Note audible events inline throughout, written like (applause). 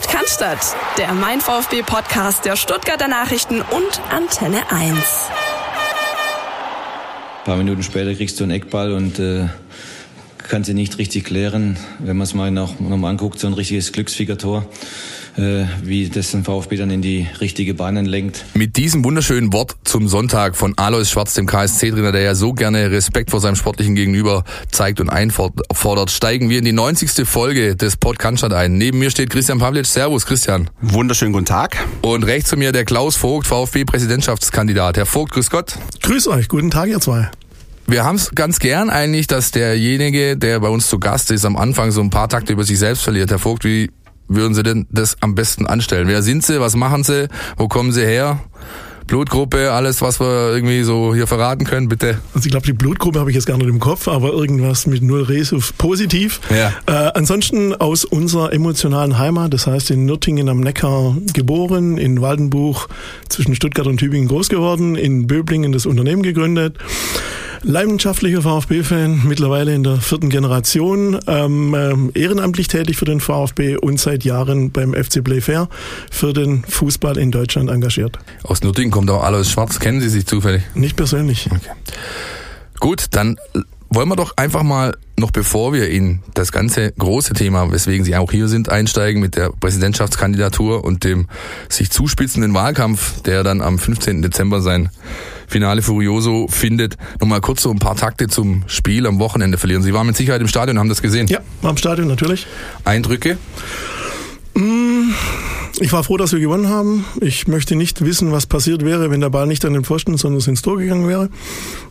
Sport kann der Mein VfB Podcast der Stuttgarter Nachrichten und Antenne 1. Ein paar Minuten später kriegst du einen Eckball und äh, kannst ihn nicht richtig klären. Wenn man es mal noch, noch mal anguckt, so ein richtiges Glücksfiegertor. Äh, wie das den VfB dann in die richtige Bahn lenkt. Mit diesem wunderschönen Wort zum Sonntag von Alois Schwarz, dem KSC-Trainer, der ja so gerne Respekt vor seinem sportlichen Gegenüber zeigt und einfordert, steigen wir in die 90. Folge des Podcast ein. Neben mir steht Christian Pavlic. Servus, Christian. Wunderschönen guten Tag. Und rechts zu mir der Klaus Vogt, VfB-Präsidentschaftskandidat. Herr Vogt, grüß Gott. Grüß euch, guten Tag, ihr zwei. Wir haben es ganz gern eigentlich, dass derjenige, der bei uns zu Gast ist, am Anfang so ein paar Takte über sich selbst verliert. Herr Vogt, wie würden Sie denn das am besten anstellen? Wer sind Sie? Was machen Sie? Wo kommen Sie her? Blutgruppe, alles, was wir irgendwie so hier verraten können, bitte. Also ich glaube, die Blutgruppe habe ich jetzt gar nicht im Kopf, aber irgendwas mit null Resuf positiv. Ja. Äh, ansonsten aus unserer emotionalen Heimat, das heißt in Nürtingen am Neckar geboren, in Waldenbuch zwischen Stuttgart und Tübingen groß geworden, in Böblingen das Unternehmen gegründet. Leidenschaftlicher VfB-Fan, mittlerweile in der vierten Generation, ähm, ähm, ehrenamtlich tätig für den VfB und seit Jahren beim FC Playfair für den Fußball in Deutschland engagiert. Aus Nürtingen kommt auch Alois Schwarz. Kennen Sie sich zufällig? Nicht persönlich. Okay. Gut, dann wollen wir doch einfach mal noch bevor wir in das ganze große Thema, weswegen Sie auch hier sind, einsteigen mit der Präsidentschaftskandidatur und dem sich zuspitzenden Wahlkampf, der dann am 15. Dezember sein Finale Furioso findet. Nochmal kurz so ein paar Takte zum Spiel am Wochenende verlieren. Sie waren mit Sicherheit im Stadion, haben das gesehen? Ja, war im Stadion natürlich. Eindrücke? Mm, ich war froh, dass wir gewonnen haben. Ich möchte nicht wissen, was passiert wäre, wenn der Ball nicht an den Pfosten, sondern ins Tor gegangen wäre.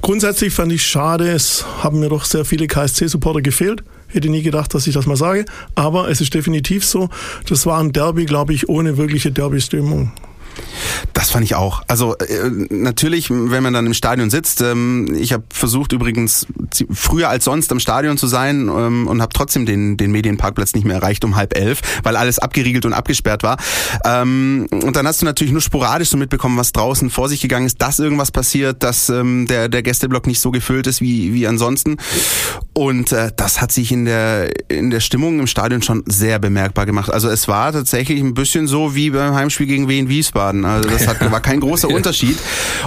Grundsätzlich fand ich schade, es haben mir doch sehr viele KSC-Supporter gefehlt. Hätte nie gedacht, dass ich das mal sage. Aber es ist definitiv so. Das war ein Derby, glaube ich, ohne wirkliche Derby-Stimmung. Das fand ich auch. Also äh, natürlich, wenn man dann im Stadion sitzt, ähm, ich habe versucht übrigens früher als sonst am Stadion zu sein ähm, und habe trotzdem den, den Medienparkplatz nicht mehr erreicht um halb elf, weil alles abgeriegelt und abgesperrt war. Ähm, und dann hast du natürlich nur sporadisch so mitbekommen, was draußen vor sich gegangen ist, dass irgendwas passiert, dass der, der Gästeblock nicht so gefüllt ist wie, wie ansonsten. Und äh, das hat sich in der, in der Stimmung im Stadion schon sehr bemerkbar gemacht. Also es war tatsächlich ein bisschen so wie beim Heimspiel gegen Wien Wiesbaden. Wiesbaden. Also das hat, war kein großer (laughs) Unterschied.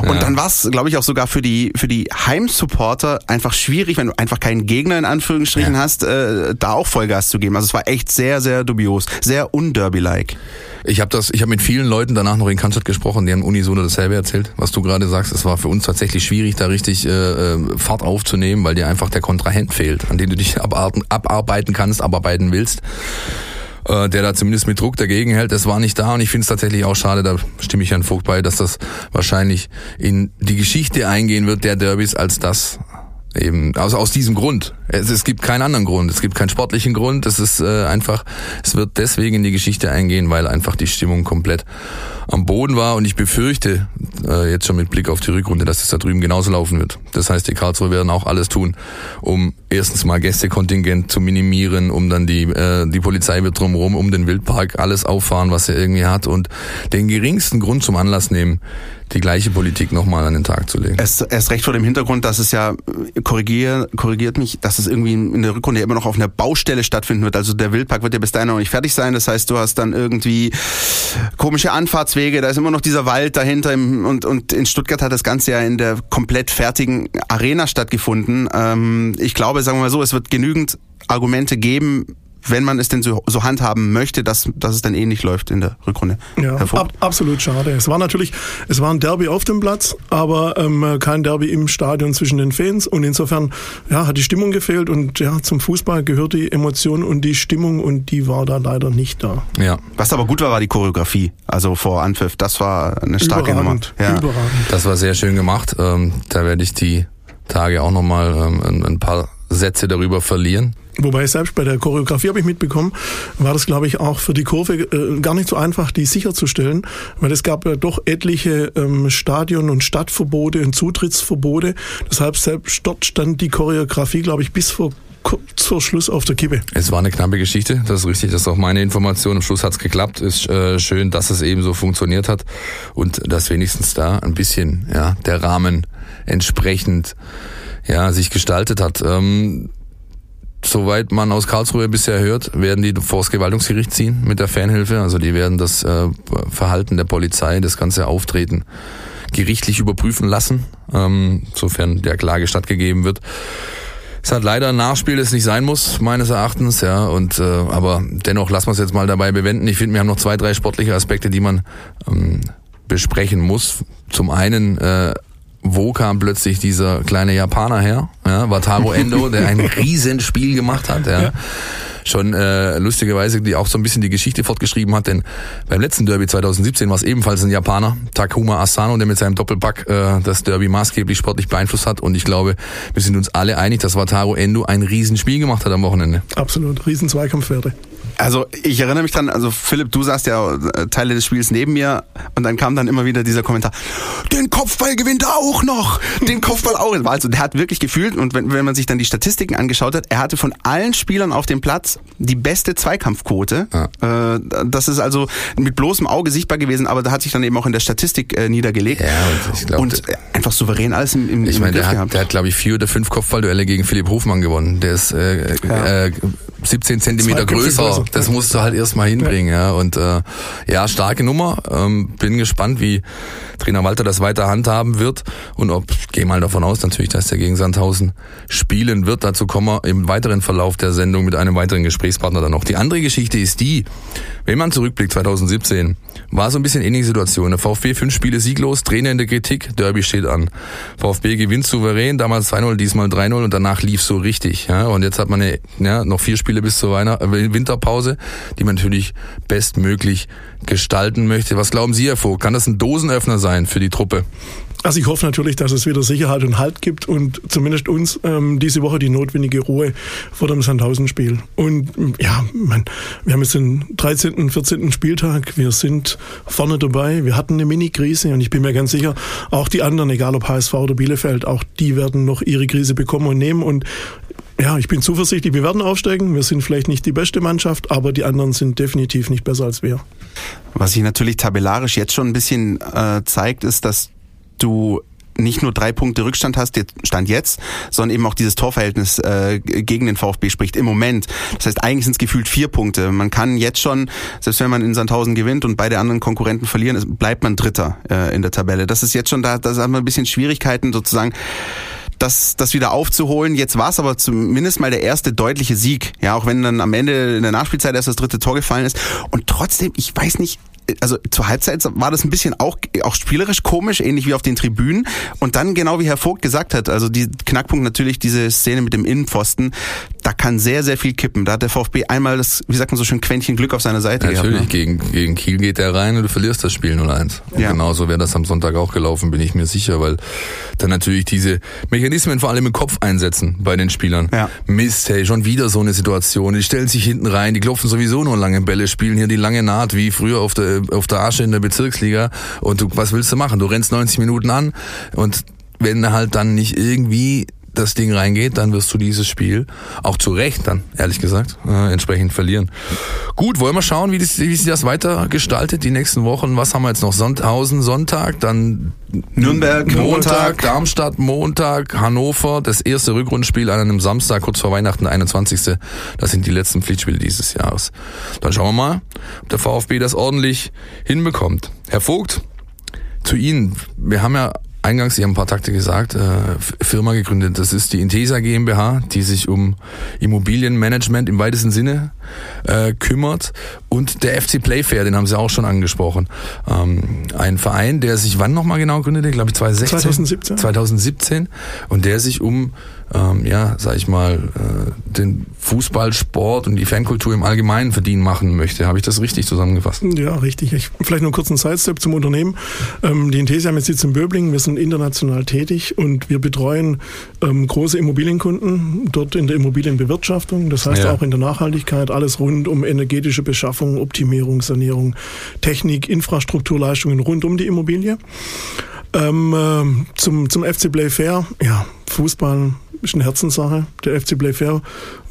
Und ja. dann war es, glaube ich, auch sogar für die für die Heimsupporter einfach schwierig, wenn du einfach keinen Gegner in Anführungsstrichen ja. hast, äh, da auch Vollgas zu geben. Also es war echt sehr, sehr dubios, sehr underby-like. Ich habe das, ich habe mit vielen Leuten danach noch in Cannstatt gesprochen, die haben unisono dasselbe erzählt, was du gerade sagst. Es war für uns tatsächlich schwierig, da richtig äh, äh Fahrt aufzunehmen, weil dir einfach der Kontrahent fehlt, an dem du dich abarbeiten kannst, abarbeiten willst äh, der da zumindest mit Druck dagegen hält. Das war nicht da und ich finde es tatsächlich auch schade, da stimme ich Herrn Vogt bei, dass das wahrscheinlich in die Geschichte eingehen wird der Derbys als das eben also aus diesem Grund. Es, es gibt keinen anderen Grund. Es gibt keinen sportlichen Grund. Es ist äh, einfach, es wird deswegen in die Geschichte eingehen, weil einfach die Stimmung komplett am Boden war und ich befürchte äh, jetzt schon mit Blick auf die Rückrunde, dass es da drüben genauso laufen wird. Das heißt, die Karlsruhe werden auch alles tun, um erstens mal Gästekontingent zu minimieren, um dann die äh, die Polizei wird drumherum um den Wildpark alles auffahren, was er irgendwie hat und den geringsten Grund zum Anlass nehmen, die gleiche Politik nochmal an den Tag zu legen. Es, erst recht vor dem Hintergrund, dass es ja, korrigier, korrigiert mich, dass es irgendwie in der Rückrunde immer noch auf einer Baustelle stattfinden wird. Also der Wildpark wird ja bis dahin noch nicht fertig sein. Das heißt, du hast dann irgendwie komische Anfahrtswege, da ist immer noch dieser Wald dahinter und, und in Stuttgart hat das Ganze ja in der komplett fertigen Arena stattgefunden. Ähm, ich glaube, sagen wir mal so, es wird genügend Argumente geben, wenn man es denn so, so handhaben möchte, dass, dass es dann ähnlich läuft in der Rückrunde. Ja, ab, absolut schade. Es war natürlich, es war ein Derby auf dem Platz, aber ähm, kein Derby im Stadion zwischen den Fans und insofern ja, hat die Stimmung gefehlt und ja, zum Fußball gehört die Emotion und die Stimmung und die war da leider nicht da. Ja. Was aber gut war, war die Choreografie, also vor Anpfiff. Das war eine starke Überragend, Nummer. Ja. Überragend. Das war sehr schön gemacht. Ähm, da werde ich die Tage auch nochmal ähm, ein paar Sätze darüber verlieren. Wobei selbst bei der Choreografie habe ich mitbekommen, war das glaube ich auch für die Kurve äh, gar nicht so einfach, die sicherzustellen, weil es gab ja doch etliche ähm, Stadion- und Stadtverbote und Zutrittsverbote. Deshalb selbst dort stand die Choreografie, glaube ich, bis vor kurz vor Schluss auf der Kippe. Es war eine knappe Geschichte, das ist richtig, das ist auch meine Information. Am Schluss hat es geklappt. Ist äh, schön, dass es eben so funktioniert hat und dass wenigstens da ein bisschen ja der Rahmen entsprechend ja sich gestaltet hat. Ähm, soweit man aus Karlsruhe bisher hört, werden die vor das Gewaltungsgericht ziehen mit der Fanhilfe. Also die werden das äh, Verhalten der Polizei, das ganze Auftreten gerichtlich überprüfen lassen, ähm, sofern der Klage stattgegeben wird. Es hat leider ein Nachspiel, das nicht sein muss, meines Erachtens, ja. Und äh, aber dennoch lassen wir es jetzt mal dabei bewenden. Ich finde, wir haben noch zwei, drei sportliche Aspekte, die man ähm, besprechen muss. Zum einen äh, wo kam plötzlich dieser kleine Japaner her? Ja, Wataru (laughs) Endo, der ein Riesenspiel gemacht hat. Ja. ja. Schon äh, lustigerweise die auch so ein bisschen die Geschichte fortgeschrieben hat, denn beim letzten Derby 2017 war es ebenfalls ein Japaner, Takuma Asano, der mit seinem Doppelpack äh, das Derby maßgeblich sportlich beeinflusst hat. Und ich glaube, wir sind uns alle einig, dass Wataru Endo ein Riesenspiel gemacht hat am Wochenende. Absolut, Riesen-Zweikampfwerte. Also ich erinnere mich dran, also Philipp, du saßt ja äh, Teile des Spiels neben mir und dann kam dann immer wieder dieser Kommentar, den Kopfball gewinnt er auch noch, den Kopfball auch. Also der hat wirklich gefühlt und wenn, wenn man sich dann die Statistiken angeschaut hat, er hatte von allen Spielern auf dem Platz die beste Zweikampfquote. Ja. Äh, das ist also mit bloßem Auge sichtbar gewesen, aber da hat sich dann eben auch in der Statistik äh, niedergelegt. Ja, und, ich glaub, und einfach souverän alles im, im, ich meine, der hat, der hat glaube ich vier oder fünf Kopfballduelle gegen Philipp Hofmann gewonnen. Der ist äh, ja. äh, 17 Zentimeter größer. Das musst du halt erstmal hinbringen, ja. Und äh, ja, starke Nummer. Ähm, bin gespannt, wie Trainer Walter das weiter handhaben wird und ob, gehe mal davon aus, natürlich, dass der gegen Sandhausen spielen wird. Dazu kommen wir im weiteren Verlauf der Sendung mit einem weiteren Gesprächspartner dann noch. Die andere Geschichte ist die, wenn man zurückblickt, 2017, war so ein bisschen ähnliche Situation. Der VfB fünf Spiele sieglos, Trainer in der Kritik, Derby steht an. VfB gewinnt souverän, damals 2-0, diesmal 3-0 und danach lief so richtig. Ja, und jetzt hat man eine, ja, noch vier Spiele bis zur Weihnacht, äh, Winterpause, die man natürlich bestmöglich gestalten möchte. Was glauben Sie, Herr Vogt? Kann das ein Dosenöffner sein für die Truppe? Also ich hoffe natürlich, dass es wieder Sicherheit und Halt gibt und zumindest uns ähm, diese Woche die notwendige Ruhe vor dem Sandhausen-Spiel. Und ja, man, wir haben jetzt den 13., 14. Spieltag, wir sind vorne dabei, wir hatten eine Mini-Krise und ich bin mir ganz sicher, auch die anderen, egal ob HSV oder Bielefeld, auch die werden noch ihre Krise bekommen und nehmen und ja, ich bin zuversichtlich, wir werden aufsteigen. Wir sind vielleicht nicht die beste Mannschaft, aber die anderen sind definitiv nicht besser als wir. Was sich natürlich tabellarisch jetzt schon ein bisschen äh, zeigt, ist, dass du nicht nur drei Punkte Rückstand hast, Stand jetzt, sondern eben auch dieses Torverhältnis äh, gegen den VfB spricht im Moment. Das heißt, eigentlich sind es gefühlt vier Punkte. Man kann jetzt schon, selbst wenn man in Sandhausen gewinnt und beide anderen Konkurrenten verlieren, bleibt man Dritter äh, in der Tabelle. Das ist jetzt schon da, da haben wir ein bisschen Schwierigkeiten sozusagen das, das wieder aufzuholen. Jetzt war es aber zumindest mal der erste deutliche Sieg. Ja, auch wenn dann am Ende in der Nachspielzeit erst das dritte Tor gefallen ist. Und trotzdem, ich weiß nicht, also zur Halbzeit war das ein bisschen auch, auch spielerisch komisch, ähnlich wie auf den Tribünen. Und dann genau wie Herr Vogt gesagt hat, also die Knackpunkt natürlich diese Szene mit dem Innenpfosten, da kann sehr, sehr viel kippen. Da hat der VfB einmal das, wie sagt man so schön, Quäntchen Glück auf seiner Seite Natürlich, gehabt, ne? gegen, gegen Kiel geht der rein und du verlierst das Spiel 0-1. Ja. Genauso wäre das am Sonntag auch gelaufen, bin ich mir sicher, weil dann natürlich diese Mechanismen vor allem im Kopf einsetzen bei den Spielern. Ja. Mist, hey, schon wieder so eine Situation. Die stellen sich hinten rein, die klopfen sowieso nur lange Bälle, spielen hier die lange Naht wie früher auf der auf der Asche in der Bezirksliga und du, was willst du machen? Du rennst 90 Minuten an und wenn halt dann nicht irgendwie das Ding reingeht, dann wirst du dieses Spiel auch zu Recht dann, ehrlich gesagt, äh, entsprechend verlieren. Gut, wollen wir schauen, wie, das, wie sich das weiter gestaltet, die nächsten Wochen. Was haben wir jetzt noch? Sandhausen Sonntag, dann Nürnberg Montag, Montag, Darmstadt Montag, Hannover, das erste Rückrundenspiel an einem Samstag, kurz vor Weihnachten, 21. Das sind die letzten Pflichtspiele dieses Jahres. Dann schauen wir mal, ob der VfB das ordentlich hinbekommt. Herr Vogt, zu Ihnen. Wir haben ja eingangs, Sie haben ein paar Takte gesagt, äh, Firma gegründet. Das ist die Intesa GmbH, die sich um Immobilienmanagement im weitesten Sinne äh, kümmert. Und der FC Playfair, den haben Sie auch schon angesprochen. Ähm, ein Verein, der sich wann nochmal genau gründete? Glaube ich 2016? 2017. 2017. Und der sich um ähm, ja, sag ich mal, äh, den Fußballsport und die Fankultur im Allgemeinen verdienen machen möchte. Habe ich das richtig zusammengefasst? Ja, richtig. Ich, vielleicht nur kurz einen Sidestep zum Unternehmen. Ähm, die Intesi haben jetzt Sitz in Böblingen. Wir sind international tätig und wir betreuen ähm, große Immobilienkunden dort in der Immobilienbewirtschaftung. Das heißt ja. auch in der Nachhaltigkeit alles rund um energetische Beschaffung, Optimierung, Sanierung, Technik, Infrastrukturleistungen rund um die Immobilie. Ähm, äh, zum, zum FC Play Fair, ja, Fußball ist eine Herzenssache. Der FC Playfair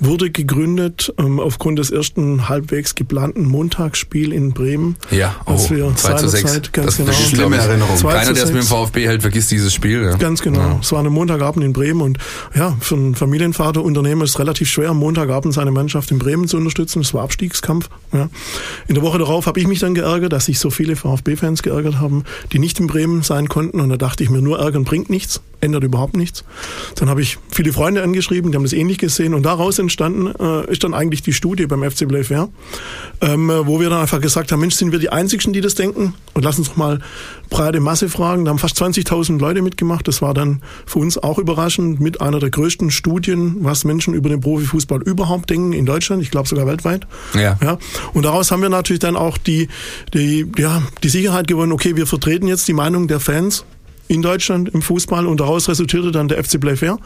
wurde gegründet ähm, aufgrund des ersten halbwegs geplanten Montagsspiel in Bremen. Ja, oh, als wir 2 zu 6. seinerzeit, ganz das genau. ist Schlimme Erinnerung. Keiner, der es mit dem. VfB hält, vergisst dieses Spiel. Ja. Ganz genau. Ja. Es war ein Montagabend in Bremen und ja, für einen Familienvater, Unternehmer ist es relativ schwer, am Montagabend seine Mannschaft in Bremen zu unterstützen. Es war Abstiegskampf. Ja. In der Woche darauf habe ich mich dann geärgert, dass sich so viele VfB-Fans geärgert haben, die nicht in Bremen sein konnten. Und da dachte ich mir, nur ärgern bringt nichts, ändert überhaupt nichts. Dann habe ich viele Freunde angeschrieben, die haben das ähnlich gesehen. Und daraus entstanden äh, ist dann eigentlich die Studie beim FC Playfair, ähm, äh, wo wir dann einfach gesagt haben, Mensch, sind wir die Einzigen, die das denken? Und lass uns doch mal breite Masse fragen. Da haben fast 20.000 Leute mitgemacht. Das war dann für uns auch überraschend mit einer der größten Studien, was Menschen über den Profifußball überhaupt denken in Deutschland. Ich glaube sogar weltweit. Ja. Ja. Und daraus haben wir natürlich dann auch die, die, ja, die Sicherheit gewonnen, okay, wir vertreten jetzt die Meinung der Fans in Deutschland im Fußball und daraus resultierte dann der FC Playfair.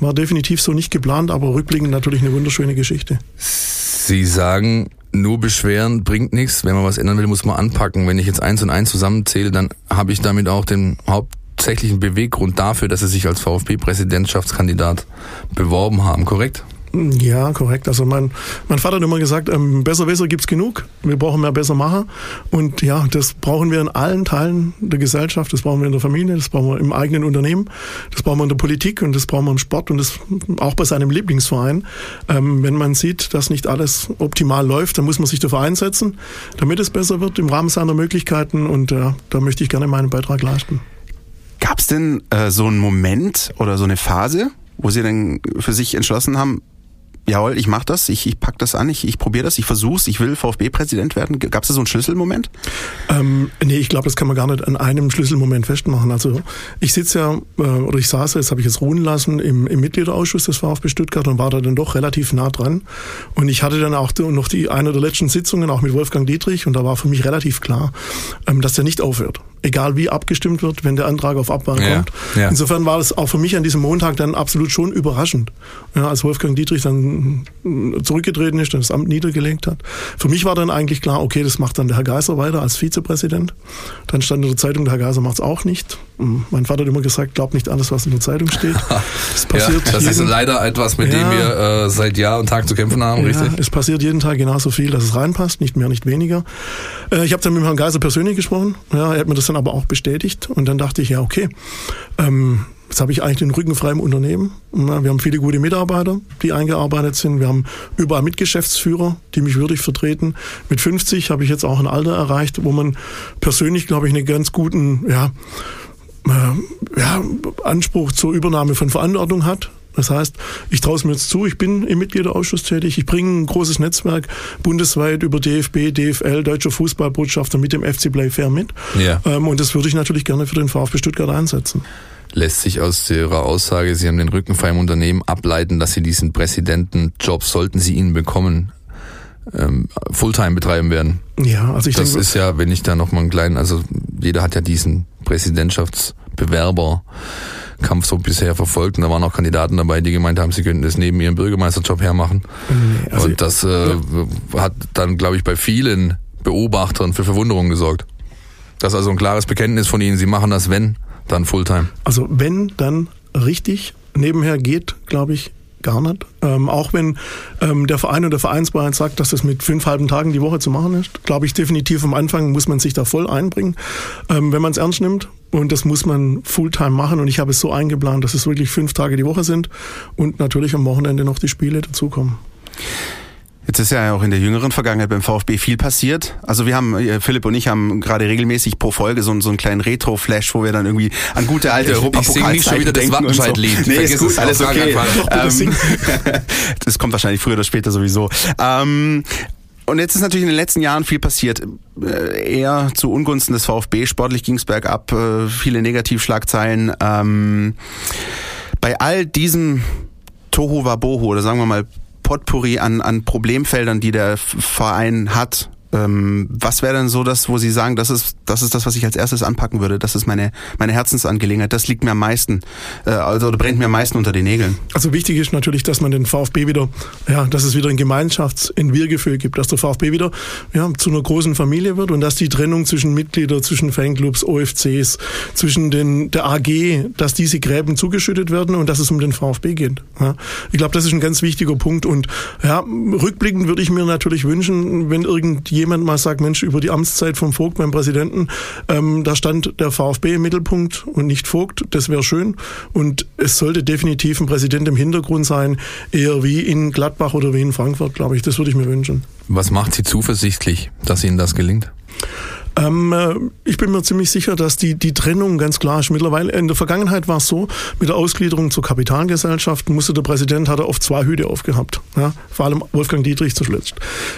War definitiv so nicht geplant, aber rückblickend natürlich eine wunderschöne Geschichte. Sie sagen, nur beschweren bringt nichts. Wenn man was ändern will, muss man anpacken. Wenn ich jetzt eins und eins zusammenzähle, dann habe ich damit auch den hauptsächlichen Beweggrund dafür, dass Sie sich als VfB-Präsidentschaftskandidat beworben haben, korrekt? Ja, korrekt. Also mein, mein Vater hat immer gesagt, ähm, besser, besser gibt's genug. Wir brauchen mehr besser Macher. Und ja, das brauchen wir in allen Teilen der Gesellschaft. Das brauchen wir in der Familie, das brauchen wir im eigenen Unternehmen, das brauchen wir in der Politik und das brauchen wir im Sport und das auch bei seinem Lieblingsverein. Ähm, wenn man sieht, dass nicht alles optimal läuft, dann muss man sich dafür einsetzen, damit es besser wird im Rahmen seiner Möglichkeiten. Und äh, da möchte ich gerne meinen Beitrag leisten. Gab es denn äh, so einen Moment oder so eine Phase, wo Sie dann für sich entschlossen haben, jawohl, ich mache das, ich, ich pack das an, ich, ich probiere das, ich versuch's, ich will VfB-Präsident werden? Gab es da so einen Schlüsselmoment? Ähm, nee, ich glaube, das kann man gar nicht an einem Schlüsselmoment festmachen. Also ich sitze ja, äh, oder ich saß, jetzt habe ich jetzt ruhen lassen, im, im Mitgliederausschuss des VfB Stuttgart und war da dann doch relativ nah dran. Und ich hatte dann auch noch die eine der letzten Sitzungen, auch mit Wolfgang Dietrich, und da war für mich relativ klar, ähm, dass der nicht aufhört. Egal wie abgestimmt wird, wenn der Antrag auf Abwahl Ja, kommt. ja. Insofern war das auch für mich an diesem Montag dann absolut schon überraschend. Ja, als Wolfgang Dietrich dann zurückgetreten ist und das Amt niedergelegt hat. Für mich war dann eigentlich klar, okay, das macht dann der Herr Geiser weiter als Vizepräsident. Dann stand in der Zeitung, der Herr Geiser macht es auch nicht. Mein Vater hat immer gesagt, glaub nicht alles, was in der Zeitung steht. (laughs) Das passiert ja, das ist jeden- leider etwas, mit dem Ja. wir äh, seit Jahr und Tag zu kämpfen haben, richtig? ja, es passiert jeden Tag genauso viel, dass es reinpasst, nicht mehr, nicht weniger. Äh, ich habe dann mit Herrn Geiser persönlich gesprochen. Ja, er hat mir das dann aber auch bestätigt. Und dann dachte ich, ja, okay, ähm, jetzt habe ich eigentlich den Rücken frei im Unternehmen. Wir haben viele gute Mitarbeiter, die eingearbeitet sind. Wir haben überall Mitgeschäftsführer, die mich würdig vertreten. Mit 50 habe ich jetzt auch ein Alter erreicht, wo man persönlich, glaube ich, einen ganz guten, ja, äh, ja, Anspruch zur Übernahme von Verantwortung hat. Das heißt, ich traue es mir jetzt zu, ich bin im Mitgliederausschuss tätig, ich bringe ein großes Netzwerk bundesweit über DFB, DFL, Deutscher Fußballbotschafter mit dem FC Playfair mit. Ja. Ähm, und das würde ich natürlich gerne für den VfB Stuttgart einsetzen. Lässt sich aus Ihrer Aussage, Sie haben den Rücken frei im Unternehmen, ableiten, dass Sie diesen Präsidentenjob, sollten Sie ihn bekommen, ähm, Fulltime betreiben werden. Ja, also ich Das denke, ist ja, wenn ich da noch mal einen kleinen, also jeder hat ja diesen Präsidentschaftsbewerberkampf so bisher verfolgt und da waren auch Kandidaten dabei, die gemeint haben, sie könnten das neben ihrem Bürgermeisterjob hermachen. Also- und das äh, hat dann, glaube ich, bei vielen Beobachtern für Verwunderung gesorgt. Das ist also ein klares Bekenntnis von Ihnen, Sie machen das, wenn, dann Fulltime. Also wenn, dann richtig. Nebenher geht, glaube ich, gar nicht. Ähm, auch wenn ähm, der Verein und der Vereinsverein sagt, dass das mit fünf halben Tagen die Woche zu machen ist, glaube ich definitiv am Anfang muss man sich da voll einbringen, ähm, wenn man es ernst nimmt. Und das muss man Fulltime machen. Und ich habe es so eingeplant, dass es wirklich fünf Tage die Woche sind und natürlich am Wochenende noch die Spiele dazukommen. Jetzt ist ja auch in der jüngeren Vergangenheit beim VfB viel passiert. Also wir haben, äh, Philipp und ich haben gerade regelmäßig pro Folge so, einen- so einen kleinen Retro-Flash, wo wir dann irgendwie an gute alte Ich- ich sing nicht schon wieder das und so. Wattenscheid-Lied. Nee, Vergiss ist gut, es, alles okay. (laughs) Ähm, (laughs) das kommt wahrscheinlich früher oder später sowieso. Ähm, und jetzt ist natürlich in den letzten Jahren viel passiert. Äh, eher zu Ungunsten des VfB. Sportlich ging es bergab, äh, viele Negativschlagzeilen. Ähm, bei all diesem Tohu Wabohu oder sagen wir mal Potpourri an, an Problemfeldern, die der Verein hat, Ähm, was wäre denn so das, wo Sie sagen, das ist, das ist das, was ich als erstes anpacken würde, das ist meine, meine Herzensangelegenheit, das liegt mir am meisten, äh, also brennt mir am meisten unter den Nägeln? Also wichtig ist natürlich, dass man den VfB wieder, ja, dass es wieder ein Gemeinschafts-, ein Wir-Gefühl gibt, dass der VfB wieder ja, zu einer großen Familie wird und dass die Trennung zwischen Mitgliedern, zwischen Fanclubs, OFCs, zwischen den, der AG, dass diese Gräben zugeschüttet werden und dass es um den VfB geht. Ja. Ich glaube, das ist ein ganz wichtiger Punkt und ja, rückblickend würde ich mir natürlich wünschen, wenn irgendjemand mal sagt, Mensch, über die Amtszeit vom Vogt beim Präsidenten, ähm, da stand der VfB im Mittelpunkt und nicht Vogt, das wäre schön und es sollte definitiv ein Präsident im Hintergrund sein, eher wie in Gladbach oder wie in Frankfurt, glaube ich, das würde ich mir wünschen. Was macht Sie zuversichtlich, dass Ihnen das gelingt? Ähm, äh, ich bin mir ziemlich sicher, dass die, die Trennung ganz klar ist. Mittlerweile, in der Vergangenheit war es so, mit der Ausgliederung zur Kapitalgesellschaft musste der Präsident, hat er oft zwei Hüte aufgehabt. Ja, vor allem Wolfgang Dietrich zuletzt.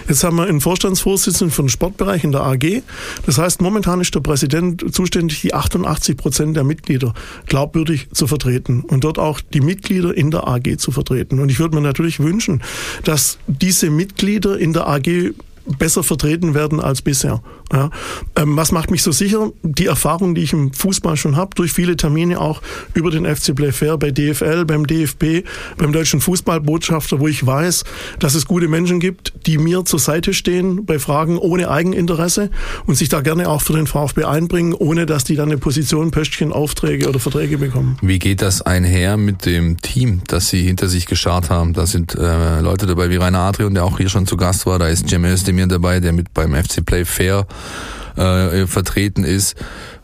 Jetzt haben wir einen Vorstandsvorsitzenden für den Sportbereich in der AG. Das heißt, momentan ist der Präsident zuständig, die 88 Prozent der Mitglieder glaubwürdig zu vertreten und dort auch die Mitglieder in der AG zu vertreten. Und ich würde mir natürlich wünschen, dass diese Mitglieder in der AG besser vertreten werden als bisher. Ja. Ähm, was macht mich so sicher? Die Erfahrung, die ich im Fußball schon habe, durch viele Termine auch über den FC Playfair bei DFL, beim DFB, beim Deutschen Fußballbotschafter, wo ich weiß, dass es gute Menschen gibt, die mir zur Seite stehen bei Fragen ohne Eigeninteresse und sich da gerne auch für den VfB einbringen, ohne dass die dann eine Position, Pöstchen, Aufträge oder Verträge bekommen. Wie geht das einher mit dem Team, das Sie hinter sich geschart haben? Da sind äh, Leute dabei wie Rainer Adrian, der auch hier schon zu Gast war. Da ist Cem Özdemir dabei, der mit beim FC Playfair äh, vertreten ist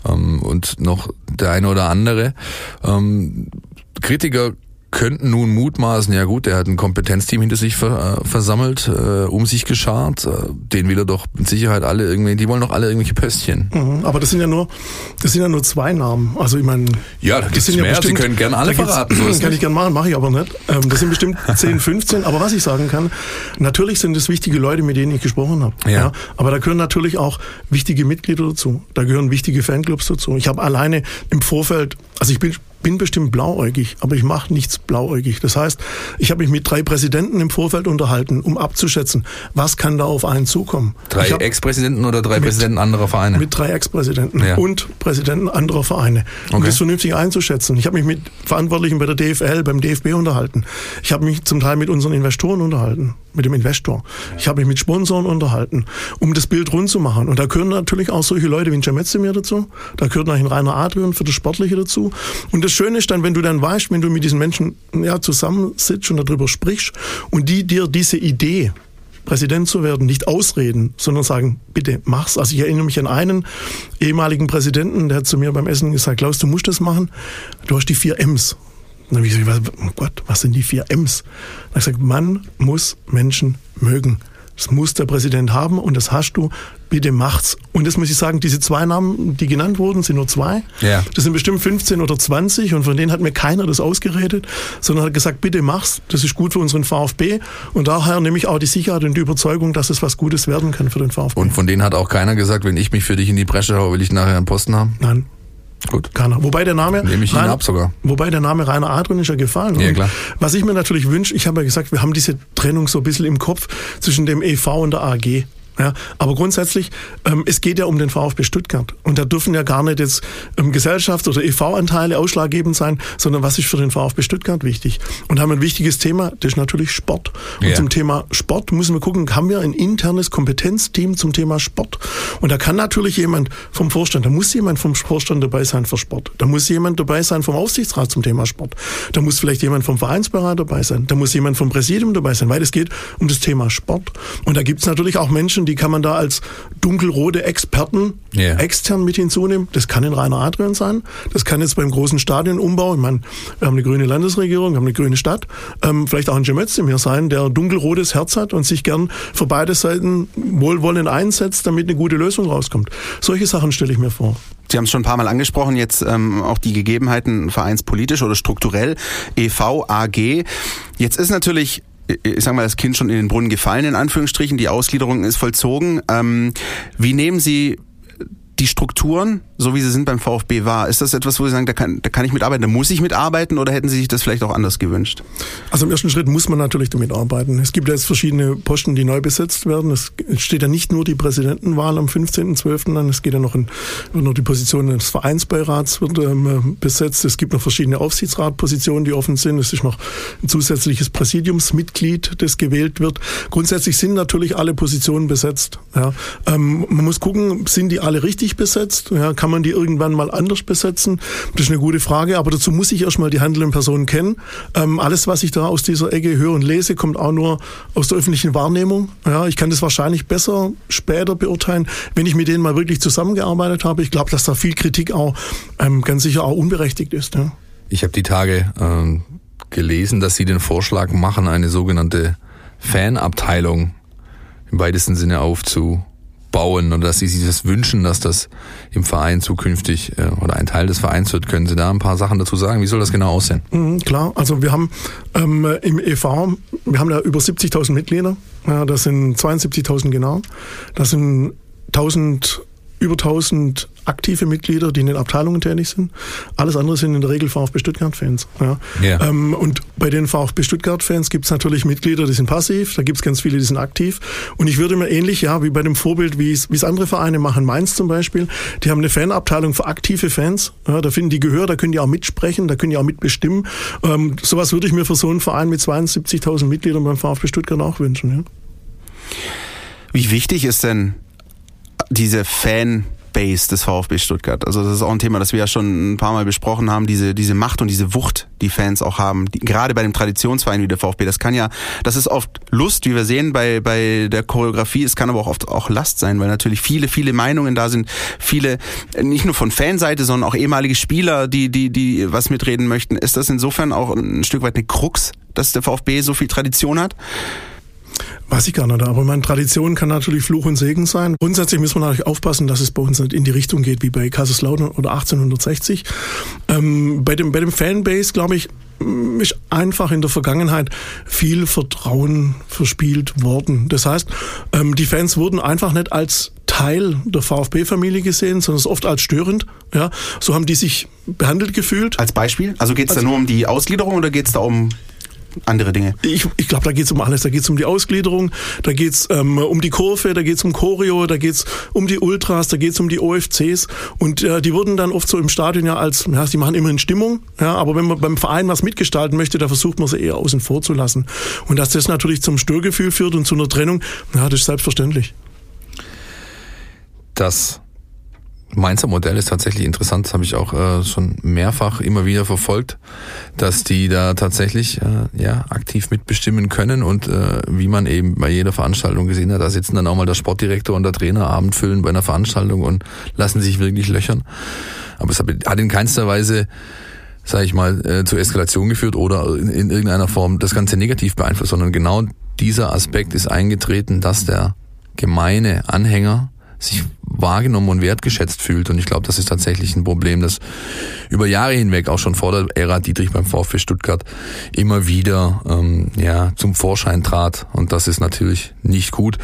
ähm, und noch der eine oder andere. Ähm, Kritiker könnten nun mutmaßen, ja gut, er hat ein Kompetenzteam hinter sich ver, äh, versammelt, äh, um sich geschart. Äh, den will er doch mit Sicherheit alle irgendwie, die wollen doch alle irgendwelche Pöstchen. Mhm, aber das sind ja nur, das sind ja nur zwei Namen. Also ich meine, ja, da das sind mehr. Ja bestimmt, Sie können gerne alle verraten. So (clears throat) das kann ich gerne machen, mache ich aber nicht. Ähm, das sind bestimmt (laughs) 10, 15. Aber was ich sagen kann, natürlich sind es wichtige Leute, mit denen ich gesprochen habe. Ja. ja. Aber da gehören natürlich auch wichtige Mitglieder dazu. Da gehören wichtige Fanclubs dazu. Ich habe alleine im Vorfeld, also ich bin bin bestimmt blauäugig, aber ich mache nichts blauäugig. Das heißt, ich habe mich mit drei Präsidenten im Vorfeld unterhalten, um abzuschätzen, was kann da auf einen zukommen. Drei Ex-Präsidenten oder drei mit, Präsidenten anderer Vereine? Mit drei Ex-Präsidenten ja. und Präsidenten anderer Vereine, um okay. das vernünftig einzuschätzen. Ich habe mich mit Verantwortlichen bei der DFL, beim DFB unterhalten. Ich habe mich zum Teil mit unseren Investoren unterhalten mit dem Investor. Ich habe mich mit Sponsoren unterhalten, um das Bild rund zu machen. Und da gehören natürlich auch solche Leute wie ein Jametzemir dazu. Da gehört noch ein Rainer Adrian für das Sportliche dazu. Und das Schöne ist dann, wenn du dann weißt, wenn du mit diesen Menschen ja, zusammensitzt und darüber sprichst und die dir diese Idee, Präsident zu werden, nicht ausreden, sondern sagen, bitte mach's. Also ich erinnere mich an einen ehemaligen Präsidenten, der hat zu mir beim Essen gesagt, Klaus, du musst das machen. Du hast die vier M's. Dann habe ich gesagt, oh Gott, was sind die vier M's? Dann habe ich gesagt, man muss Menschen mögen. Das muss der Präsident haben und das hast du. Bitte macht's. Und das muss ich sagen, diese zwei Namen, die genannt wurden, sind nur zwei. Ja. Das sind bestimmt 15 oder 20 und von denen hat mir keiner das ausgeredet, sondern hat gesagt, bitte mach's. Das ist gut für unseren VfB. Und daher nehme ich auch die Sicherheit und die Überzeugung, dass es was Gutes werden kann für den VfB. Und von denen hat auch keiner gesagt, wenn ich mich für dich in die Bresche haue, will ich nachher einen Posten haben? Nein. Gut. Keiner. Wobei der Name. Nehme ich ihn Rainer, ab sogar. Wobei der Name Rainer Adrian ist ja gefallen. Ja, klar. Was ich mir natürlich wünsche, ich habe ja gesagt, wir haben diese Trennung so ein bisschen im Kopf zwischen dem EV und der AG. Ja, aber grundsätzlich, ähm, es geht ja um den VfB Stuttgart. Und da dürfen ja gar nicht jetzt ähm, Gesellschafts- oder EV-Anteile ausschlaggebend sein, sondern was ist für den VfB Stuttgart wichtig? Und haben ein wichtiges Thema, das ist natürlich Sport. Und ja. zum Thema Sport müssen wir gucken, haben wir ein internes Kompetenzteam zum Thema Sport? Und da kann natürlich jemand vom Vorstand, da muss jemand vom Vorstand dabei sein für Sport. Da muss jemand dabei sein vom Aufsichtsrat zum Thema Sport. Da muss vielleicht jemand vom Vereinsberater dabei sein. Da muss jemand vom Präsidium dabei sein, weil es geht um das Thema Sport. Und da gibt es natürlich auch Menschen, Menschen, die kann man da als dunkelrote Experten yeah. extern mit hinzunehmen. Das kann in Rainer Adrian sein. Das kann jetzt beim großen Stadionumbau, ich meine, wir haben eine grüne Landesregierung, wir haben eine grüne Stadt, ähm, vielleicht auch ein Cem hier sein, der dunkelrotes Herz hat und sich gern für beide Seiten wohlwollend einsetzt, damit eine gute Lösung rauskommt. Solche Sachen stelle ich mir vor. Sie haben es schon ein paar Mal angesprochen, jetzt ähm, auch die Gegebenheiten vereinspolitisch oder strukturell, EV, AG. Jetzt ist natürlich ich sag mal, das Kind schon in den Brunnen gefallen, in Anführungsstrichen. Die Ausgliederung ist vollzogen. Ähm, wie nehmen Sie die Strukturen, so wie sie sind beim VfB war, ist das etwas, wo Sie sagen, da kann, da kann ich mitarbeiten, da muss ich mitarbeiten oder hätten Sie sich das vielleicht auch anders gewünscht? Also im ersten Schritt muss man natürlich damit arbeiten. Es gibt jetzt verschiedene Posten, die neu besetzt werden. Es steht ja nicht nur die Präsidentenwahl am 15.12. an, es geht ja noch, in, noch die Position des Vereinsbeirats wird ähm, besetzt. Es gibt noch verschiedene Aufsichtsratpositionen, die offen sind. Es ist noch ein zusätzliches Präsidiumsmitglied, das gewählt wird. Grundsätzlich sind natürlich alle Positionen besetzt. Ja. Ähm, man muss gucken, sind die alle richtig besetzt? Ja, kann man die irgendwann mal anders besetzen? Das ist eine gute Frage, aber dazu muss ich erstmal die handelnden Personen kennen. Ähm, alles, was ich da aus dieser Ecke höre und lese, kommt auch nur aus der öffentlichen Wahrnehmung. Ja, ich kann das wahrscheinlich besser später beurteilen, wenn ich mit denen mal wirklich zusammengearbeitet habe. Ich glaube, dass da viel Kritik auch ähm, ganz sicher auch unberechtigt ist. Ja. Ich habe die Tage ähm, gelesen, dass Sie den Vorschlag machen, eine sogenannte Fanabteilung im weitesten Sinne aufzu bauen oder dass sie sich das wünschen, dass das im Verein zukünftig äh, oder ein Teil des Vereins wird. Können Sie da ein paar Sachen dazu sagen? Wie soll das genau aussehen? Mhm, klar, also wir haben ähm, im EV, wir haben da über 70.000 Mitglieder, ja, das sind 72.000 genau, das sind 1000 über 1000 aktive Mitglieder, die in den Abteilungen tätig sind. Alles andere sind in der Regel VfB Stuttgart-Fans. Ja. ja. Ähm, und bei den VfB Stuttgart-Fans gibt es natürlich Mitglieder, die sind passiv, da gibt es ganz viele, die sind aktiv. Und ich würde mir ähnlich, ja, wie bei dem Vorbild, wie es andere Vereine machen, Mainz zum Beispiel, die haben eine Fanabteilung für aktive Fans. Ja, da finden die Gehör, da können die auch mitsprechen, da können die auch mitbestimmen. Ähm, sowas würde ich mir für so einen Verein mit 72.000 Mitgliedern beim VfB Stuttgart auch wünschen. Ja. Wie wichtig ist denn diese Fan Base des VfB Stuttgart. Also das ist auch ein Thema, das wir ja schon ein paar Mal besprochen haben, diese, diese Macht und diese Wucht, die Fans auch haben. Die, gerade bei dem Traditionsverein wie der VfB, das kann ja, das ist oft Lust, wie wir sehen bei, bei der Choreografie, es kann aber auch oft auch Last sein, weil natürlich viele, viele Meinungen da sind, viele, nicht nur von Fanseite, sondern auch ehemalige Spieler, die, die, die was mitreden möchten. Ist das insofern auch ein Stück weit eine Krux, dass der VfB so viel Tradition hat? Weiß ich gar nicht, aber meine Tradition kann natürlich Fluch und Segen sein. Grundsätzlich müssen wir natürlich aufpassen, dass es bei uns nicht in die Richtung geht wie bei Kaiserslautern oder 1860. Ähm, bei dem, bei dem Fanbase, glaube ich, ist einfach in der Vergangenheit viel Vertrauen verspielt worden. Das heißt, ähm, die Fans wurden einfach nicht als Teil der VfB-Familie gesehen, sondern oft als störend. Ja, so haben die sich behandelt gefühlt. Als Beispiel? Also geht es da nur um die Ausgliederung oder geht es da um andere Dinge? Ich, ich glaube, da geht es um alles. Da geht es um die Ausgliederung, da geht es ähm, um die Kurve, da geht es um Choreo, da geht es um die Ultras, da geht es um die OFCs. Und äh, die wurden dann oft so im Stadion ja als, ja, die machen immerhin Stimmung, ja, aber wenn man beim Verein was mitgestalten möchte, da versucht man sie eher außen vor zu lassen. Und dass das natürlich zum Störgefühl führt und zu einer Trennung, ja, das ist selbstverständlich. Das Mainzer Modell ist tatsächlich interessant, das habe ich auch äh, schon mehrfach immer wieder verfolgt, dass die da tatsächlich äh, ja aktiv mitbestimmen können und äh, wie man eben bei jeder Veranstaltung gesehen hat, da sitzen dann auch mal der Sportdirektor und der Trainer Abend füllen bei einer Veranstaltung und lassen sich wirklich löchern. Aber es hat in keinster Weise sage ich mal, äh, zur Eskalation geführt oder in, in irgendeiner Form das Ganze negativ beeinflusst, sondern genau dieser Aspekt ist eingetreten, dass der gemeine Anhänger sich wahrgenommen und wertgeschätzt fühlt. Und ich glaube, das ist tatsächlich ein Problem, das über Jahre hinweg auch schon vor der Ära Dietrich beim VfB Stuttgart immer wieder ähm, ja zum Vorschein trat. Und das ist natürlich nicht gut.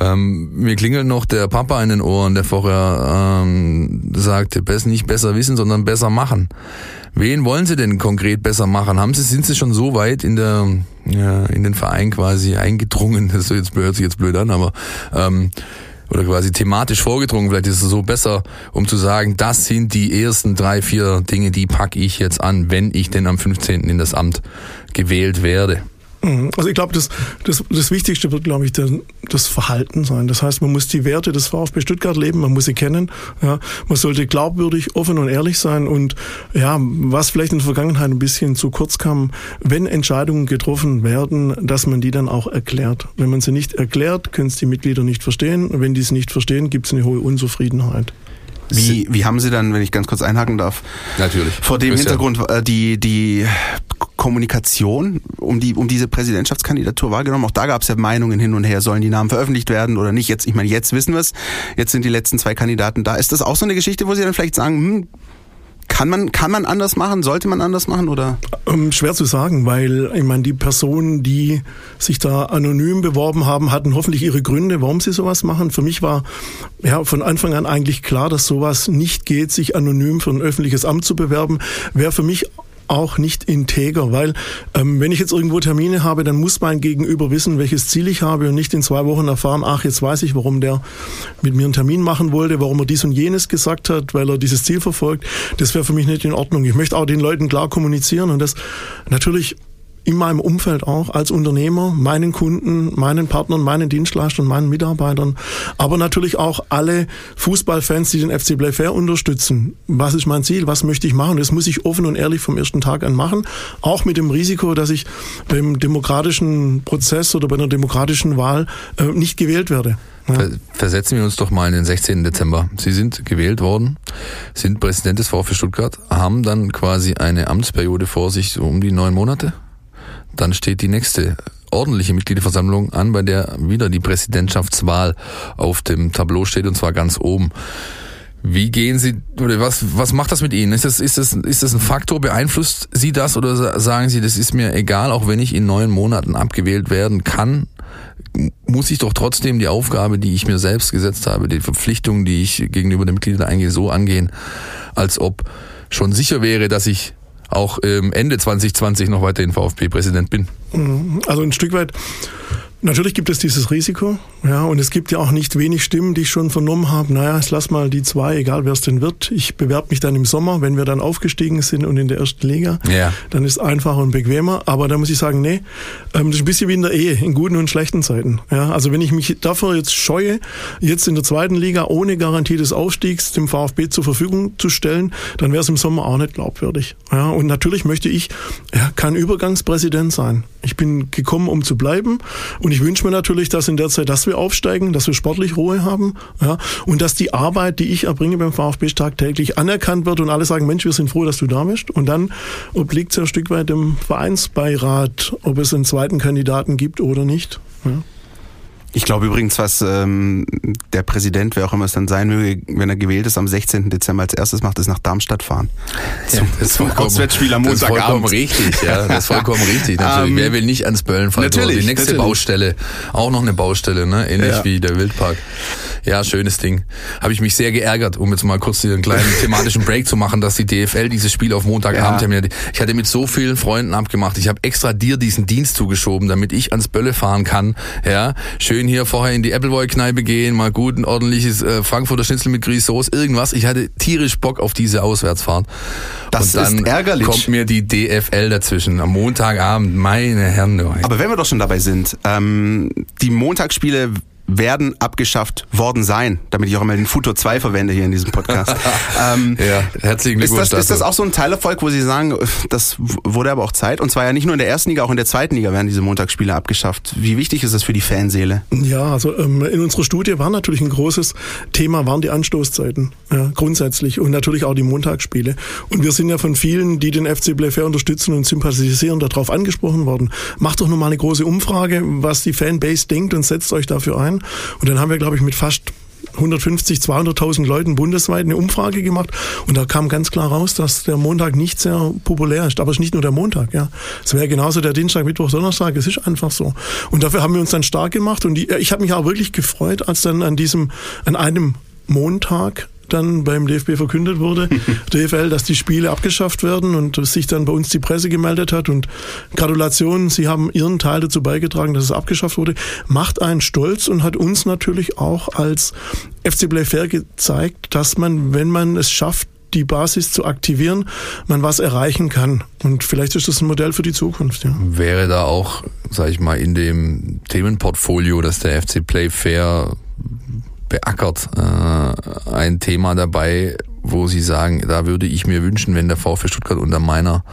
Ähm, mir klingelt noch der Papa in den Ohren, der vorher ähm, sagte, nicht besser wissen, sondern besser machen. Wen wollen Sie denn konkret besser machen? Haben Sie, sind Sie schon so weit in der, ja, in den Verein quasi eingedrungen? (laughs) Das hört sich jetzt blöd an, aber ähm, oder quasi thematisch vorgedrungen, vielleicht ist es so besser, um zu sagen, das sind die ersten drei, vier Dinge, die packe ich jetzt an, wenn ich denn am 15. in das Amt gewählt werde. Mhm. Also ich glaube, das, das, das Wichtigste wird, glaube ich, der, das Verhalten sein. Das heißt, man muss die Werte des VfB Stuttgart leben, man muss sie kennen. Ja, man sollte glaubwürdig, offen und ehrlich sein. Und ja, was vielleicht in der Vergangenheit ein bisschen zu kurz kam, wenn Entscheidungen getroffen werden, dass man die dann auch erklärt. Wenn man sie nicht erklärt, können es die Mitglieder nicht verstehen. Wenn die es nicht verstehen, gibt es eine hohe Unzufriedenheit. Wie, wie haben Sie dann, wenn ich ganz kurz einhaken darf? Natürlich. Vor dem Hintergrund äh, die, die Kommunikation um die um diese Präsidentschaftskandidatur wahrgenommen. Auch da gab es ja Meinungen hin und her, sollen die Namen veröffentlicht werden oder nicht. Jetzt, ich meine, jetzt wissen wir es. Jetzt sind die letzten zwei Kandidaten da. Ist das auch so eine Geschichte, wo Sie dann vielleicht sagen, hm, Kann man, kann man anders machen? Sollte man anders machen oder? Ähm, schwer zu sagen, weil ich meine, die Personen, die sich da anonym beworben haben, hatten hoffentlich ihre Gründe, warum sie sowas machen. Für mich war ja von Anfang an eigentlich klar, dass sowas nicht geht, sich anonym für ein öffentliches Amt zu bewerben. Wäre für mich auch nicht integer, weil ähm, wenn ich jetzt irgendwo Termine habe, dann muss mein Gegenüber wissen, welches Ziel ich habe und nicht in zwei Wochen erfahren, ach, jetzt weiß ich, warum der mit mir einen Termin machen wollte, warum er dies und jenes gesagt hat, weil er dieses Ziel verfolgt. Das wäre für mich nicht in Ordnung. Ich möchte auch den Leuten klar kommunizieren und das natürlich in meinem Umfeld auch als Unternehmer, meinen Kunden, meinen Partnern, meinen Dienstleistern, meinen Mitarbeitern, aber natürlich auch alle Fußballfans, die den FC Playfair unterstützen. Was ist mein Ziel? Was möchte ich machen? Das muss ich offen und ehrlich vom ersten Tag an machen, auch mit dem Risiko, dass ich beim demokratischen Prozess oder bei einer demokratischen Wahl äh, nicht gewählt werde. Ja. Versetzen wir uns doch mal in den 16. Dezember. Sie sind gewählt worden, sind Präsident des VfB Stuttgart, haben dann quasi eine Amtsperiode vor sich, so um die neun Monate? Dann steht die nächste ordentliche Mitgliederversammlung an, bei der wieder die Präsidentschaftswahl auf dem Tableau steht und zwar ganz oben. Wie gehen Sie oder was was macht das mit Ihnen? Ist das ist das ist das ein Faktor? Beeinflusst Sie das oder sagen Sie, das ist mir egal, auch wenn ich in neun Monaten abgewählt werden kann? Muss ich doch trotzdem die Aufgabe, die ich mir selbst gesetzt habe, die Verpflichtung, die ich gegenüber den Mitgliedern eingehe, so angehen, als ob schon sicher wäre, dass ich auch ähm, Ende 2020 noch weiterhin VfB-Präsident bin. Mhm. Also ein Stück weit Natürlich gibt es dieses Risiko, ja, und es gibt ja auch nicht wenig Stimmen, die ich schon vernommen habe. Naja, ich lass mal die zwei, egal wer es denn wird. Ich bewerbe mich dann im Sommer, wenn wir dann aufgestiegen sind und in der ersten Liga. Ja. Dann ist einfacher und bequemer. Aber da muss ich sagen, nee, ähm, das ist ein bisschen wie in der Ehe, in guten und schlechten Zeiten. Ja, also wenn ich mich dafür jetzt scheue, jetzt in der zweiten Liga ohne Garantie des Aufstiegs dem VfB zur Verfügung zu stellen, dann wäre es im Sommer auch nicht glaubwürdig. Ja, und natürlich möchte ich ja, kein Übergangspräsident sein. Ich bin gekommen, um zu bleiben und ich wünsche mir natürlich, dass in der Zeit, dass wir aufsteigen, dass wir sportlich Ruhe haben ja, und dass die Arbeit, die ich erbringe beim VfB tagtäglich anerkannt wird und alle sagen, Mensch, wir sind froh, dass du da bist. Und dann obliegt es ja ein Stück weit dem Vereinsbeirat, ob es einen zweiten Kandidaten gibt oder nicht. Ja. Ich glaube übrigens, was ähm, der Präsident, wer auch immer es dann sein möge, wenn er gewählt ist, am 16. Dezember als erstes macht, ist nach Darmstadt fahren. Ja, zum, das zum Auswärtsspiel am Montagabend. Das ist vollkommen richtig, ja. Das ist vollkommen richtig. Natürlich. Um, (laughs) wer will nicht ans Böllenfall? Natürlich. Die nächste natürlich. Baustelle, auch noch eine Baustelle, ne? Ähnlich ja. wie der Wildpark. Ja, schönes Ding. Habe ich mich sehr geärgert, um jetzt mal kurz hier einen kleinen (laughs) thematischen Break zu machen, dass die DFL dieses Spiel auf Montagabend ja. Ich hatte mit so vielen Freunden abgemacht. Ich habe extra dir diesen Dienst zugeschoben, damit ich ans Bölle fahren kann. Ja, schön schön hier vorher in die Appleboy-Kneipe gehen, mal gut ein ordentliches äh, Frankfurter Schnitzel mit Grießsoße, irgendwas. Ich hatte tierisch Bock auf diese Auswärtsfahrt. Das Und dann ist ärgerlich. kommt mir die DFL dazwischen am Montagabend, meine Herren. Aber wenn wir doch schon dabei sind, ähm, die Montagsspiele werden abgeschafft worden sein, damit ich auch immer den Futur 2 verwende hier in diesem Podcast. (laughs) ähm, ja, herzlichen Glückwunsch. Ist das, ist das auch so ein Teilerfolg, wo Sie sagen, das wurde aber auch Zeit? Und zwar ja nicht nur in der ersten Liga, auch in der zweiten Liga werden diese Montagsspiele abgeschafft. Wie wichtig ist das für die Fanseele? Ja, also ähm, in unserer Studie war natürlich ein großes Thema, waren die Anstoßzeiten, ja, grundsätzlich und natürlich auch die Montagsspiele. Und wir sind ja von vielen, die den FC Playfair unterstützen und sympathisieren, darauf angesprochen worden. Macht doch nur mal eine große Umfrage, was die Fanbase denkt und setzt euch dafür ein. Und dann haben wir, glaube ich, mit fast 150, 200.000 Leuten bundesweit eine Umfrage gemacht und da kam ganz klar raus, dass der Montag nicht sehr populär ist. Aber es ist nicht nur der Montag, ja. Es wäre genauso der Dienstag, Mittwoch, Donnerstag. Es ist einfach so. Und dafür haben wir uns dann stark gemacht und die, ich habe mich auch wirklich gefreut, als dann an diesem, an einem Montag dann beim DFB verkündet wurde, (laughs) DFL, dass die Spiele abgeschafft werden und sich dann bei uns die Presse gemeldet hat und Gratulation, Sie haben Ihren Teil dazu beigetragen, dass es abgeschafft wurde, macht einen stolz und hat uns natürlich auch als FC Playfair gezeigt, dass man, wenn man es schafft, die Basis zu aktivieren, man was erreichen kann. Und vielleicht ist das ein Modell für die Zukunft. Ja. Wäre da auch, sage ich mal, in dem Themenportfolio, dass der FC Playfair beackert. Äh, ein Thema dabei, wo Sie sagen, da würde ich mir wünschen, wenn der VfB Stuttgart unter meiner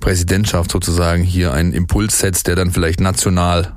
Präsidentschaft sozusagen hier einen Impuls setzt, der dann vielleicht national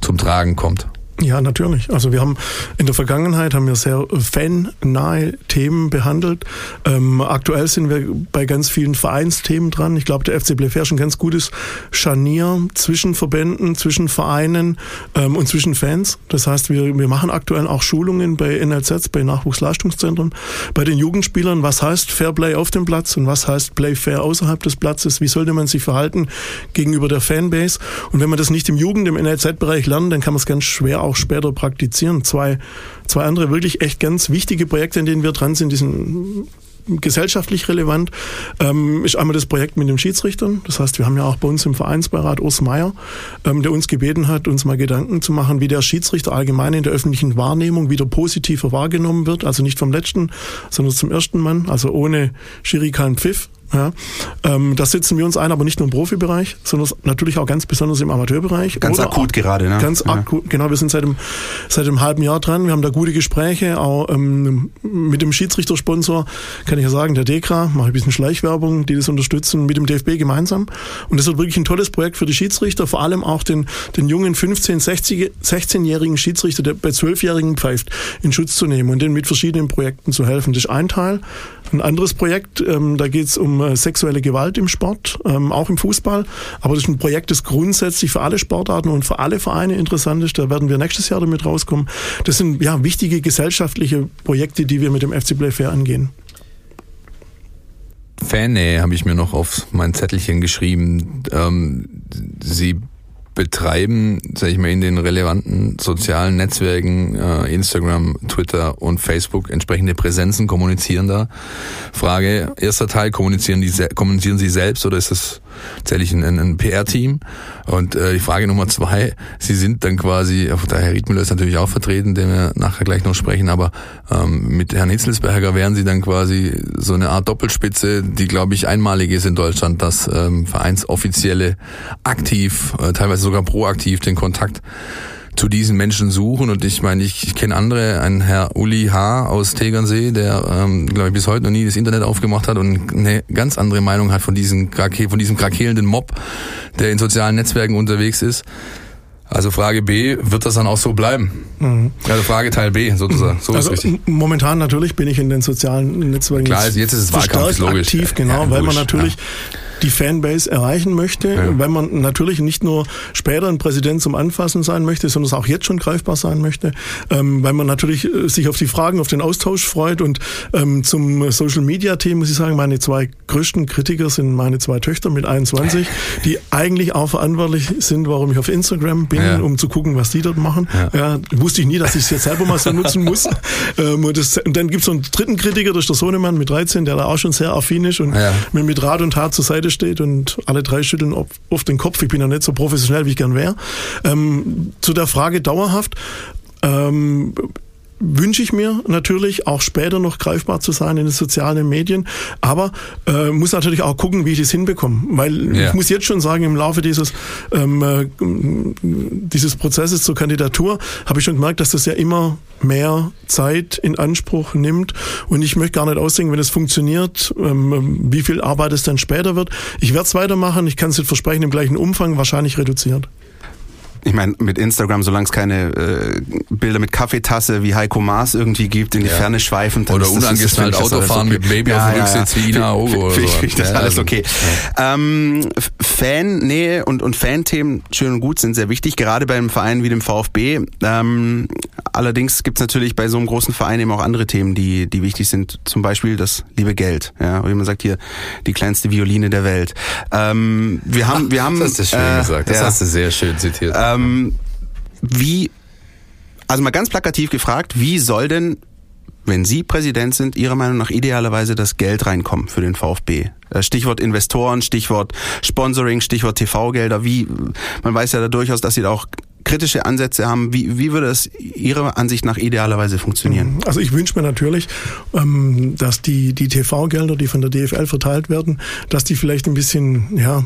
zum Tragen kommt. Ja, natürlich. Also wir haben in der Vergangenheit haben wir sehr fannahe Themen behandelt. Ähm, aktuell sind wir bei ganz vielen Vereinsthemen dran. Ich glaube, der FC Blefair ist ein ganz gutes Scharnier zwischen Verbänden, zwischen Vereinen ähm, und zwischen Fans. Das heißt, wir, wir machen aktuell auch Schulungen bei NLZs, bei Nachwuchsleistungszentren, bei den Jugendspielern. Was heißt Fairplay auf dem Platz und was heißt Play Fair außerhalb des Platzes? Wie sollte man sich verhalten gegenüber der Fanbase? Und wenn man das nicht im Jugend, im NLZ-Bereich lernt, dann kann man es ganz schwer auch später praktizieren. Zwei, zwei andere wirklich echt ganz wichtige Projekte, in denen wir dran sind, die sind gesellschaftlich relevant, ähm, ist einmal das Projekt mit den Schiedsrichtern. Das heißt, wir haben ja auch bei uns im Vereinsbeirat Urs Meier, ähm, der uns gebeten hat, uns mal Gedanken zu machen, wie der Schiedsrichter allgemein in der öffentlichen Wahrnehmung wieder positiver wahrgenommen wird. Also nicht vom letzten, sondern zum ersten Mann, also ohne Schiri kein Pfiff. Ja, ähm, das setzen wir uns ein, aber nicht nur im Profibereich, sondern natürlich auch ganz besonders im Amateurbereich. Ganz Oder akut gerade, ne? Ganz ja. akut, genau. Wir sind seit einem, seit einem halben Jahr dran. Wir haben da gute Gespräche, auch ähm, mit dem Schiedsrichtersponsor, kann ich ja sagen, der DEKRA, mache ich ein bisschen Schleichwerbung, die das unterstützen, mit dem DFB gemeinsam. Und das wird wirklich ein tolles Projekt für die Schiedsrichter, vor allem auch den, den jungen 15-, 16-jährigen Schiedsrichter, der bei 12-Jährigen pfeift, in Schutz zu nehmen und denen mit verschiedenen Projekten zu helfen. Das ist ein Teil. Ein anderes Projekt, ähm, da geht es um äh, sexuelle Gewalt im Sport, ähm, auch im Fußball. Aber das ist ein Projekt, das grundsätzlich für alle Sportarten und für alle Vereine interessant ist. Da werden wir nächstes Jahr damit rauskommen. Das sind ja wichtige gesellschaftliche Projekte, die wir mit dem FC Play Fair angehen. Fannähe habe ich mir noch auf mein Zettelchen geschrieben. Ähm, Sie betreiben, sage ich mal, in den relevanten sozialen Netzwerken, äh, Instagram, Twitter und Facebook entsprechende Präsenzen, kommunizieren da. Frage, erster Teil, kommunizieren, die, kommunizieren Sie selbst oder ist das tatsächlich ein, ein PR-Team? Und äh, die Frage Nummer zwei, Sie sind dann quasi, der Herr Riedmüller ist natürlich auch vertreten, den wir nachher gleich noch sprechen, aber ähm, mit Herrn Hitzelsberger wären Sie dann quasi so eine Art Doppelspitze, die, glaube ich, einmalig ist in Deutschland, dass ähm, Vereinsoffizielle aktiv, äh, teilweise sogar proaktiv den Kontakt zu diesen Menschen suchen. Und ich meine, ich, ich kenne andere, ein Herr Uli H. aus Tegernsee, der, ähm, glaube ich, bis heute noch nie das Internet aufgemacht hat und eine ganz andere Meinung hat von diesem, von diesem krakelnden Mob, der in sozialen Netzwerken unterwegs ist. Also Frage B, wird das dann auch so bleiben? Mhm. Also Frage Teil B sozusagen. So also ist. Momentan natürlich bin ich in den sozialen Netzwerken Klar, jetzt, jetzt ist es Wahlkampf, logisch. aktiv, genau, ja, weil man natürlich ja die Fanbase erreichen möchte, ja. weil man natürlich nicht nur später ein Präsident zum Anfassen sein möchte, sondern es auch jetzt schon greifbar sein möchte, ähm, weil man natürlich äh, sich auf die Fragen, auf den Austausch freut und ähm, zum Social Media Thema muss ich sagen, meine zwei größten Kritiker sind meine zwei Töchter mit 21, die eigentlich auch verantwortlich sind, warum ich auf Instagram bin, ja. um zu gucken, was die dort machen. Ja. ja wusste ich nie, dass ich es jetzt selber mal so nutzen muss. (laughs) ähm, und, das, und, dann gibt es so einen dritten Kritiker, das ist der Sohnemann mit 13, der da auch schon sehr affin ist und mir mit Rat und Tat zur Seite Seite steht und alle drei schütteln auf den Kopf. Ich bin ja nicht so professionell, wie ich gern wäre. Ähm, zu der Frage dauerhaft. Ähm, wünsche ich mir natürlich auch später noch greifbar zu sein in den sozialen Medien, aber äh, muss natürlich auch gucken, wie ich das hinbekomme, weil ja. ich muss jetzt schon sagen, im Laufe dieses ähm, äh, dieses Prozesses zur Kandidatur habe ich schon gemerkt, dass das ja immer mehr Zeit in Anspruch nimmt. Und ich möchte gar nicht aussehen, wenn es funktioniert, ähm, wie viel Arbeit es dann später wird. Ich werde es weitermachen, ich kann es nicht versprechen, im gleichen Umfang, wahrscheinlich reduziert ich meine, mit Instagram, solange es keine äh, Bilder mit Kaffeetasse wie Heiko Maas irgendwie gibt, in die ja. Ferne schweifen. Dann oder unangeschnallt Autofahren okay. mit Baby ja, auf dem Rücksitz wie Ina Ogo oder so. Ich, das ja, alles okay. Ähm, Fan-Nähe und, und Fan-Themen, schön und gut, sind sehr wichtig, gerade bei einem Verein wie dem VfB. Ähm, allerdings gibt es natürlich bei so einem großen Verein eben auch andere Themen, die, die wichtig sind. Zum Beispiel das liebe Geld. Ja, wie man sagt hier, die kleinste Violine der Welt. Ähm, wir haben, wir haben. Das hast du schön äh, gesagt. Das hast du sehr schön zitiert. Äh, ähm, wie, also mal ganz plakativ gefragt, wie soll denn, wenn Sie Präsident sind, Ihrer Meinung nach idealerweise das Geld reinkommen für den VfB? Äh, Stichwort Investoren, Stichwort Sponsoring, Stichwort TV-Gelder. Wie, man weiß ja da durchaus, dass Sie da auch kritische Ansätze haben. Wie, wie würde es Ihrer Ansicht nach idealerweise funktionieren? Also ich wünsche mir natürlich, ähm, dass die, die TV-Gelder, die von der DFL verteilt werden, dass die vielleicht ein bisschen, ja,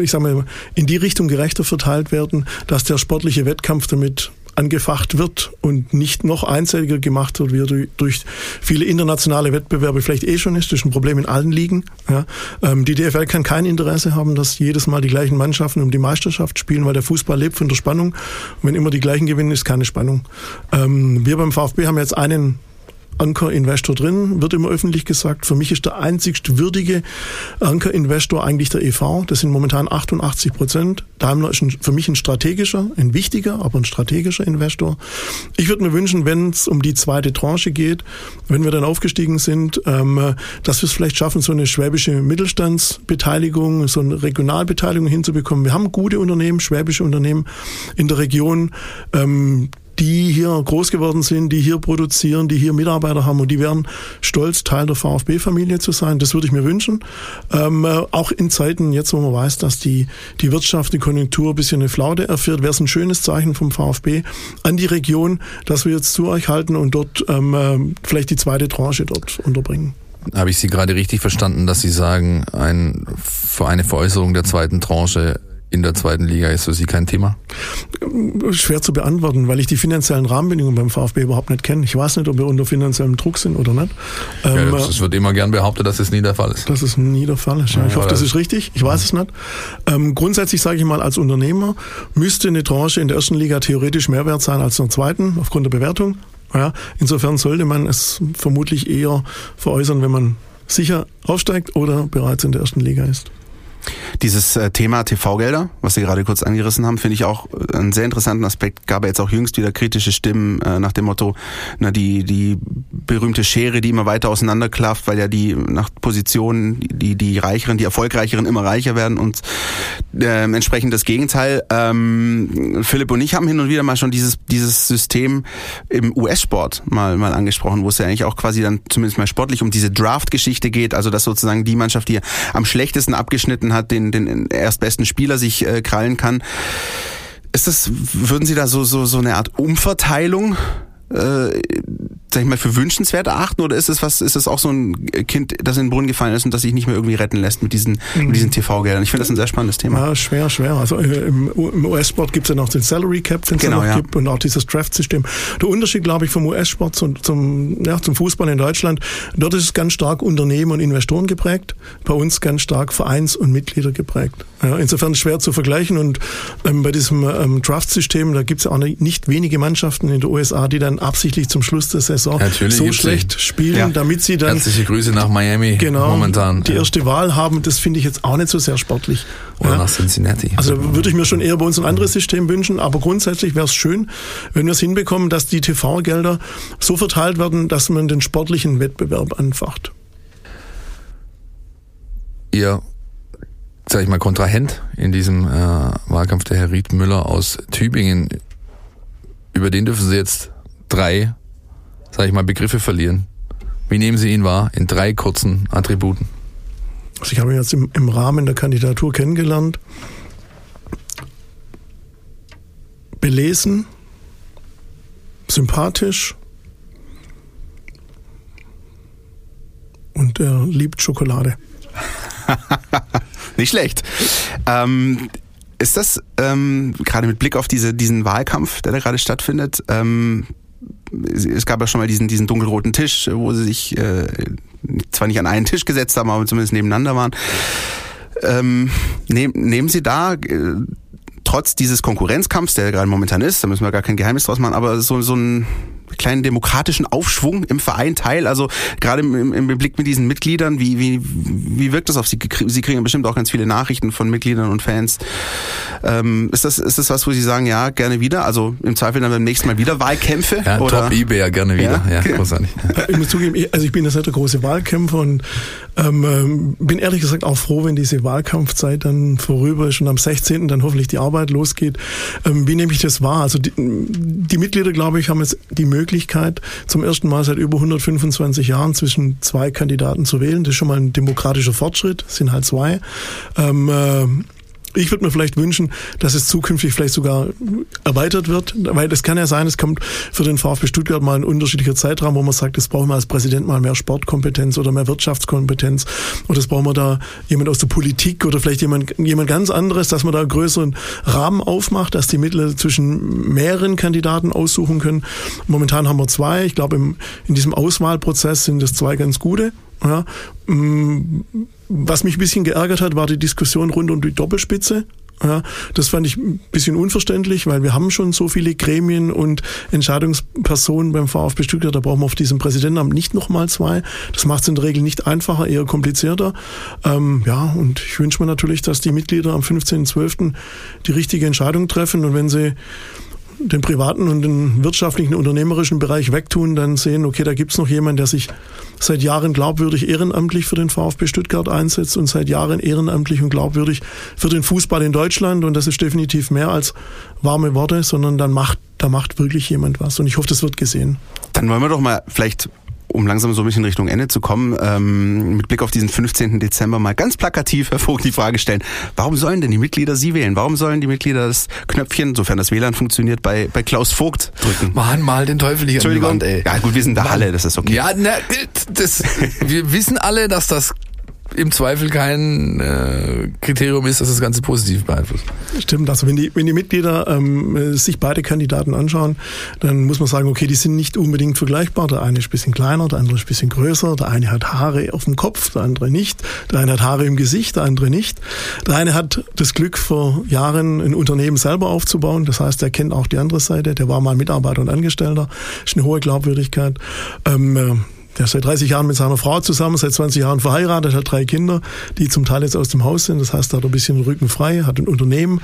ich sage mal, in die Richtung gerechter verteilt werden, dass der sportliche Wettkampf damit angefacht wird und nicht noch einseitiger gemacht wird, wie er durch viele internationale Wettbewerbe vielleicht eh schon ist. Das ist ein Problem in allen Ligen. Ja. Ähm, die DFL kann kein Interesse haben, dass jedes Mal die gleichen Mannschaften um die Meisterschaft spielen, weil der Fußball lebt von der Spannung. Und wenn immer die gleichen gewinnen, ist keine Spannung. Ähm, wir beim VfB haben jetzt einen Anker-Investor drin, wird immer öffentlich gesagt. Für mich ist der einzigst würdige Anker-Investor eigentlich der EV. Das sind momentan 88 Prozent. Daimler ist ein, für mich ein strategischer, ein wichtiger, aber ein strategischer Investor. Ich würde mir wünschen, wenn es um die zweite Tranche geht, wenn wir dann aufgestiegen sind, ähm, dass wir es vielleicht schaffen, so eine schwäbische Mittelstandsbeteiligung, so eine Regionalbeteiligung hinzubekommen. Wir haben gute Unternehmen, schwäbische Unternehmen in der Region. Ähm, die hier groß geworden sind, die hier produzieren, die hier Mitarbeiter haben und die wären stolz, Teil der VfB-Familie zu sein. Das würde ich mir wünschen. Ähm, äh, auch in Zeiten jetzt, wo man weiß, dass die, die Wirtschaft, die Konjunktur ein bisschen eine Flaute erfährt, wäre es ein schönes Zeichen vom VfB an die Region, dass wir jetzt zu euch halten und dort ähm, äh, vielleicht die zweite Tranche dort unterbringen. Habe ich Sie gerade richtig verstanden, dass Sie sagen, ein, für eine Veräußerung der zweiten Tranche in der zweiten Liga ist für Sie kein Thema? Schwer zu beantworten, weil ich die finanziellen Rahmenbedingungen beim VfB überhaupt nicht kenne. Ich weiß nicht, ob wir unter finanziellem Druck sind oder nicht. Ja, ähm, es wird immer gern behauptet, dass es nie der Fall ist. Dass es nie der Fall ist. Ja. Ich hoffe, das ist richtig. Ich weiß es nicht. Ähm, grundsätzlich sage ich mal, als Unternehmer müsste eine Tranche in der ersten Liga theoretisch mehr wert sein als in der zweiten, aufgrund der Bewertung. Ja, insofern sollte man es vermutlich eher veräußern, wenn man sicher aufsteigt oder bereits in der ersten Liga ist. Dieses äh, Thema TV-Gelder, was Sie gerade kurz angerissen haben, finde ich auch äh, einen sehr interessanten Aspekt. Gab jetzt auch jüngst wieder kritische Stimmen äh, nach dem Motto, na die die berühmte Schere, die immer weiter auseinanderklafft, weil ja die nach Positionen die die reicheren, die erfolgreicheren immer reicher werden und äh, entsprechend das Gegenteil. Ähm, Philipp und ich haben hin und wieder mal schon dieses dieses System im US-Sport mal mal angesprochen, wo es ja eigentlich auch quasi dann zumindest mal sportlich um diese Draft-Geschichte geht, also dass sozusagen die Mannschaft, die am schlechtesten abgeschnitten hat, den, den erstbesten Spieler sich äh, krallen kann. Ist das, würden Sie da so, so, so eine Art Umverteilung äh, sag ich mal, für wünschenswert erachten oder ist es was, ist es auch so ein Kind, das in den Brunnen gefallen ist und das sich nicht mehr irgendwie retten lässt mit diesen, mhm. mit diesen TV-Geldern? Ich finde das ein sehr spannendes Thema. Ja, schwer, schwer. Also äh, im, im US-Sport gibt es ja noch den Salary Cap, den es genau, noch ja. gibt und auch dieses Draft-System. Der Unterschied, glaube ich, vom US-Sport zum, zum, ja, zum Fußball in Deutschland, dort ist es ganz stark Unternehmen und Investoren geprägt, bei uns ganz stark Vereins- und Mitglieder geprägt. Ja, insofern schwer zu vergleichen und ähm, bei diesem ähm, Draft-System, da gibt es auch nicht wenige Mannschaften in den USA, die dann absichtlich zum Schluss der Saison Natürlich so schlecht spielen, ja. damit sie dann herzliche Grüße nach Miami genau, momentan die erste Wahl haben. Das finde ich jetzt auch nicht so sehr sportlich. Oder ja. nach Cincinnati. Also würde ich mir schon eher bei uns ein anderes System wünschen, aber grundsätzlich wäre es schön, wenn wir es hinbekommen, dass die TV-Gelder so verteilt werden, dass man den sportlichen Wettbewerb anfacht. Ihr sag ich mal, Kontrahent in diesem äh, Wahlkampf, der Herr Riedmüller aus Tübingen. Über den dürfen Sie jetzt drei, sag ich mal, Begriffe verlieren. Wie nehmen Sie ihn wahr in drei kurzen Attributen? Also ich habe ihn jetzt im, im Rahmen der Kandidatur kennengelernt. Belesen, sympathisch und er liebt Schokolade. (laughs) Nicht schlecht. Ähm, ist das ähm, gerade mit Blick auf diese, diesen Wahlkampf, der da gerade stattfindet, ähm, es gab ja schon mal diesen, diesen dunkelroten Tisch, wo sie sich äh, zwar nicht an einen Tisch gesetzt haben, aber zumindest nebeneinander waren. Ähm, nehm, nehmen Sie da äh, trotz dieses Konkurrenzkampfs, der gerade momentan ist, da müssen wir gar kein Geheimnis draus machen, aber so, so ein kleinen demokratischen Aufschwung im Verein teil? Also gerade im, im Blick mit diesen Mitgliedern, wie, wie, wie wirkt das auf Sie? Sie kriegen bestimmt auch ganz viele Nachrichten von Mitgliedern und Fans. Ähm, ist, das, ist das was, wo Sie sagen, ja, gerne wieder? Also im Zweifel dann beim nächsten Mal wieder Wahlkämpfe? Ja, oder? top eBay ja gerne wieder. Ja, ja großartig. Ich muss zugeben, also ich bin jetzt nicht der große Wahlkämpfer und ähm, ähm, bin ehrlich gesagt auch froh, wenn diese Wahlkampfzeit dann vorüber ist und am 16. dann hoffentlich die Arbeit losgeht. Ähm, wie nehme ich das wahr? Also die, die Mitglieder, glaube ich, haben jetzt die Möglichkeit, zum ersten Mal seit über 125 Jahren zwischen zwei Kandidaten zu wählen. Das ist schon mal ein demokratischer Fortschritt, sind halt zwei. Ähm, äh, ich würde mir vielleicht wünschen, dass es zukünftig vielleicht sogar erweitert wird, weil es kann ja sein, es kommt für den VfB Stuttgart mal ein unterschiedlicher Zeitraum, wo man sagt, es brauchen wir als Präsident mal mehr Sportkompetenz oder mehr Wirtschaftskompetenz oder es brauchen wir da jemand aus der Politik oder vielleicht jemand, jemand ganz anderes, dass man da einen größeren Rahmen aufmacht, dass die Mittel zwischen mehreren Kandidaten aussuchen können. Momentan haben wir zwei. Ich glaube, im, in diesem Auswahlprozess sind es zwei ganz gute. Ja. Was mich ein bisschen geärgert hat, war die Diskussion rund um die Doppelspitze. Ja, das fand ich ein bisschen unverständlich, weil wir haben schon so viele Gremien und Entscheidungspersonen beim VfB Stuttgart, da brauchen wir auf diesem Präsidentenamt nicht nochmal zwei. Das macht es in der Regel nicht einfacher, eher komplizierter. Ähm, ja, und ich wünsche mir natürlich, dass die Mitglieder am 15.12. die richtige Entscheidung treffen und wenn sie den privaten und den wirtschaftlichen, unternehmerischen Bereich wegtun, dann sehen, okay, da gibt's noch jemanden, der sich seit Jahren glaubwürdig ehrenamtlich für den VfB Stuttgart einsetzt und seit Jahren ehrenamtlich und glaubwürdig für den Fußball in Deutschland. Und das ist definitiv mehr als warme Worte, sondern dann macht, da macht wirklich jemand was. Und ich hoffe, das wird gesehen. Dann wollen wir doch mal vielleicht um langsam so ein bisschen Richtung Ende zu kommen, ähm, mit Blick auf diesen 15. Dezember mal ganz plakativ, (laughs) Herr Vogt, die Frage stellen, warum sollen denn die Mitglieder Sie wählen? Warum sollen die Mitglieder das Knöpfchen, sofern das WLAN funktioniert, bei, bei Klaus Vogt drücken? Mann, mal den Teufel hier Entschuldigung. Wand, ey. Ja gut, wir sind in der Halle, das ist okay. Ja, na, das, wir wissen alle, dass das im Zweifel kein äh, Kriterium ist, dass das Ganze positiv beeinflusst. Stimmt, also wenn die, wenn die Mitglieder ähm, sich beide Kandidaten anschauen, dann muss man sagen, okay, die sind nicht unbedingt vergleichbar. Der eine ist ein bisschen kleiner, der andere ist ein bisschen größer, der eine hat Haare auf dem Kopf, der andere nicht, der eine hat Haare im Gesicht, der andere nicht. Der eine hat das Glück, vor Jahren ein Unternehmen selber aufzubauen, das heißt, er kennt auch die andere Seite, der war mal Mitarbeiter und Angestellter, ist eine hohe Glaubwürdigkeit. Ähm, äh, der ist seit 30 Jahren mit seiner Frau zusammen, seit 20 Jahren verheiratet, hat drei Kinder, die zum Teil jetzt aus dem Haus sind. Das heißt, er hat ein bisschen den Rücken frei, hat ein Unternehmen,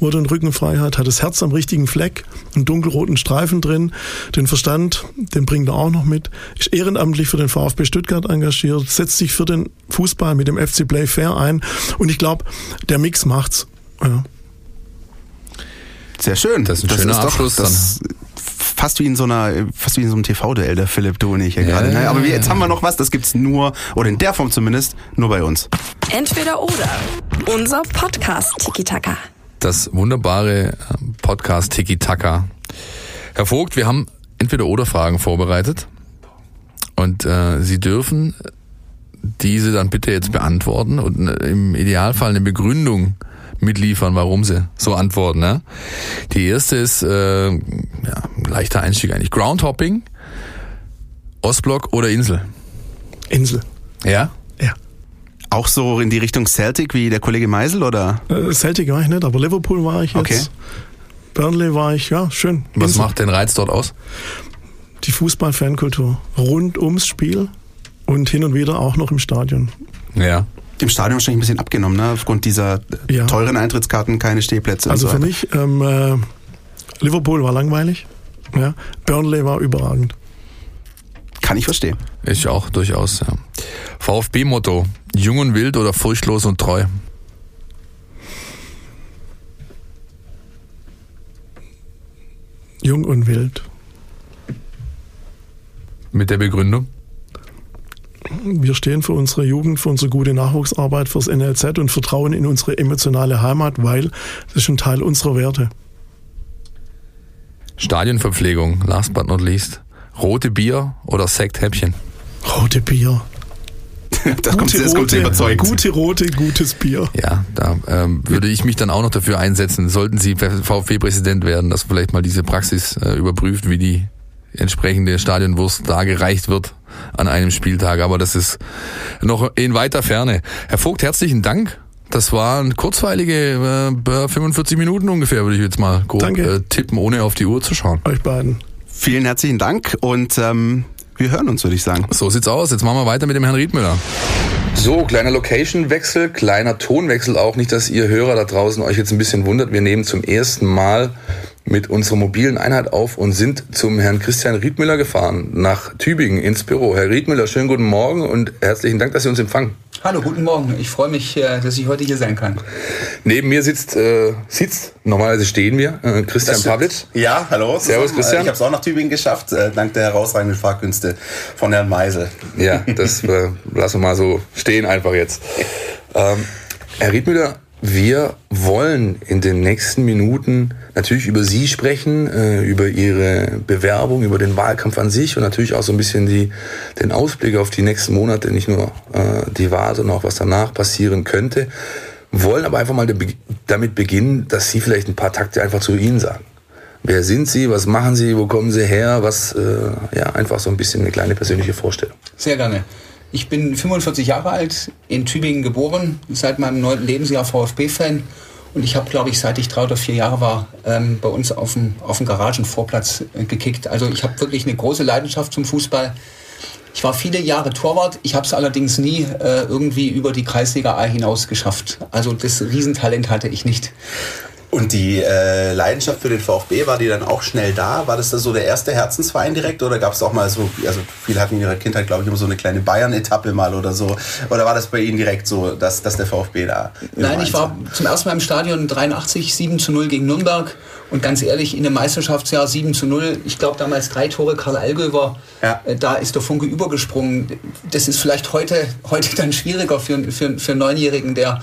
wo er den Rücken frei hat, hat das Herz am richtigen Fleck, einen dunkelroten Streifen drin, den Verstand, den bringt er auch noch mit, ist ehrenamtlich für den VfB Stuttgart engagiert, setzt sich für den Fußball mit dem FC Play Fair ein und ich glaube, der Mix macht's. Ja. Sehr schön. Das ist ein das schöner ist Abschluss. Doch, das fast wie in so einer, fast wie in so einem TV-Duell, der Philipp, du und ich hier ja, gerade. Naja, aber wir, jetzt haben wir noch was, das gibt's nur, oder in der Form zumindest, nur bei uns. Entweder oder. Unser Podcast Tiki Taka. Das wunderbare äh, Podcast Tiki Taka. Herr Vogt, wir haben entweder oder Fragen vorbereitet. Und äh, Sie dürfen diese dann bitte jetzt beantworten und äh, im Idealfall eine Begründung mitliefern, warum sie so antworten. Ne? Die erste ist äh, ja, leichter Einstieg eigentlich. Groundhopping, Ostblock oder Insel? Insel. Ja? Ja. Auch so in die Richtung Celtic wie der Kollege Meisel oder? Äh, Celtic war ich nicht, aber Liverpool war ich jetzt. Okay. Burnley war ich, ja, schön. Was Insel. macht den Reiz dort aus? Die Fußball-Fankultur. Rund ums Spiel und hin und wieder auch noch im Stadion. Ja im Stadion wahrscheinlich ein bisschen abgenommen, ne? aufgrund dieser ja. teuren Eintrittskarten, keine Stehplätze. Also so für mich, ähm, äh, Liverpool war langweilig, ja? Burnley war überragend. Kann ich verstehen. Ich auch, durchaus, ja. VfB-Motto, jung und wild oder furchtlos und treu? Jung und wild. Mit der Begründung? Wir stehen für unsere Jugend, für unsere gute Nachwuchsarbeit, fürs NLZ und vertrauen in unsere emotionale Heimat, weil das ist ein Teil unserer Werte. Stadionverpflegung, last but not least. Rote Bier oder Sekthäppchen? Rote Bier. (laughs) das kommt, das kommt sehr überzeugt. Gute rote, gutes Bier. Ja, da ähm, würde ich mich dann auch noch dafür einsetzen, sollten Sie VfB-Präsident werden, dass vielleicht mal diese Praxis äh, überprüft, wie die entsprechende Stadionwurst dargereicht wird an einem Spieltag. Aber das ist noch in weiter Ferne. Herr Vogt, herzlichen Dank. Das waren kurzweilige äh, 45 Minuten ungefähr, würde ich jetzt mal grob äh, tippen, ohne auf die Uhr zu schauen. Euch beiden. Vielen herzlichen Dank und ähm, wir hören uns, würde ich sagen. So sieht's aus. Jetzt machen wir weiter mit dem Herrn Riedmüller. So, kleiner Location-Wechsel, kleiner Tonwechsel auch. Nicht, dass ihr Hörer da draußen euch jetzt ein bisschen wundert. Wir nehmen zum ersten Mal mit unserer mobilen Einheit auf und sind zum Herrn Christian Riedmüller gefahren, nach Tübingen ins Büro. Herr Riedmüller, schönen guten Morgen und herzlichen Dank, dass Sie uns empfangen. Hallo, guten Morgen. Ich freue mich, äh, dass ich heute hier sein kann. Neben mir sitzt, äh, sitzt normalerweise stehen wir, äh, Christian Pavlitsch. Ja, hallo. Servus, Christian. Ich habe es auch nach Tübingen geschafft, äh, dank der herausragenden Fahrkünste von Herrn Meisel. Ja, das äh, lassen wir mal so stehen einfach jetzt. Ähm, Herr Riedmüller, wir wollen in den nächsten Minuten natürlich über Sie sprechen, äh, über Ihre Bewerbung, über den Wahlkampf an sich und natürlich auch so ein bisschen die, den Ausblick auf die nächsten Monate, nicht nur äh, die Wahl, sondern auch was danach passieren könnte. Wollen aber einfach mal damit beginnen, dass Sie vielleicht ein paar Takte einfach zu Ihnen sagen. Wer sind Sie? Was machen Sie? Wo kommen Sie her? Was, äh, ja, einfach so ein bisschen eine kleine persönliche Vorstellung. Sehr gerne. Ich bin 45 Jahre alt, in Tübingen geboren, seit meinem neunten Lebensjahr VfB-Fan. Und ich habe, glaube ich, seit ich drei oder vier Jahre war, ähm, bei uns auf dem, auf dem Garagenvorplatz äh, gekickt. Also ich habe wirklich eine große Leidenschaft zum Fußball. Ich war viele Jahre Torwart. Ich habe es allerdings nie äh, irgendwie über die Kreisliga A hinaus geschafft. Also das Riesentalent hatte ich nicht. Und die äh, Leidenschaft für den VfB, war die dann auch schnell da? War das da so der erste Herzensverein direkt oder gab es auch mal so, also viele hatten in ihrer Kindheit, glaube ich, immer so eine kleine Bayern-Etappe mal oder so. Oder war das bei Ihnen direkt so, dass, dass der VfB da? Nein, ich war zum ersten Mal im Stadion 83, 7 zu 0 gegen Nürnberg. Und ganz ehrlich, in dem Meisterschaftsjahr 7 zu 0, ich glaube damals drei Tore, Karl Allgöwer, ja. äh, da ist der Funke übergesprungen. Das ist vielleicht heute, heute dann schwieriger für, für, für einen Neunjährigen, der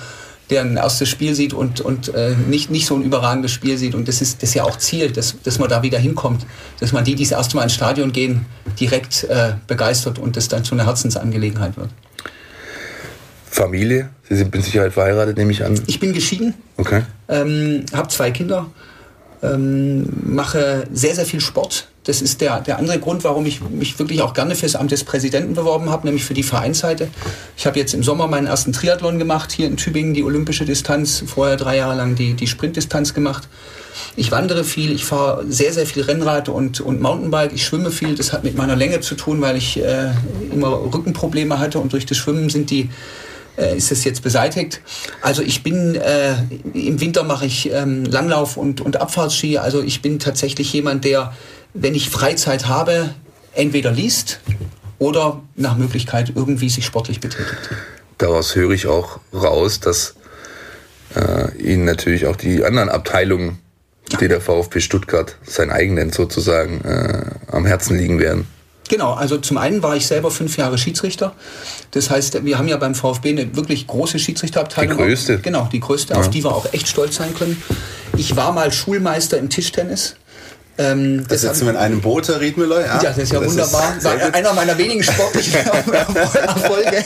der ein erstes Spiel sieht und, und äh, nicht, nicht so ein überragendes Spiel sieht. Und das ist, das ist ja auch Ziel, dass, dass man da wieder hinkommt. Dass man die, die das erste Mal ins Stadion gehen, direkt äh, begeistert und das dann zu einer Herzensangelegenheit wird. Familie? Sie sind mit Sicherheit verheiratet, nehme ich an. Ich bin geschieden. Okay. Ähm, habe zwei Kinder. Ähm, mache sehr, sehr viel Sport das ist der, der andere Grund, warum ich mich wirklich auch gerne für das Amt des Präsidenten beworben habe, nämlich für die Vereinsseite. Ich habe jetzt im Sommer meinen ersten Triathlon gemacht, hier in Tübingen, die olympische Distanz, vorher drei Jahre lang die, die Sprintdistanz gemacht. Ich wandere viel, ich fahre sehr, sehr viel Rennrad und, und Mountainbike, ich schwimme viel. Das hat mit meiner Länge zu tun, weil ich äh, immer Rückenprobleme hatte und durch das Schwimmen sind die äh, ist es jetzt beseitigt. Also ich bin, äh, im Winter mache ich ähm, Langlauf und, und Abfahrtski. Also ich bin tatsächlich jemand, der wenn ich Freizeit habe, entweder liest oder nach Möglichkeit irgendwie sich sportlich betätigt. Daraus höre ich auch raus, dass äh, Ihnen natürlich auch die anderen Abteilungen, die der VfB Stuttgart sein eigen nennt sozusagen, äh, am Herzen liegen werden. Genau, also zum einen war ich selber fünf Jahre Schiedsrichter. Das heißt, wir haben ja beim VfB eine wirklich große Schiedsrichterabteilung. Die größte. Genau, die größte, ja. auf die wir auch echt stolz sein können. Ich war mal Schulmeister im Tischtennis. Ähm, da sitzen wir in einem Boot, Herr Riedmüller. Ja, ja das ist ja das wunderbar. Ist War einer meiner wenigen sportlichen (laughs) Erfolge.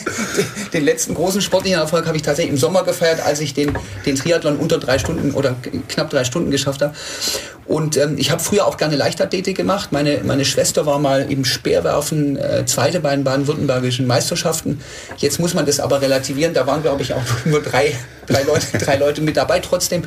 Den letzten großen sportlichen Erfolg habe ich tatsächlich im Sommer gefeiert, als ich den, den Triathlon unter drei Stunden oder knapp drei Stunden geschafft habe. Und ähm, ich habe früher auch gerne Leichtathletik gemacht. Meine, meine Schwester war mal im Speerwerfen äh, zweite bei den baden-württembergischen Meisterschaften. Jetzt muss man das aber relativieren. Da waren, glaube ich, auch nur drei, drei, Leute, (laughs) drei Leute mit dabei trotzdem.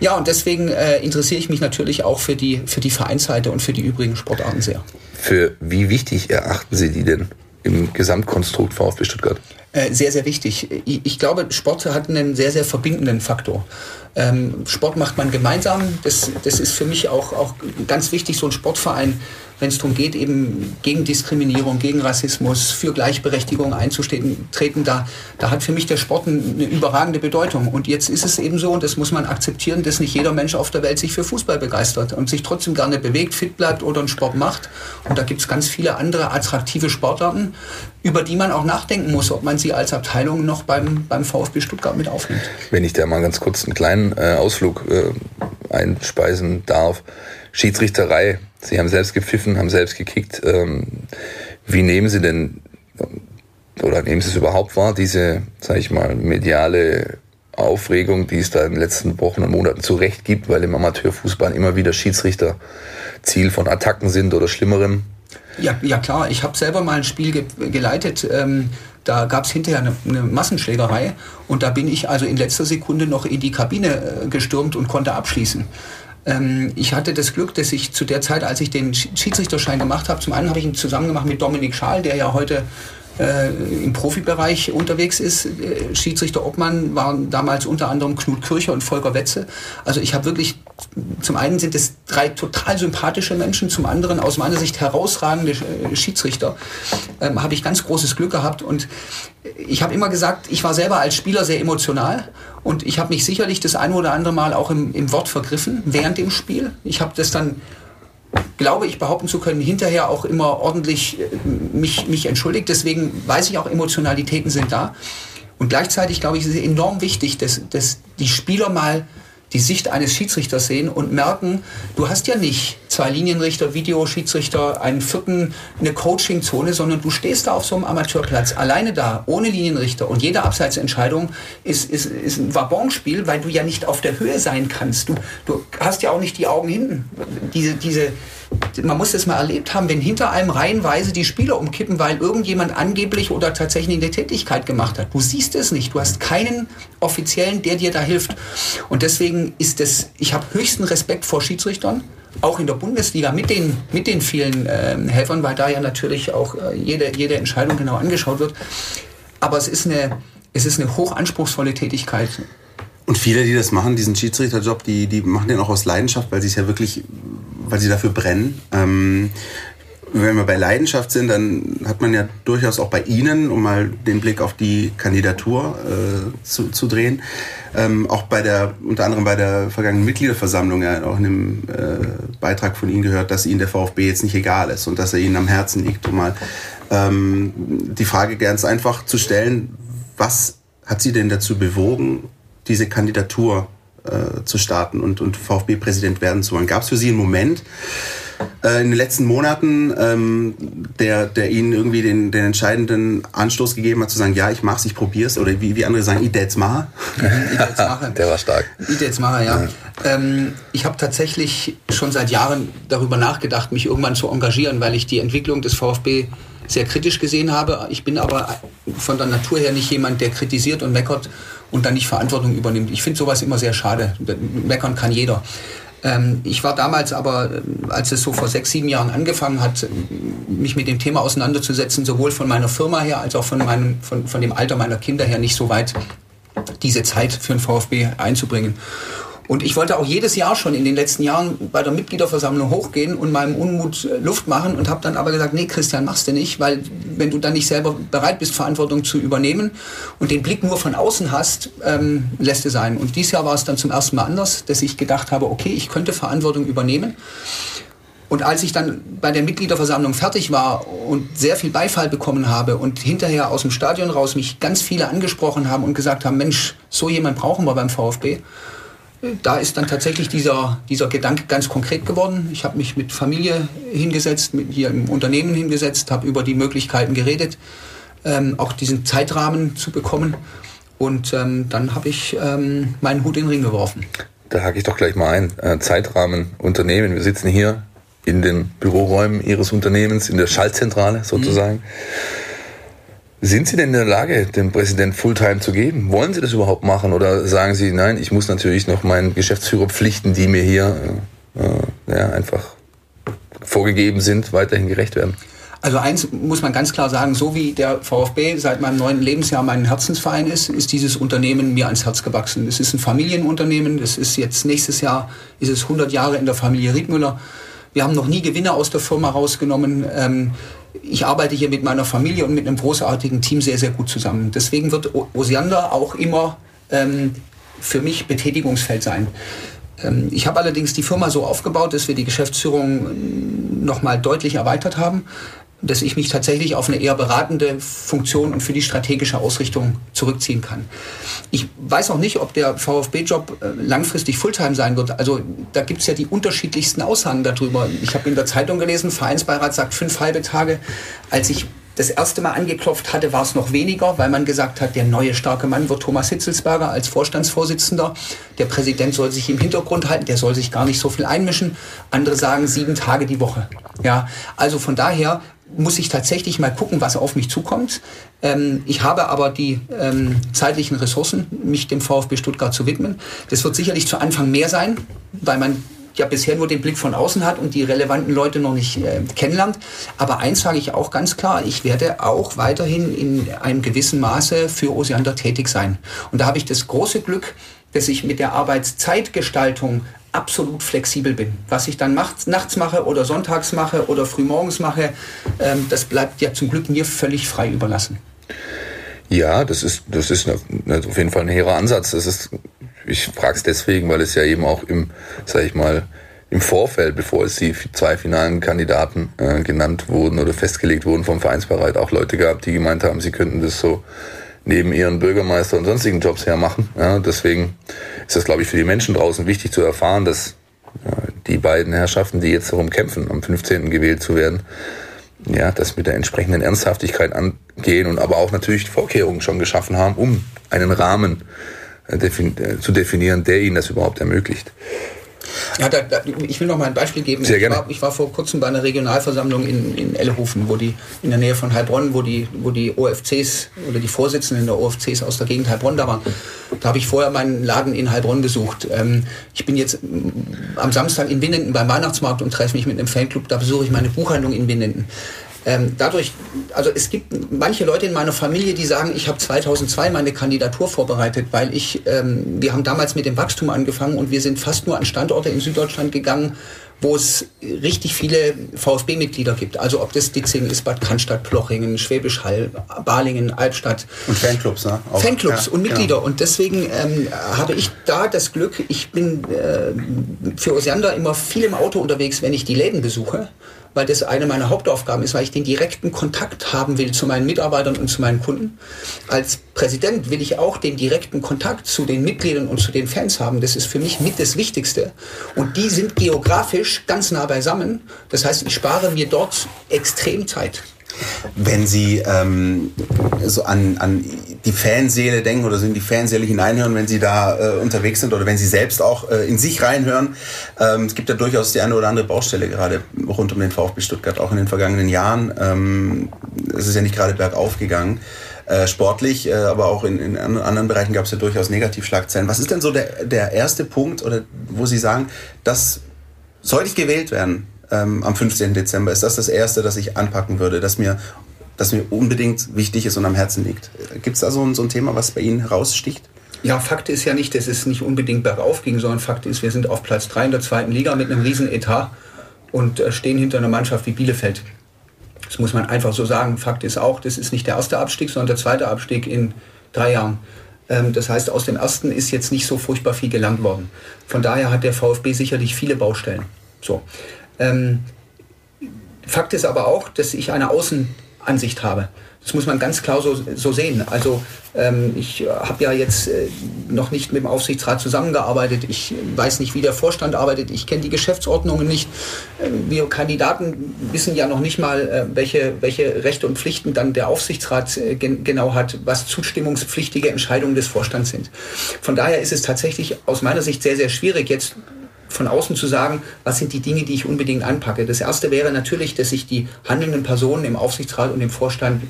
Ja, und deswegen äh, interessiere ich mich natürlich auch für die, für die Vereinsseite und für die übrigen Sportarten sehr. Für wie wichtig erachten Sie die denn im Gesamtkonstrukt VfB Stuttgart? Äh, sehr, sehr wichtig. Ich glaube, Sport hat einen sehr, sehr verbindenden Faktor. Ähm, Sport macht man gemeinsam. Das, das ist für mich auch, auch ganz wichtig, so ein Sportverein wenn es darum geht, eben gegen Diskriminierung, gegen Rassismus, für Gleichberechtigung einzutreten, da, da hat für mich der Sport eine überragende Bedeutung. Und jetzt ist es eben so, und das muss man akzeptieren, dass nicht jeder Mensch auf der Welt sich für Fußball begeistert und sich trotzdem gerne bewegt, fit bleibt oder einen Sport macht. Und da gibt es ganz viele andere attraktive Sportarten, über die man auch nachdenken muss, ob man sie als Abteilung noch beim, beim VfB Stuttgart mit aufnimmt. Wenn ich da mal ganz kurz einen kleinen äh, Ausflug äh, einspeisen darf. Schiedsrichterei Sie haben selbst gepfiffen, haben selbst gekickt. Ähm, wie nehmen Sie denn, oder nehmen Sie es überhaupt wahr, diese, sage ich mal, mediale Aufregung, die es da in den letzten Wochen und Monaten zu Recht gibt, weil im Amateurfußball immer wieder Schiedsrichter Ziel von Attacken sind oder Schlimmerem? Ja, ja klar, ich habe selber mal ein Spiel ge geleitet. Ähm, da gab es hinterher eine, eine, Massenschlägerei und da bin ich also in letzter Sekunde noch in die Kabine äh, gestürmt und konnte abschließen. Ähm, ich hatte das Glück, dass ich zu der Zeit, als ich den Schiedsrichterschein gemacht habe, zum einen habe ich ihn zusammen gemacht mit Dominik Schaal, der ja heute äh, im Profibereich unterwegs ist. Äh, Schiedsrichter Obmann waren damals unter anderem Knut Kircher und Volker Wetze. Also ich habe wirklich, zum einen sind es drei total sympathische Menschen, zum anderen aus meiner Sicht herausragende äh, Schiedsrichter. Ähm, habe ich ganz großes Glück gehabt und ich habe immer gesagt, ich war selber als Spieler sehr emotional und ich habe mich sicherlich das eine oder andere Mal auch im, im Wort vergriffen während dem Spiel. Ich habe das dann glaube ich, behaupten zu können, hinterher auch immer ordentlich äh, mich, mich entschuldigt. Deswegen weiß ich auch, Emotionalitäten sind da. Und gleichzeitig, glaube ich, ist es enorm wichtig, dass, dass die Spieler mal die Sicht eines Schiedsrichters sehen und merken, du hast ja nicht zwei Linienrichter, Videoschiedsrichter, einen vierten, eine Coachingzone, sondern du stehst da auf so einem Amateurplatz, alleine da, ohne Linienrichter und jede Abseitsentscheidung ist, ist, ist ein Wabonspiel, weil du ja nicht auf der Höhe sein kannst. Du, du hast ja auch nicht die Augen hinten. Diese, diese, man muss das mal erlebt haben, wenn hinter einem reihenweise die Spieler umkippen, weil irgendjemand angeblich oder tatsächlich eine Tätigkeit gemacht hat. Du siehst es nicht. Du hast keinen Offiziellen, der dir da hilft. Und deswegen ist es, ich habe höchsten Respekt vor Schiedsrichtern, auch in der Bundesliga mit den, mit den vielen äh, Helfern, weil da ja natürlich auch äh, jede, jede Entscheidung genau angeschaut wird. Aber es ist eine, es ist eine hochanspruchsvolle Tätigkeit. Und viele, die das machen, diesen Schiedsrichterjob, die, die machen den auch aus Leidenschaft, weil sie es ja wirklich, weil sie dafür brennen. Ähm, wenn wir bei Leidenschaft sind, dann hat man ja durchaus auch bei Ihnen, um mal den Blick auf die Kandidatur äh, zu, zu drehen, ähm, auch bei der, unter anderem bei der vergangenen Mitgliederversammlung, ja auch in einem äh, Beitrag von Ihnen gehört, dass Ihnen der VfB jetzt nicht egal ist und dass er Ihnen am Herzen liegt, um mal ähm, die Frage ganz einfach zu stellen, was hat Sie denn dazu bewogen, diese Kandidatur äh, zu starten und, und VfB-Präsident werden zu wollen? Gab es für Sie einen Moment, äh, in den letzten Monaten, ähm, der, der ihnen irgendwie den, den entscheidenden Anstoß gegeben hat, zu sagen, ja, ich mach's, ich probier's, oder wie, wie andere sagen, ich jetzt mal. (laughs) Der war stark. Ich jetzt mache, ja. ja. Ähm, ich habe tatsächlich schon seit Jahren darüber nachgedacht, mich irgendwann zu engagieren, weil ich die Entwicklung des VfB sehr kritisch gesehen habe. Ich bin aber von der Natur her nicht jemand, der kritisiert und meckert und dann nicht Verantwortung übernimmt. Ich finde sowas immer sehr schade. Meckern kann jeder. Ähm, ich war damals aber, als es so vor sechs, sieben Jahren angefangen hat, mich mit dem Thema auseinanderzusetzen, sowohl von meiner Firma her als auch von, meinem, von, von dem Alter meiner Kinder her nicht so weit, diese Zeit für den VfB einzubringen. Und ich wollte auch jedes Jahr schon in den letzten Jahren bei der Mitgliederversammlung hochgehen und meinem Unmut äh, Luft machen und habe dann aber gesagt, nee, Christian, machst du nicht, weil wenn du dann nicht selber bereit bist, Verantwortung zu übernehmen und den Blick nur von außen hast, ähm, lässt es sein. Und dieses Jahr war es dann zum ersten Mal anders, dass ich gedacht habe, okay, ich könnte Verantwortung übernehmen. Und als ich dann bei der Mitgliederversammlung fertig war und sehr viel Beifall bekommen habe und hinterher aus dem Stadion raus mich ganz viele angesprochen haben und gesagt haben, Mensch, so jemand brauchen wir beim VfB, da ist dann tatsächlich dieser, dieser Gedanke ganz konkret geworden. Ich habe mich mit Familie hingesetzt, mit hier im Unternehmen hingesetzt, habe über die Möglichkeiten geredet, ähm, auch diesen Zeitrahmen zu bekommen. Und ähm, dann habe ich ähm, meinen Hut in den Ring geworfen. Da hake ich doch gleich mal ein. Äh, Zeitrahmen, Unternehmen. Wir sitzen hier in den Büroräumen Ihres Unternehmens, in der Schaltzentrale sozusagen. Mhm. Sind Sie denn in der Lage, dem Präsident Fulltime zu geben? Wollen Sie das überhaupt machen? Oder sagen Sie, nein, ich muss natürlich noch meinen Geschäftsführerpflichten, die mir hier äh, ja, einfach vorgegeben sind, weiterhin gerecht werden? Also eins muss man ganz klar sagen, so wie der VfB seit meinem neunten Lebensjahr mein Herzensverein ist, ist dieses Unternehmen mir ans Herz gewachsen. Es ist ein Familienunternehmen, das ist jetzt nächstes Jahr, ist es 100 Jahre in der Familie Riedmüller. Wir haben noch nie Gewinne aus der Firma rausgenommen. Ich arbeite hier mit meiner Familie und mit einem großartigen Team sehr, sehr gut zusammen. Deswegen wird Osiander auch immer ähm, für mich Betätigungsfeld sein. Ähm, ich habe allerdings die Firma so aufgebaut, dass wir die Geschäftsführung ähm, nochmal deutlich erweitert haben dass ich mich tatsächlich auf eine eher beratende Funktion und für die strategische Ausrichtung zurückziehen kann. Ich weiß auch nicht, ob der VfB-Job äh, langfristig Fulltime sein wird. Also da gibt es ja die unterschiedlichsten Aussagen darüber. Ich habe in der Zeitung gelesen, Vereinsbeirat sagt fünf halbe Tage. Als ich das erste Mal angeklopft hatte, war es noch weniger, weil man gesagt hat, der neue starke Mann wird Thomas Hitzelsberger als Vorstandsvorsitzender. Der Präsident soll sich im Hintergrund halten, der soll sich gar nicht so viel einmischen. Andere sagen sieben Tage die Woche. Ja, also von daher muss ich tatsächlich mal gucken, was auf mich zukommt. Ähm, ich habe aber die ähm, zeitlichen Ressourcen, mich dem VfB Stuttgart zu widmen. Das wird sicherlich zu Anfang mehr sein, weil man ja bisher nur den Blick von außen hat und die relevanten Leute noch nicht äh, kennenlernt. Aber eins sage ich auch ganz klar, ich werde auch weiterhin in einem gewissen Maße für Osiander tätig sein. Und da habe ich das große Glück, dass ich mit der Arbeitszeitgestaltung absolut flexibel bin. Was ich dann nachts, nachts mache oder sonntags mache oder frühmorgens mache, ähm, das bleibt ja zum Glück mir völlig frei überlassen. Ja, das ist, das ist auf jeden Fall ein hehrer Ansatz. Das ist, ich frage es deswegen, weil es ja eben auch im, sag ich mal, im Vorfeld, bevor es die zwei finalen Kandidaten äh, genannt wurden oder festgelegt wurden vom Vereinsbereit, auch Leute gab, die gemeint haben, sie könnten das so neben ihren Bürgermeister und sonstigen Jobs her machen. Ja, deswegen ist das, glaube ich, für die Menschen draußen wichtig zu erfahren, dass ja, die beiden Herrschaften, die jetzt darum kämpfen, am 15. gewählt zu werden, ja, das mit der entsprechenden Ernsthaftigkeit angehen und aber auch natürlich Vorkehrungen schon geschaffen haben, um einen Rahmen äh, äh, zu definieren, der ihnen das überhaupt ermöglicht. Ja, da, da, ich will noch mal ein Beispiel geben. Sehr gerne. Ich war, ich war vor kurzem bei einer Regionalversammlung in, in Ellehofen, wo die in der Nähe von Heilbronn, wo die, wo die OFCs oder die Vorsitzenden der OFCs aus der Gegend Heilbronn da waren. Da habe ich vorher meinen Laden in Heilbronn besucht. Ähm, ich bin jetzt am Samstag in Winnenden beim Weihnachtsmarkt und treffe mich mit einem Fanclub. Da besuche ich meine Buchhandlung in Winnenden. Ähm, dadurch, also es gibt manche Leute in meiner Familie, die sagen, ich habe 2002 meine Kandidatur vorbereitet, weil ich, ähm, wir haben damals mit dem Wachstum angefangen und wir sind fast nur an Standorte in Süddeutschland gegangen, wo es richtig viele VfB-Mitglieder gibt. Also ob das Ditzing ist, Bad Cannstatt, Plochingen, Schwäbisch Hall, Balingen, Albstadt. Und Fanclubs, ne? Auch, Fanclubs ja, und Mitglieder. Genau. Und deswegen ähm, habe ich da das Glück, ich bin äh, für Osiander immer viel im Auto unterwegs, wenn ich die Läden besuche weil das eine meiner Hauptaufgaben ist, weil ich den direkten Kontakt haben will zu meinen Mitarbeitern und zu meinen Kunden. Als Präsident will ich auch den direkten Kontakt zu den Mitgliedern und zu den Fans haben. Das ist für mich mit das Wichtigste. Und die sind geografisch ganz nah beisammen. Das heißt, ich spare mir dort extrem Zeit. Wenn Sie ähm, so an, an die Fanseele denken oder so in die Fanseele hineinhören, wenn Sie da äh, unterwegs sind oder wenn Sie selbst auch äh, in sich reinhören, ähm, es gibt ja durchaus die eine oder andere Baustelle gerade rund um den VfB Stuttgart, auch in den vergangenen Jahren. Ähm, es ist ja nicht gerade bergauf gegangen. Äh, sportlich, äh, aber auch in, in anderen Bereichen gab es ja durchaus Negativschlagzeilen. Was ist denn so der, der erste Punkt, oder wo Sie sagen, das sollte ich gewählt werden? Ähm, am 15. Dezember ist das das Erste, das ich anpacken würde, das mir, das mir unbedingt wichtig ist und am Herzen liegt. Gibt es da so ein, so ein Thema, was bei Ihnen heraussticht? Ja, Fakt ist ja nicht, dass es nicht unbedingt bergauf ging, sondern Fakt ist, wir sind auf Platz 3 in der zweiten Liga mit einem riesen Etat und äh, stehen hinter einer Mannschaft wie Bielefeld. Das muss man einfach so sagen. Fakt ist auch, das ist nicht der erste Abstieg, sondern der zweite Abstieg in drei Jahren. Ähm, das heißt, aus dem ersten ist jetzt nicht so furchtbar viel gelernt worden. Von daher hat der VfB sicherlich viele Baustellen. So. Ähm, Fakt ist aber auch, dass ich eine Außenansicht habe. Das muss man ganz klar so, so sehen. Also ähm, ich habe ja jetzt äh, noch nicht mit dem Aufsichtsrat zusammengearbeitet. Ich weiß nicht, wie der Vorstand arbeitet. Ich kenne die Geschäftsordnungen nicht. Äh, wir Kandidaten wissen ja noch nicht mal, äh, welche, welche Rechte und Pflichten dann der Aufsichtsrat äh, gen genau hat, was zustimmungspflichtige Entscheidungen des Vorstands sind. Von daher ist es tatsächlich aus meiner Sicht sehr, sehr schwierig, jetzt von außen zu sagen, was sind die Dinge, die ich unbedingt anpacke. Das erste wäre natürlich, dass ich die handelnden Personen im Aufsichtsrat und im Vorstand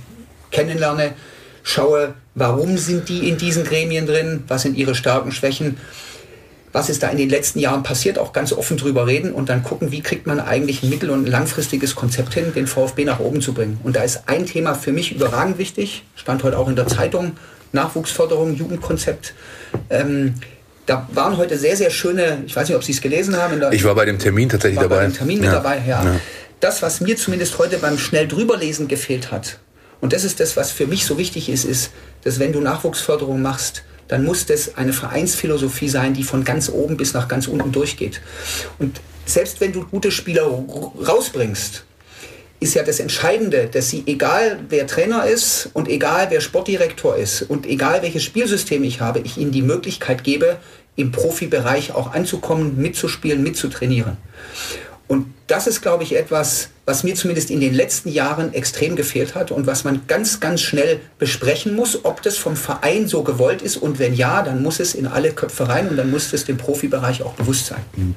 kennenlerne, schaue, warum sind die in diesen Gremien drin, was sind ihre starken Schwächen, was ist da in den letzten Jahren passiert, auch ganz offen drüber reden und dann gucken, wie kriegt man eigentlich ein mittel- und langfristiges Konzept hin, den VfB nach oben zu bringen. Und da ist ein Thema für mich überragend wichtig, stand heute auch in der Zeitung, Nachwuchsförderung, Jugendkonzept. Ähm, da waren heute sehr, sehr schöne, ich weiß nicht, ob Sie es gelesen haben. ich war bei dem Termin tatsächlich dabei. Bei dem Termin mit ja. dabei, ja. ja. Das, was mir zumindest heute beim schnell drüberlesen gefehlt hat, und das ist das, was für mich so wichtig ist, ist, dass wenn du Nachwuchsförderung machst, dann muss das eine Vereinsphilosophie sein, die von ganz oben bis nach ganz unten durchgeht. Und selbst wenn du gute Spieler rausbringst, ist ja das Entscheidende, dass sie, egal wer Trainer ist und egal wer Sportdirektor ist und egal welches Spielsystem ich habe, ich ihnen die Möglichkeit gebe, im Profibereich auch anzukommen, mitzuspielen, mitzutrainieren. Und das ist, glaube ich, etwas, was mir zumindest in den letzten Jahren extrem gefehlt hat und was man ganz, ganz schnell besprechen muss, ob das vom Verein so gewollt ist. Und wenn ja, dann muss es in alle Köpfe rein und dann muss es dem Profibereich auch bewusst sein.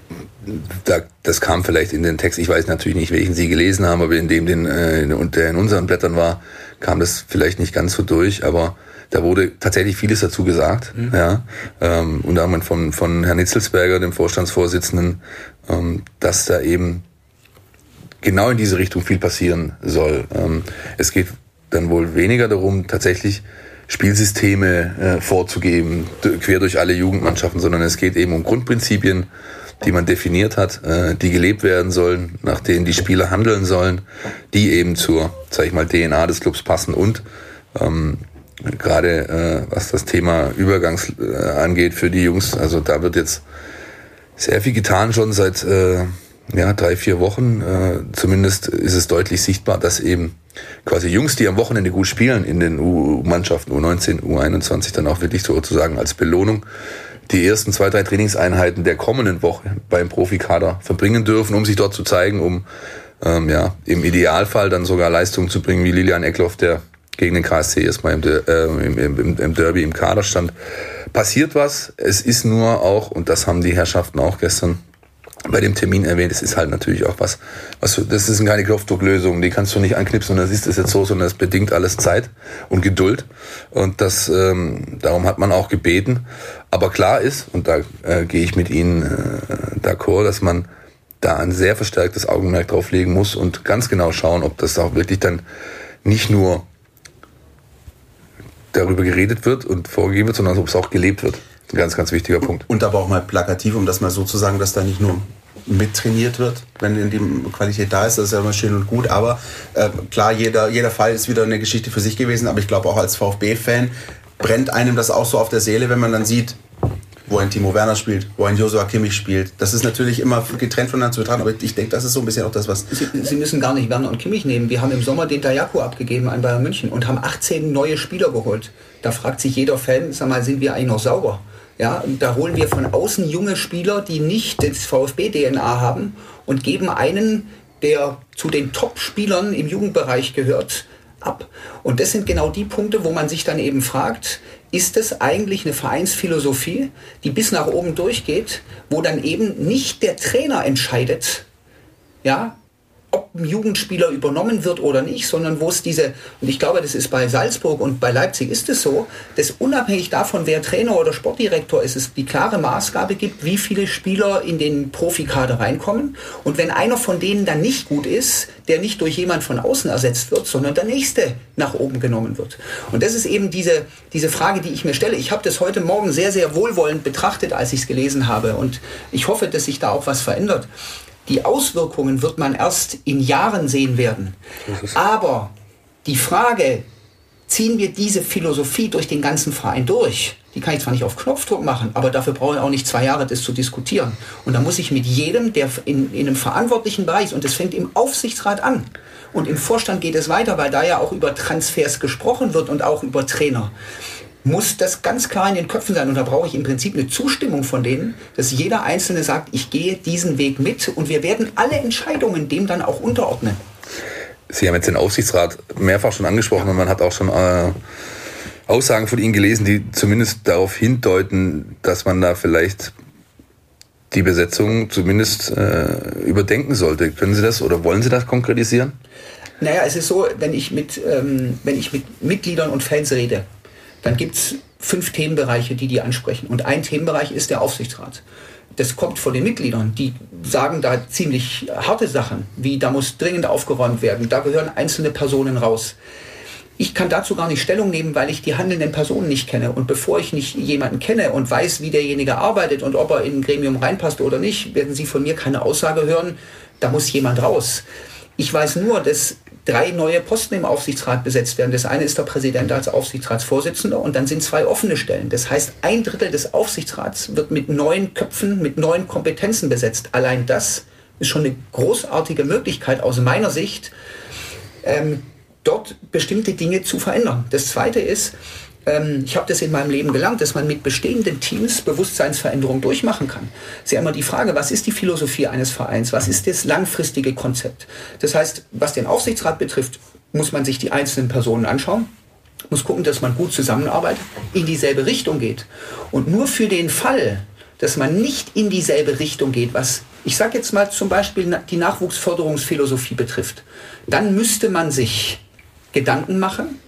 Da, das kam vielleicht in den Text, ich weiß natürlich nicht, welchen Sie gelesen haben, aber in dem, den, äh, der in unseren Blättern war, kam das vielleicht nicht ganz so durch, aber da wurde tatsächlich vieles dazu gesagt, mhm. ja, ähm, unter anderem von, von Herrn Nitzelsberger, dem Vorstandsvorsitzenden, ähm, dass da eben genau in diese Richtung viel passieren soll. Ähm, es geht dann wohl weniger darum, tatsächlich Spielsysteme äh, vorzugeben, quer durch alle Jugendmannschaften, sondern es geht eben um Grundprinzipien, die man definiert hat, äh, die gelebt werden sollen, nach denen die Spieler handeln sollen, die eben zur, sag ich mal, DNA des Clubs passen und ähm, gerade äh, was das Thema Übergangs äh, angeht für die Jungs, also da wird jetzt sehr viel getan schon seit äh, ja, drei, vier Wochen, äh, zumindest ist es deutlich sichtbar, dass eben quasi Jungs, die am Wochenende gut spielen in den U-Mannschaften, U19, U21, dann auch wirklich sozusagen als Belohnung die ersten zwei, drei Trainingseinheiten der kommenden Woche beim Profikader verbringen dürfen, um sich dort zu zeigen, um ähm, ja, im Idealfall dann sogar Leistungen zu bringen, wie Lilian Eckloff, der gegen den KSC erstmal im, äh, im, im, im Derby im Kader stand. Passiert was, es ist nur auch, und das haben die Herrschaften auch gestern bei dem Termin erwähnt, es ist halt natürlich auch was, was das ist keine Knopfdrucklösung, die kannst du nicht anknipsen und dann ist es jetzt so, sondern es bedingt alles Zeit und Geduld und das ähm, darum hat man auch gebeten. Aber klar ist und da äh, gehe ich mit Ihnen äh, d'accord, dass man da ein sehr verstärktes Augenmerk drauf legen muss und ganz genau schauen, ob das auch wirklich dann nicht nur darüber geredet wird und vorgegeben wird, sondern ob es auch gelebt wird. Ein ganz, ganz wichtiger Punkt. Und aber auch mal plakativ, um das mal so zu sagen, dass da nicht nur mittrainiert wird, wenn in die Qualität da ist, das ist ja immer schön und gut. Aber äh, klar, jeder, jeder Fall ist wieder eine Geschichte für sich gewesen. Aber ich glaube auch als VfB-Fan brennt einem das auch so auf der Seele, wenn man dann sieht, wo ein Timo Werner spielt, wo ein Joshua Kimmich spielt. Das ist natürlich immer getrennt voneinander zu betrachten, aber ich denke, das ist so ein bisschen auch das, was... Sie, Sie, müssen gar nicht Werner und Kimmich nehmen. Wir haben im Sommer den Dayako abgegeben an Bayern München und haben 18 neue Spieler geholt. Da fragt sich jeder Fan, sag mal, sind wir eigentlich noch sauber? Ja, da holen wir von außen junge Spieler, die nicht das VfB-DNA haben und geben einen, der zu den Top-Spielern im Jugendbereich gehört, ab. Und das sind genau die Punkte, wo man sich dann eben fragt, ist es eigentlich eine Vereinsphilosophie, die bis nach oben durchgeht, wo dann eben nicht der Trainer entscheidet, ja, ob ein Jugendspieler übernommen wird oder nicht, sondern wo es diese, und ich glaube, das ist bei Salzburg und bei Leipzig ist es so, dass unabhängig davon, wer Trainer oder Sportdirektor ist, es die klare Maßgabe gibt, wie viele Spieler in den Profikader reinkommen. Und wenn einer von denen dann nicht gut ist, der nicht durch jemand von außen ersetzt wird, sondern der nächste nach oben genommen wird. Und das ist eben diese, diese Frage, die ich mir stelle. Ich habe das heute Morgen sehr, sehr wohlwollend betrachtet, als ich es gelesen habe. Und ich hoffe, dass sich da auch was verändert. Die Auswirkungen wird man erst in Jahren sehen werden. Aber die Frage, ziehen wir diese Philosophie durch den ganzen Verein durch? Die kann ich zwar nicht auf Knopfdruck machen, aber dafür brauche ich auch nicht zwei Jahre, das zu diskutieren. Und da muss ich mit jedem, der in, in einem verantwortlichen Bereich, ist, und das fängt im Aufsichtsrat an, und im Vorstand geht es weiter, weil da ja auch über Transfers gesprochen wird und auch über Trainer muss das ganz klar in den Köpfen sein. Und da brauche ich im Prinzip eine Zustimmung von denen, dass jeder Einzelne sagt, ich gehe diesen Weg mit und wir werden alle Entscheidungen dem dann auch unterordnen. Sie haben jetzt den Aufsichtsrat mehrfach schon angesprochen und man hat auch schon äh, Aussagen von Ihnen gelesen, die zumindest darauf hindeuten, dass man da vielleicht die Besetzung zumindest äh, überdenken sollte. Können Sie das oder wollen Sie das konkretisieren? Naja, es ist so, wenn ich mit, ähm, wenn ich mit Mitgliedern und Fans rede, dann gibt es fünf Themenbereiche, die die ansprechen. Und ein Themenbereich ist der Aufsichtsrat. Das kommt von den Mitgliedern. Die sagen da ziemlich harte Sachen, wie da muss dringend aufgeräumt werden, da gehören einzelne Personen raus. Ich kann dazu gar nicht Stellung nehmen, weil ich die handelnden Personen nicht kenne. Und bevor ich nicht jemanden kenne und weiß, wie derjenige arbeitet und ob er in ein Gremium reinpasst oder nicht, werden Sie von mir keine Aussage hören, da muss jemand raus. Ich weiß nur, dass drei neue Posten im Aufsichtsrat besetzt werden. Das eine ist der Präsident als Aufsichtsratsvorsitzender und dann sind zwei offene Stellen. Das heißt, ein Drittel des Aufsichtsrats wird mit neuen Köpfen, mit neuen Kompetenzen besetzt. Allein das ist schon eine großartige Möglichkeit aus meiner Sicht, ähm, dort bestimmte Dinge zu verändern. Das zweite ist, ähm, ich habe das in meinem Leben gelernt, dass man mit bestehenden Teams Bewusstseinsveränderung durchmachen kann. Ist ja immer die Frage, was ist die Philosophie eines Vereins? Was ist das langfristige Konzept? Das heißt, was den Aufsichtsrat betrifft, muss man sich die einzelnen Personen anschauen, muss gucken, dass man gut zusammenarbeitet, in dieselbe Richtung geht. Und nur für den Fall, dass man nicht in dieselbe Richtung geht, was ich sage jetzt mal zum Beispiel die Nachwuchsförderungsphilosophie betrifft, dann müsste man sich Gedanken machen,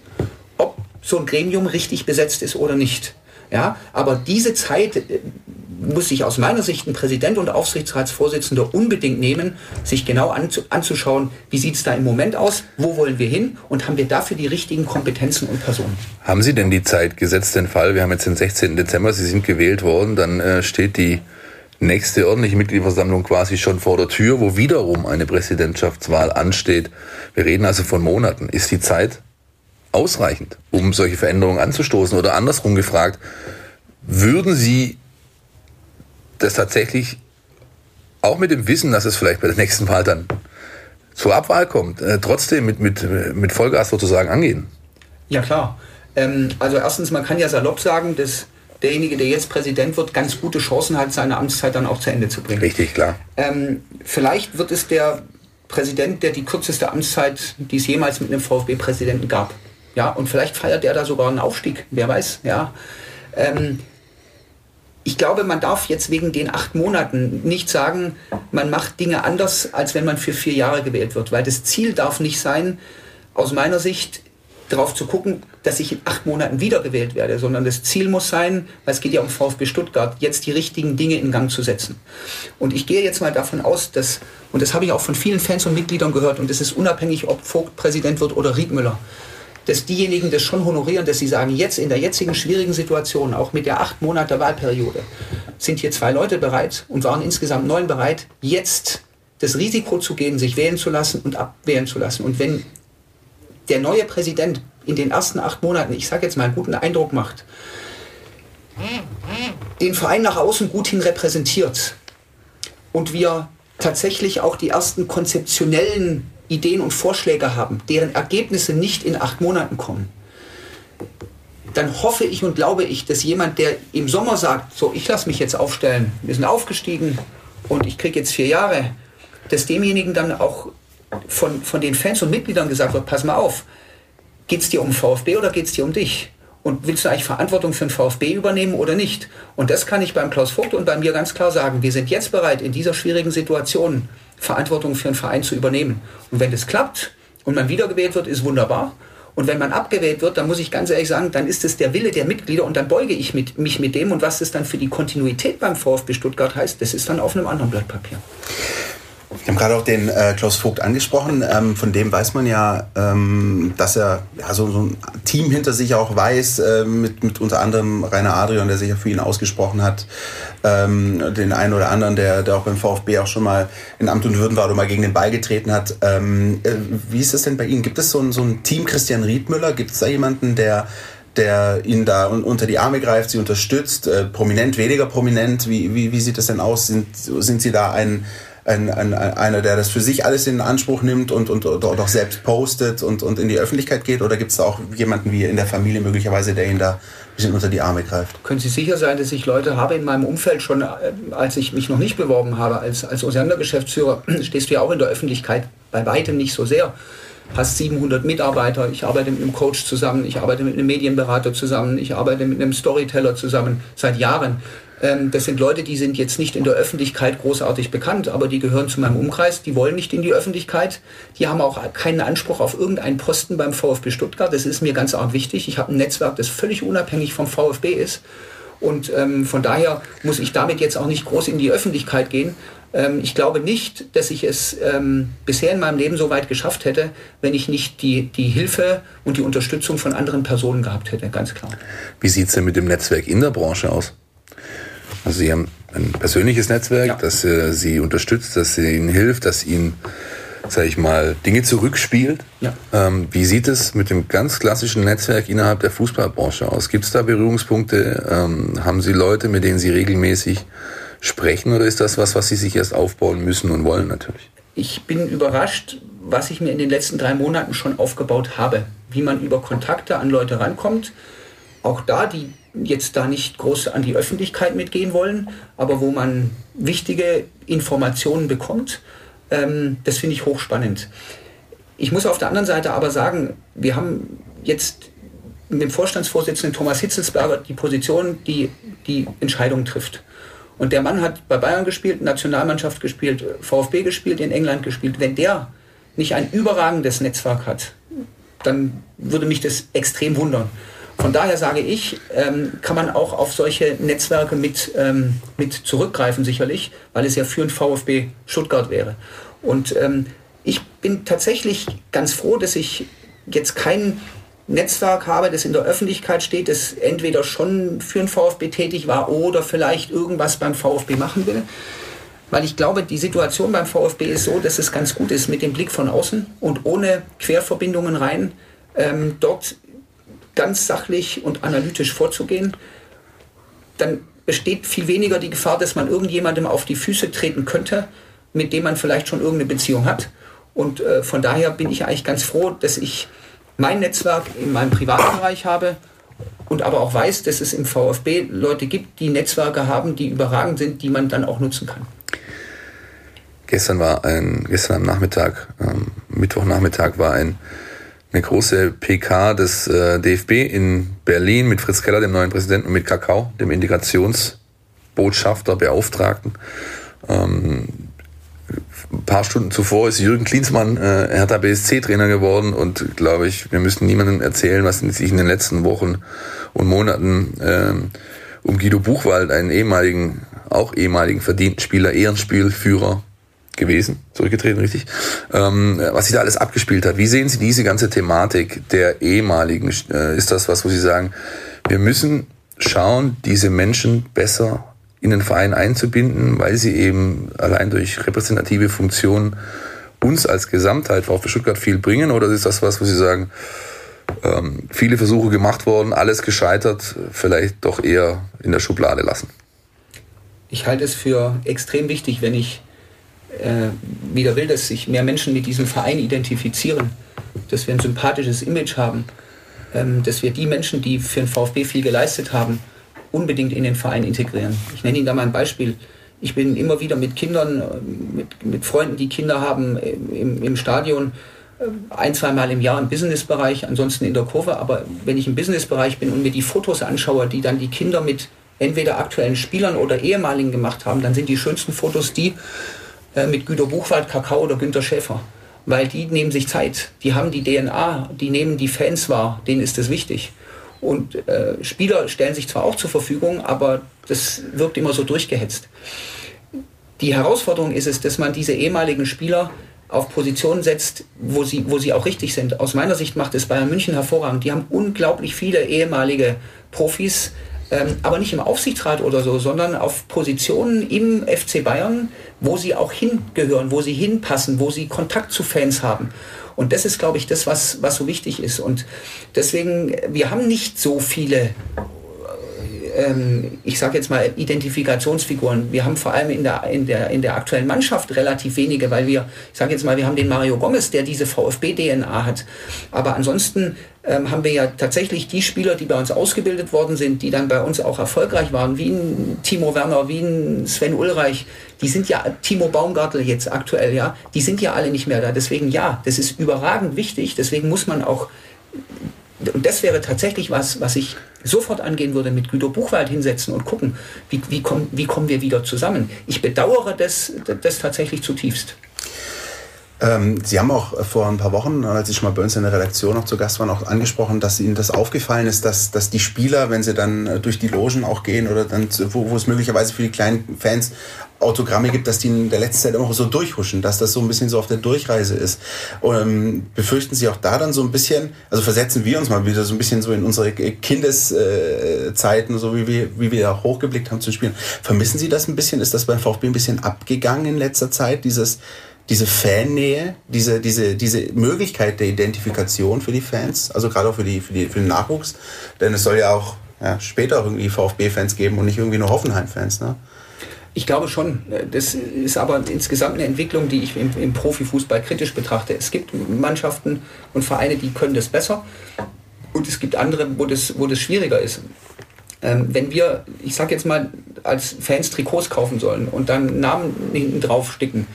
so ein Gremium richtig besetzt ist oder nicht. Ja, aber diese Zeit äh, muss sich aus meiner Sicht ein Präsident und Aufsichtsratsvorsitzender unbedingt nehmen, sich genau anzu anzuschauen, wie sieht es da im Moment aus, wo wollen wir hin und haben wir dafür die richtigen Kompetenzen und Personen. Haben Sie denn die Zeit gesetzt, den Fall, wir haben jetzt den 16. Dezember, Sie sind gewählt worden, dann äh, steht die nächste ordentliche Mitgliederversammlung quasi schon vor der Tür, wo wiederum eine Präsidentschaftswahl ansteht. Wir reden also von Monaten. Ist die Zeit ausreichend, um solche Veränderungen anzustoßen? Oder andersrum gefragt, würden Sie das tatsächlich auch mit dem Wissen, dass es vielleicht bei der nächsten Wahl dann zur Abwahl kommt, äh, trotzdem mit, mit, mit Vollgas sozusagen angehen? Ja, klar. Ähm, also erstens, man kann ja salopp sagen, dass derjenige, der jetzt Präsident wird, ganz gute Chancen hat, seine Amtszeit dann auch zu Ende zu bringen. Richtig, klar. Ähm, vielleicht wird es der Präsident, der die kürzeste Amtszeit, die es jemals mit einem VfB-Präsidenten gab. Ja, und vielleicht feiert er da sogar einen Aufstieg, wer weiß, ja. Ähm, ich glaube, man darf jetzt wegen den acht Monaten nicht sagen, man macht Dinge anders, als wenn man für vier Jahre gewählt wird, weil das Ziel darf nicht sein, aus meiner Sicht, darauf zu gucken, dass ich in acht Monaten wiedergewählt werde, sondern das Ziel muss sein, weil es geht ja um VfB Stuttgart, jetzt die richtigen Dinge in Gang zu setzen. Und ich gehe jetzt mal davon aus, dass, und das habe ich auch von vielen Fans und Mitgliedern gehört, und das ist unabhängig, ob Vogt Präsident wird oder Riedmüller, dass diejenigen das schon honorieren, dass sie sagen, jetzt in der jetzigen schwierigen Situation, auch mit der acht Monate Wahlperiode, sind hier zwei Leute bereit und waren insgesamt neun bereit, jetzt das Risiko zu gehen, sich wählen zu lassen und abwählen zu lassen. Und wenn der neue Präsident in den ersten acht Monaten, ich sage jetzt mal, einen guten Eindruck macht, den Verein nach außen gut hin repräsentiert und wir tatsächlich auch die ersten konzeptionellen Ideen und Vorschläge haben, deren Ergebnisse nicht in acht Monaten kommen, dann hoffe ich und glaube ich, dass jemand, der im Sommer sagt, so, ich lasse mich jetzt aufstellen, wir sind aufgestiegen und ich kriege jetzt vier Jahre, dass demjenigen dann auch von, von den Fans und Mitgliedern gesagt wird, pass mal auf, geht es dir um VfB oder geht es dir um dich? Und willst du eigentlich Verantwortung für den VfB übernehmen oder nicht? Und das kann ich beim Klaus Vogt und bei mir ganz klar sagen. Wir sind jetzt bereit, in dieser schwierigen Situation Verantwortung für einen Verein zu übernehmen. Und wenn das klappt und man wiedergewählt wird, ist wunderbar. Und wenn man abgewählt wird, dann muss ich ganz ehrlich sagen, dann ist es der Wille der Mitglieder und dann beuge ich mit, mich mit dem. Und was das dann für die Kontinuität beim VfB Stuttgart heißt, das ist dann auf einem anderen Blatt Papier. Wir haben gerade auch den äh, Klaus Vogt angesprochen. Ähm, von dem weiß man ja, ähm, dass er ja, so, so, ein Team hinter sich auch weiß, äh, mit, mit unter anderem Rainer Adrian, der sich ja für ihn ausgesprochen hat, ähm, den einen oder anderen, der, der auch beim VfB auch schon mal in Amt und Würden war oder mal gegen den Ball getreten hat. Ähm, äh, wie ist es denn bei Ihnen? Gibt es so ein, so ein Team Christian Riedmüller? Gibt es da jemanden, der der ihnen da unter die Arme greift, sie unterstützt, äh, prominent, weniger prominent, wie, wie, wie sieht das denn aus? Sind, sind sie da ein, ein, ein, einer, der das für sich alles in Anspruch nimmt und, und, und auch selbst postet und, und in die Öffentlichkeit geht? Oder gibt es da auch jemanden wie in der Familie möglicherweise, der ihn da ein bisschen unter die Arme greift? Können Sie sicher sein, dass ich Leute habe in meinem Umfeld schon, äh, als ich mich noch nicht beworben habe, als, als Osiander-Geschäftsführer, (clears throat) stehst du ja auch in der Öffentlichkeit bei weitem nicht so sehr hast 700 Mitarbeiter, ich arbeite mit einem Coach zusammen, ich arbeite mit einem Medienberater zusammen, ich arbeite mit einem Storyteller zusammen seit Jahren. Ähm, das sind Leute, die sind jetzt nicht in der Öffentlichkeit großartig bekannt, aber die gehören zu meinem Umkreis, die wollen nicht in die Öffentlichkeit. Die haben auch keinen Anspruch auf irgendeinen Posten beim VfB Stuttgart. Das ist mir ganz arg wichtig. Ich habe ein Netzwerk, das völlig unabhängig vom VfB ist. Und ähm, von daher muss ich damit jetzt auch nicht groß in die Öffentlichkeit gehen. Ähm, ich glaube nicht, dass ich es ähm, bisher in meinem Leben so weit geschafft hätte, wenn ich nicht die, die Hilfe und die Unterstützung von anderen Personen gehabt hätte, ganz klar. Wie sieht es denn mit dem Netzwerk in der Branche aus? Also Sie haben ein persönliches Netzwerk, ja. das äh, Sie unterstützt, das Ihnen hilft, das Ihnen, sage ich mal, Dinge zurückspielt. Ja. Ähm, wie sieht es mit dem ganz klassischen Netzwerk innerhalb der Fußballbranche aus? Gibt es da Berührungspunkte? Ähm, haben Sie Leute, mit denen Sie regelmäßig sprechen oder ist das was, was Sie sich erst aufbauen müssen und wollen natürlich? Ich bin überrascht, was ich mir in den letzten drei Monaten schon aufgebaut habe, wie man über Kontakte an Leute rankommt. Auch da die jetzt da nicht groß an die Öffentlichkeit mitgehen wollen, aber wo man wichtige Informationen bekommt. Ähm, das finde ich hochspannend. Ich muss auf der anderen Seite aber sagen, wir haben jetzt mit dem Vorstandsvorsitzenden Thomas Hitzelsberger die Position, die die Entscheidung trifft. Und der Mann hat bei Bayern gespielt, Nationalmannschaft gespielt, VfB gespielt, in England gespielt. Wenn der nicht ein überragendes Netzwerk hat, dann würde mich das extrem wundern. Von daher sage ich, ähm, kann man auch auf solche Netzwerke mit, ähm, mit zurückgreifen, sicherlich, weil es ja für den VfB Stuttgart wäre. Und ähm, ich bin tatsächlich ganz froh, dass ich jetzt kein Netzwerk habe, das in der Öffentlichkeit steht, das entweder schon für den VfB tätig war oder vielleicht irgendwas beim VfB machen will. Weil ich glaube, die Situation beim VfB ist so, dass es ganz gut ist mit dem Blick von außen und ohne Querverbindungen rein, ähm, dort ganz sachlich und analytisch vorzugehen, dann besteht viel weniger die Gefahr, dass man irgendjemandem auf die Füße treten könnte, mit dem man vielleicht schon irgendeine Beziehung hat. Und äh, von daher bin ich eigentlich ganz froh, dass ich mein Netzwerk in meinem privaten Bereich habe und aber auch weiß, dass es im VfB Leute gibt, die Netzwerke haben, die überragend sind, die man dann auch nutzen kann. Gestern war ein, gestern am Nachmittag, ähm, Mittwochnachmittag war ein, eine große PK des äh, DFB in Berlin mit Fritz Keller, dem neuen Präsidenten, und mit Kakao, dem Integrationsbotschafter, Beauftragten. Ähm, ein paar Stunden zuvor ist Jürgen Klinsmann äh, Hertha BSC-Trainer geworden und glaube ich, wir müssen niemandem erzählen, was sich in den letzten Wochen und Monaten ähm, um Guido Buchwald, einen ehemaligen, auch ehemaligen verdienten Spieler, Ehrenspielführer, gewesen, zurückgetreten, richtig, ähm, was sich da alles abgespielt hat. Wie sehen Sie diese ganze Thematik der ehemaligen? Äh, ist das was, wo Sie sagen, wir müssen schauen, diese Menschen besser in den Verein einzubinden, weil sie eben allein durch repräsentative Funktionen uns als Gesamtheit VfB Stuttgart viel bringen? Oder ist das was, wo Sie sagen, ähm, viele Versuche gemacht worden, alles gescheitert, vielleicht doch eher in der Schublade lassen? Ich halte es für extrem wichtig, wenn ich äh, wieder will, dass sich mehr Menschen mit diesem Verein identifizieren, dass wir ein sympathisches Image haben, ähm, dass wir die Menschen, die für den VfB viel geleistet haben, unbedingt in den Verein integrieren. Ich nenne Ihnen da mal ein Beispiel. Ich bin immer wieder mit Kindern, äh, mit, mit Freunden, die Kinder haben, äh, im, im Stadion äh, ein, zweimal im Jahr im Businessbereich, ansonsten in der Kurve. Aber wenn ich im Businessbereich bin und mir die Fotos anschaue, die dann die Kinder mit entweder aktuellen Spielern oder ehemaligen gemacht haben, dann sind die schönsten Fotos die, äh, mit Güter Buchwald, Kakao oder Günter Schäfer. Weil die nehmen sich Zeit, die haben die DNA, die nehmen die Fans wahr, denen ist das wichtig. Und äh, Spieler stellen sich zwar auch zur Verfügung, aber das wirkt immer so durchgehetzt. Die Herausforderung ist es, dass man diese ehemaligen Spieler auf Positionen setzt, wo sie, wo sie auch richtig sind. Aus meiner Sicht macht es Bayern München hervorragend. Die haben unglaublich viele ehemalige Profis, ähm, aber nicht im Aufsichtsrat oder so, sondern auf Positionen im FC Bayern, wo sie auch hingehören, wo sie hinpassen, wo sie Kontakt zu Fans haben. Und das ist, glaube ich, das, was, was so wichtig ist. Und deswegen, wir haben nicht so viele ähm, ich sage jetzt mal, Identifikationsfiguren. Wir haben vor allem in der, in, der, in der aktuellen Mannschaft relativ wenige, weil wir, ich sage jetzt mal, wir haben den Mario Gomez, der diese VfB-DNA hat. Aber ansonsten ähm, haben wir ja tatsächlich die Spieler, die bei uns ausgebildet worden sind, die dann bei uns auch erfolgreich waren, wie ein Timo Werner, wie ein Sven Ulreich, die sind ja, Timo Baumgartel jetzt aktuell, ja, die sind ja alle nicht mehr da. Deswegen ja, das ist überragend wichtig. Deswegen muss man auch und das wäre tatsächlich was, was ich sofort angehen würde, mit Guido Buchwald hinsetzen und gucken, wie, wie, komm, wie kommen wir wieder zusammen. Ich bedauere das, das tatsächlich zutiefst. Ähm, Sie haben auch vor ein paar Wochen, als ich schon mal bei uns in der Redaktion noch zu Gast war, auch angesprochen, dass Ihnen das aufgefallen ist, dass, dass die Spieler, wenn sie dann äh, durch die Logen auch gehen oder dann, wo, wo es möglicherweise für die kleinen Fans Autogramme gibt, dass die in der letzten Zeit immer so durchhuschen, dass das so ein bisschen so auf der Durchreise ist. Und, ähm, befürchten Sie auch da dann so ein bisschen, also versetzen wir uns mal wieder so ein bisschen so in unsere Kindeszeiten, so wie wir, wie wir da hochgeblickt haben zu spielen. Vermissen Sie das ein bisschen? Ist das beim VfB ein bisschen abgegangen in letzter Zeit, dieses diese Fannähe, diese, diese, diese Möglichkeit der Identifikation für die Fans, also gerade auch für, die, für, die, für den Nachwuchs, denn es soll ja auch ja, später auch irgendwie VfB-Fans geben und nicht irgendwie nur Hoffenheim-Fans. Ne? Ich glaube schon. Das ist aber insgesamt eine Entwicklung, die ich im, im, Profifußball kritisch betrachte. Es gibt Mannschaften und Vereine, die können das besser und es gibt andere, wo das, wo das schwieriger ist. Ähm, wenn wir, ich sag jetzt mal, als Fans Trikots kaufen sollen und dann Namen hinten drauf sticken,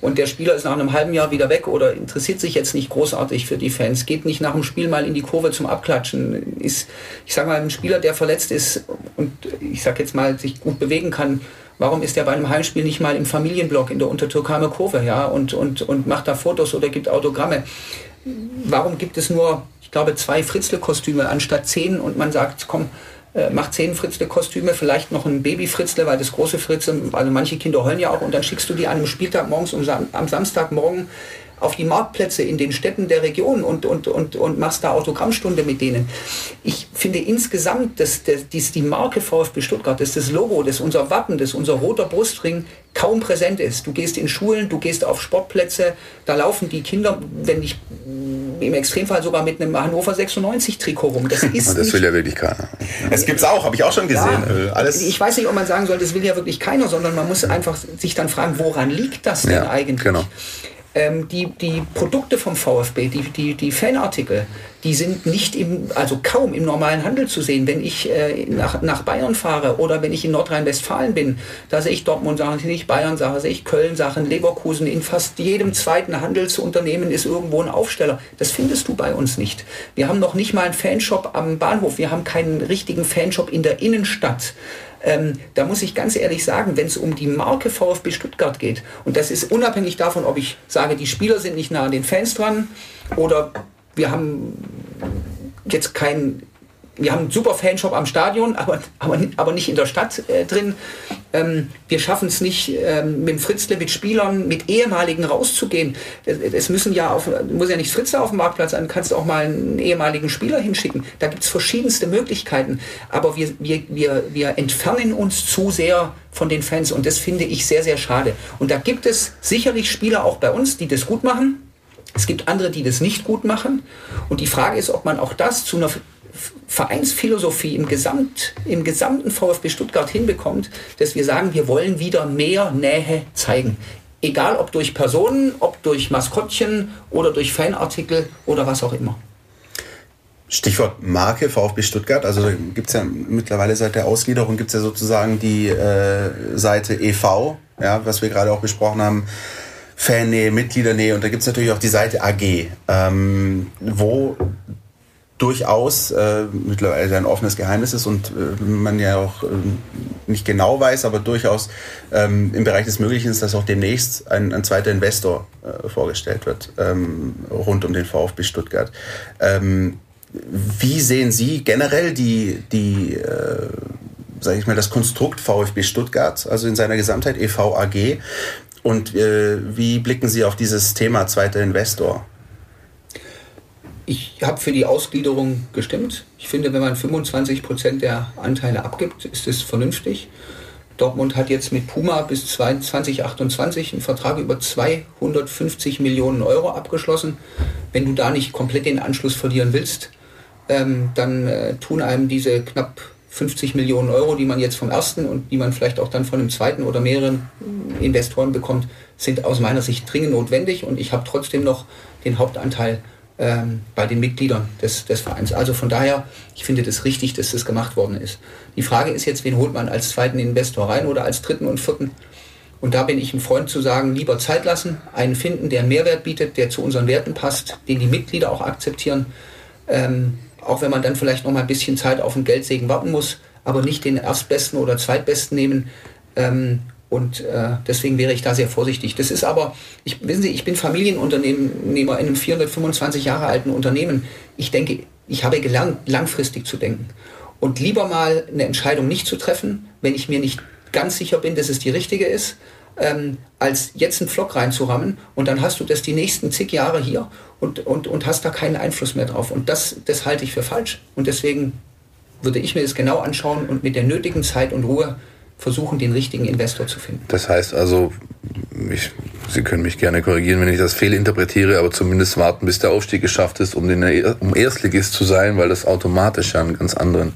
und der Spieler ist nach einem halben Jahr wieder weg oder interessiert sich jetzt nicht großartig für die Fans, geht nicht nach dem Spiel mal in die Kurve zum Abklatschen, ist, ich sage mal, ein Spieler, der verletzt ist und ich sage jetzt mal, sich gut bewegen kann, warum ist der bei einem Heimspiel nicht mal im Familienblock in der Untertürkheimer Kurve, ja, und, und, und macht da Fotos oder gibt Autogramme? Warum gibt es nur, ich glaube, zwei Fritzle-Kostüme anstatt zehn und man sagt, komm, äh, macht zehn Fritzle-Kostüme, vielleicht noch ein Baby-Fritzle, weil das große Fritzle, also manche Kinder heulen ja auch und dann schickst du die an einem Spieltag morgens um, am Samstagmorgen auf die Marktplätze in den Städten der Region und, und, und, und machst da Autogrammstunde mit denen. Ich finde insgesamt, dass, dass, dass die Marke VfB Stuttgart, dass das Logo, dass unser Wappen, dass unser roter Brustring kaum präsent ist. Du gehst in Schulen, du gehst auf Sportplätze, da laufen die Kinder, wenn nicht im Extremfall sogar mit einem Hannover 96 Trikot rum. Das (laughs) ist das will ja wirklich keiner. Es gibt's auch, habe ich auch schon gesehen. Ja, Alles ich weiß nicht, ob man sagen soll, das will ja wirklich keiner, sondern man muss einfach sich dann fragen, woran liegt das denn ja, eigentlich? Genau ähm, die, die Produkte vom VfB, die, die, die Fanartikel, die sind nicht im, also kaum im normalen Handel zu sehen. Wenn ich äh, nach, nach Bayern fahre oder wenn ich in Nordrhein-Westfalen bin, da sehe ich Dortmund Sachen, sehe ich Bayern Sachen, sehe ich Köln Sachen, Leverkusen. In fast jedem zweiten Handelsunternehmen ist irgendwo ein Aufsteller. Das findest du bei uns nicht. Wir haben noch nicht mal einen Fanshop am Bahnhof. Wir haben keinen richtigen Fanshop in der Innenstadt. Ähm, da muss ich ganz ehrlich sagen, wenn es um die Marke VfB Stuttgart geht, und das ist unabhängig davon, ob ich sage, die Spieler sind nicht nah an den Fans dran oder wir haben jetzt kein wir haben einen super Fanshop am Stadion, aber, aber, aber nicht in der Stadt äh, drin. Ähm, wir schaffen es nicht, ähm, mit Fritzle, mit Spielern, mit ehemaligen rauszugehen. Es müssen ja auf, muss ja nicht Fritzle auf dem Marktplatz sein, kannst auch mal einen ehemaligen Spieler hinschicken. Da gibt es verschiedenste Möglichkeiten. Aber wir, wir, wir, wir entfernen uns zu sehr von den Fans und das finde ich sehr, sehr schade. Und da gibt es sicherlich Spieler auch bei uns, die das gut machen. Es gibt andere, die das nicht gut machen. Und die Frage ist, ob man auch das zu einer Vereinsphilosophie im, Gesamt, im gesamten VfB Stuttgart hinbekommt, dass wir sagen, wir wollen wieder mehr Nähe zeigen. Egal ob durch Personen, ob durch Maskottchen oder durch Fanartikel oder was auch immer. Stichwort Marke VfB Stuttgart. Also gibt es ja mittlerweile seit der Ausgliederung gibt es ja sozusagen die äh, Seite EV, ja, was wir gerade auch besprochen haben. Fannähe, Mitgliedernähe und da gibt es natürlich auch die Seite AG, ähm, wo durchaus äh, mittlerweile ein offenes Geheimnis ist und äh, man ja auch äh, nicht genau weiß, aber durchaus ähm, im Bereich des Möglichen ist, dass auch demnächst ein, ein zweiter Investor äh, vorgestellt wird ähm, rund um den VfB Stuttgart. Ähm, wie sehen Sie generell die, die äh, sage ich mal, das Konstrukt VfB Stuttgart, also in seiner Gesamtheit EVAG und äh, wie blicken Sie auf dieses Thema zweiter Investor? Ich habe für die Ausgliederung gestimmt. Ich finde, wenn man 25 Prozent der Anteile abgibt, ist es vernünftig. Dortmund hat jetzt mit Puma bis 2028 einen Vertrag über 250 Millionen Euro abgeschlossen. Wenn du da nicht komplett den Anschluss verlieren willst, ähm, dann äh, tun einem diese knapp 50 Millionen Euro, die man jetzt vom ersten und die man vielleicht auch dann von dem zweiten oder mehreren Investoren bekommt, sind aus meiner Sicht dringend notwendig und ich habe trotzdem noch den Hauptanteil ähm, bei den Mitgliedern des, des Vereins. Also von daher, ich finde das richtig, dass das gemacht worden ist. Die Frage ist jetzt, wen holt man als zweiten Investor rein oder als dritten und vierten? Und da bin ich ein Freund zu sagen, lieber Zeit lassen, einen finden, der einen Mehrwert bietet, der zu unseren Werten passt, den die Mitglieder auch akzeptieren. Ähm, auch wenn man dann vielleicht noch mal ein bisschen Zeit auf den Geldsegen warten muss, aber nicht den erstbesten oder zweitbesten nehmen. Ähm, und äh, deswegen wäre ich da sehr vorsichtig. Das ist aber, ich, wissen Sie, ich bin Familienunternehmer in einem 425 Jahre alten Unternehmen. Ich denke, ich habe gelernt, langfristig zu denken. Und lieber mal eine Entscheidung nicht zu treffen, wenn ich mir nicht ganz sicher bin, dass es die richtige ist, ähm, als jetzt einen Flock reinzurammen und dann hast du das die nächsten zig Jahre hier und, und, und hast da keinen Einfluss mehr drauf. Und das, das halte ich für falsch. Und deswegen würde ich mir das genau anschauen und mit der nötigen Zeit und Ruhe versuchen, den richtigen Investor zu finden. Das heißt also, ich, Sie können mich gerne korrigieren, wenn ich das fehlinterpretiere, aber zumindest warten, bis der Aufstieg geschafft ist, um, den, um Erstligist zu sein, weil das automatisch ja einen ganz anderen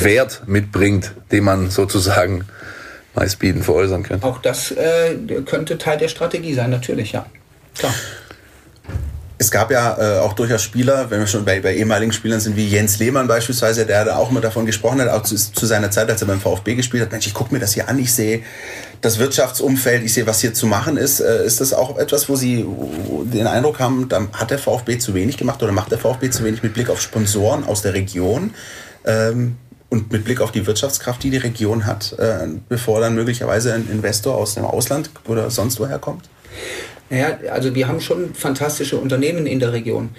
Wert mitbringt, den man sozusagen meistbieten veräußern könnte. Auch das äh, könnte Teil der Strategie sein, natürlich, ja. Klar. Es gab ja äh, auch durchaus Spieler, wenn wir schon bei, bei ehemaligen Spielern sind, wie Jens Lehmann beispielsweise, der da auch immer davon gesprochen hat, auch zu, zu seiner Zeit, als er beim VfB gespielt hat, Mensch, ich gucke mir das hier an, ich sehe das Wirtschaftsumfeld, ich sehe, was hier zu machen ist. Äh, ist das auch etwas, wo Sie den Eindruck haben, da hat der VfB zu wenig gemacht oder macht der VfB zu wenig mit Blick auf Sponsoren aus der Region? Ähm, und mit Blick auf die Wirtschaftskraft, die die Region hat, äh, bevor dann möglicherweise ein Investor aus dem Ausland oder sonst woher kommt? Naja, also wir haben schon fantastische Unternehmen in der Region.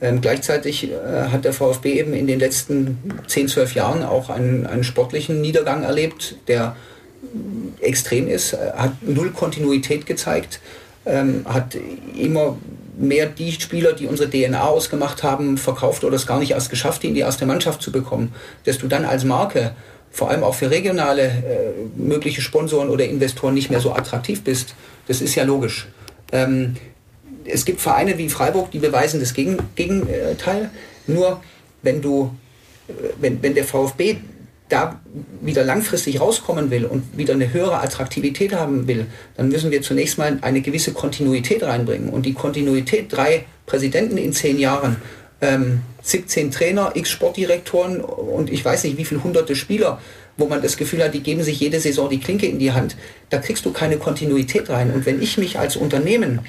Ähm, gleichzeitig äh, hat der VfB eben in den letzten 10, 12 Jahren auch einen, einen sportlichen Niedergang erlebt, der extrem ist, hat null Kontinuität gezeigt, ähm, hat immer mehr die Spieler, die unsere DNA ausgemacht haben, verkauft oder es gar nicht erst geschafft, die in die erste Mannschaft zu bekommen, dass du dann als Marke vor allem auch für regionale äh, mögliche Sponsoren oder Investoren nicht mehr so attraktiv bist, das ist ja logisch. Ähm, es gibt Vereine wie Freiburg, die beweisen das Gegenteil. Nur wenn du, äh, wenn, wenn der VfB da wieder langfristig rauskommen will und wieder eine höhere Attraktivität haben will, dann müssen wir zunächst mal eine gewisse Kontinuität reinbringen. Und die Kontinuität, drei Präsidenten in zehn Jahren, ähm, 17 Trainer, x Sportdirektoren und ich weiß nicht wie viele hunderte Spieler, wo man das Gefühl hat, die geben sich jede Saison die Klinke in die Hand, da kriegst du keine Kontinuität rein. Und wenn ich mich als Unternehmen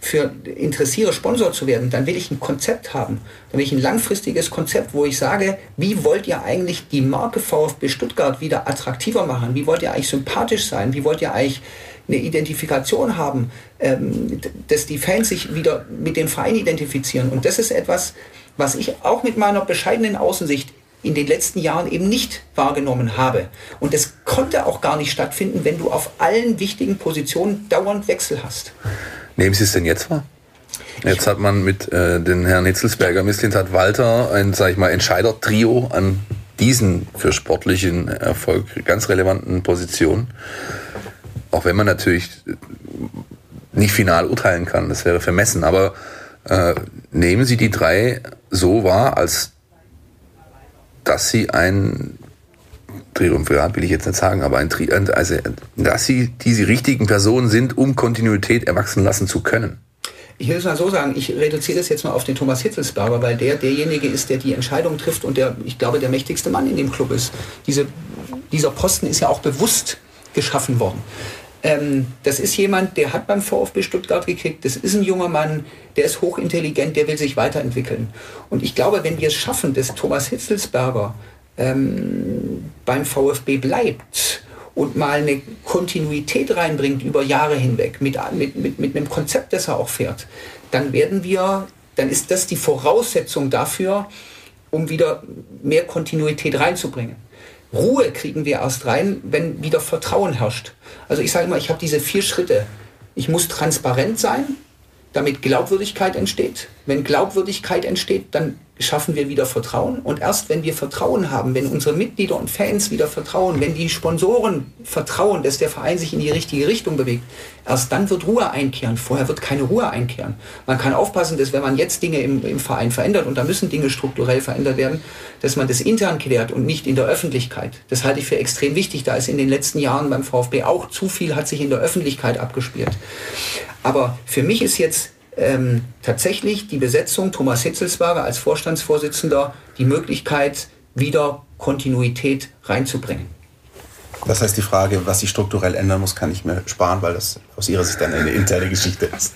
für interessiere, Sponsor zu werden, dann will ich ein Konzept haben. Dann will ich ein langfristiges Konzept, wo ich sage, wie wollt ihr eigentlich die Marke VfB Stuttgart wieder attraktiver machen? Wie wollt ihr eigentlich sympathisch sein? Wie wollt ihr eigentlich eine Identifikation haben, ähm, dass die Fans sich wieder mit dem Verein identifizieren? Und das ist etwas, was ich auch mit meiner bescheidenen Außensicht in den letzten Jahren eben nicht wahrgenommen habe. Und das konnte auch gar nicht stattfinden, wenn du auf allen wichtigen Positionen dauernd Wechsel hast. Nehmen Sie es denn jetzt wahr? Jetzt hat man mit äh, den Herrn Hitzelsberger, Misslint hat Walter ein, sag ich mal, Entscheider-Trio an diesen für sportlichen Erfolg ganz relevanten Positionen. Auch wenn man natürlich nicht final urteilen kann, das wäre vermessen, aber äh, nehmen Sie die drei so wahr, als dass sie ein Triumvirat will ich jetzt nicht sagen, aber ein Tri also dass sie diese richtigen Personen sind, um Kontinuität erwachsen lassen zu können. Ich will es mal so sagen, ich reduziere das jetzt mal auf den Thomas Hitzelsberger, weil der derjenige ist, der die Entscheidung trifft und der, ich glaube, der mächtigste Mann in dem Club ist. Diese, dieser Posten ist ja auch bewusst geschaffen worden. Ähm, das ist jemand, der hat beim VfB Stuttgart gekickt, das ist ein junger Mann, der ist hochintelligent, der will sich weiterentwickeln. Und ich glaube, wenn wir es schaffen, dass Thomas Hitzelsberger ähm, beim VfB bleibt und mal eine Kontinuität reinbringt über Jahre hinweg mit, mit, mit, mit einem Konzept, das er auch fährt, dann werden wir, dann ist das die Voraussetzung dafür, um wieder mehr Kontinuität reinzubringen. Ruhe kriegen wir erst rein, wenn wieder Vertrauen herrscht. Also ich sage immer, ich habe diese vier Schritte. Ich muss transparent sein, damit Glaubwürdigkeit entsteht. Wenn Glaubwürdigkeit entsteht, dann schaffen wir wieder Vertrauen. Und erst wenn wir Vertrauen haben, wenn unsere Mitglieder und Fans wieder vertrauen, wenn die Sponsoren vertrauen, dass der Verein sich in die richtige Richtung bewegt, erst dann wird Ruhe einkehren. Vorher wird keine Ruhe einkehren. Man kann aufpassen, dass wenn man jetzt Dinge im, im Verein verändert, und da müssen Dinge strukturell verändert werden, dass man das intern klärt und nicht in der Öffentlichkeit. Das halte ich für extrem wichtig. Da ist in den letzten Jahren beim VfB auch zu viel hat sich in der Öffentlichkeit abgespielt. Aber für mich ist jetzt ähm, tatsächlich die Besetzung Thomas Hitzelsberger als Vorstandsvorsitzender die Möglichkeit, wieder Kontinuität reinzubringen. Das heißt, die Frage, was sich strukturell ändern muss, kann ich mir sparen, weil das aus Ihrer Sicht dann eine interne Geschichte ist.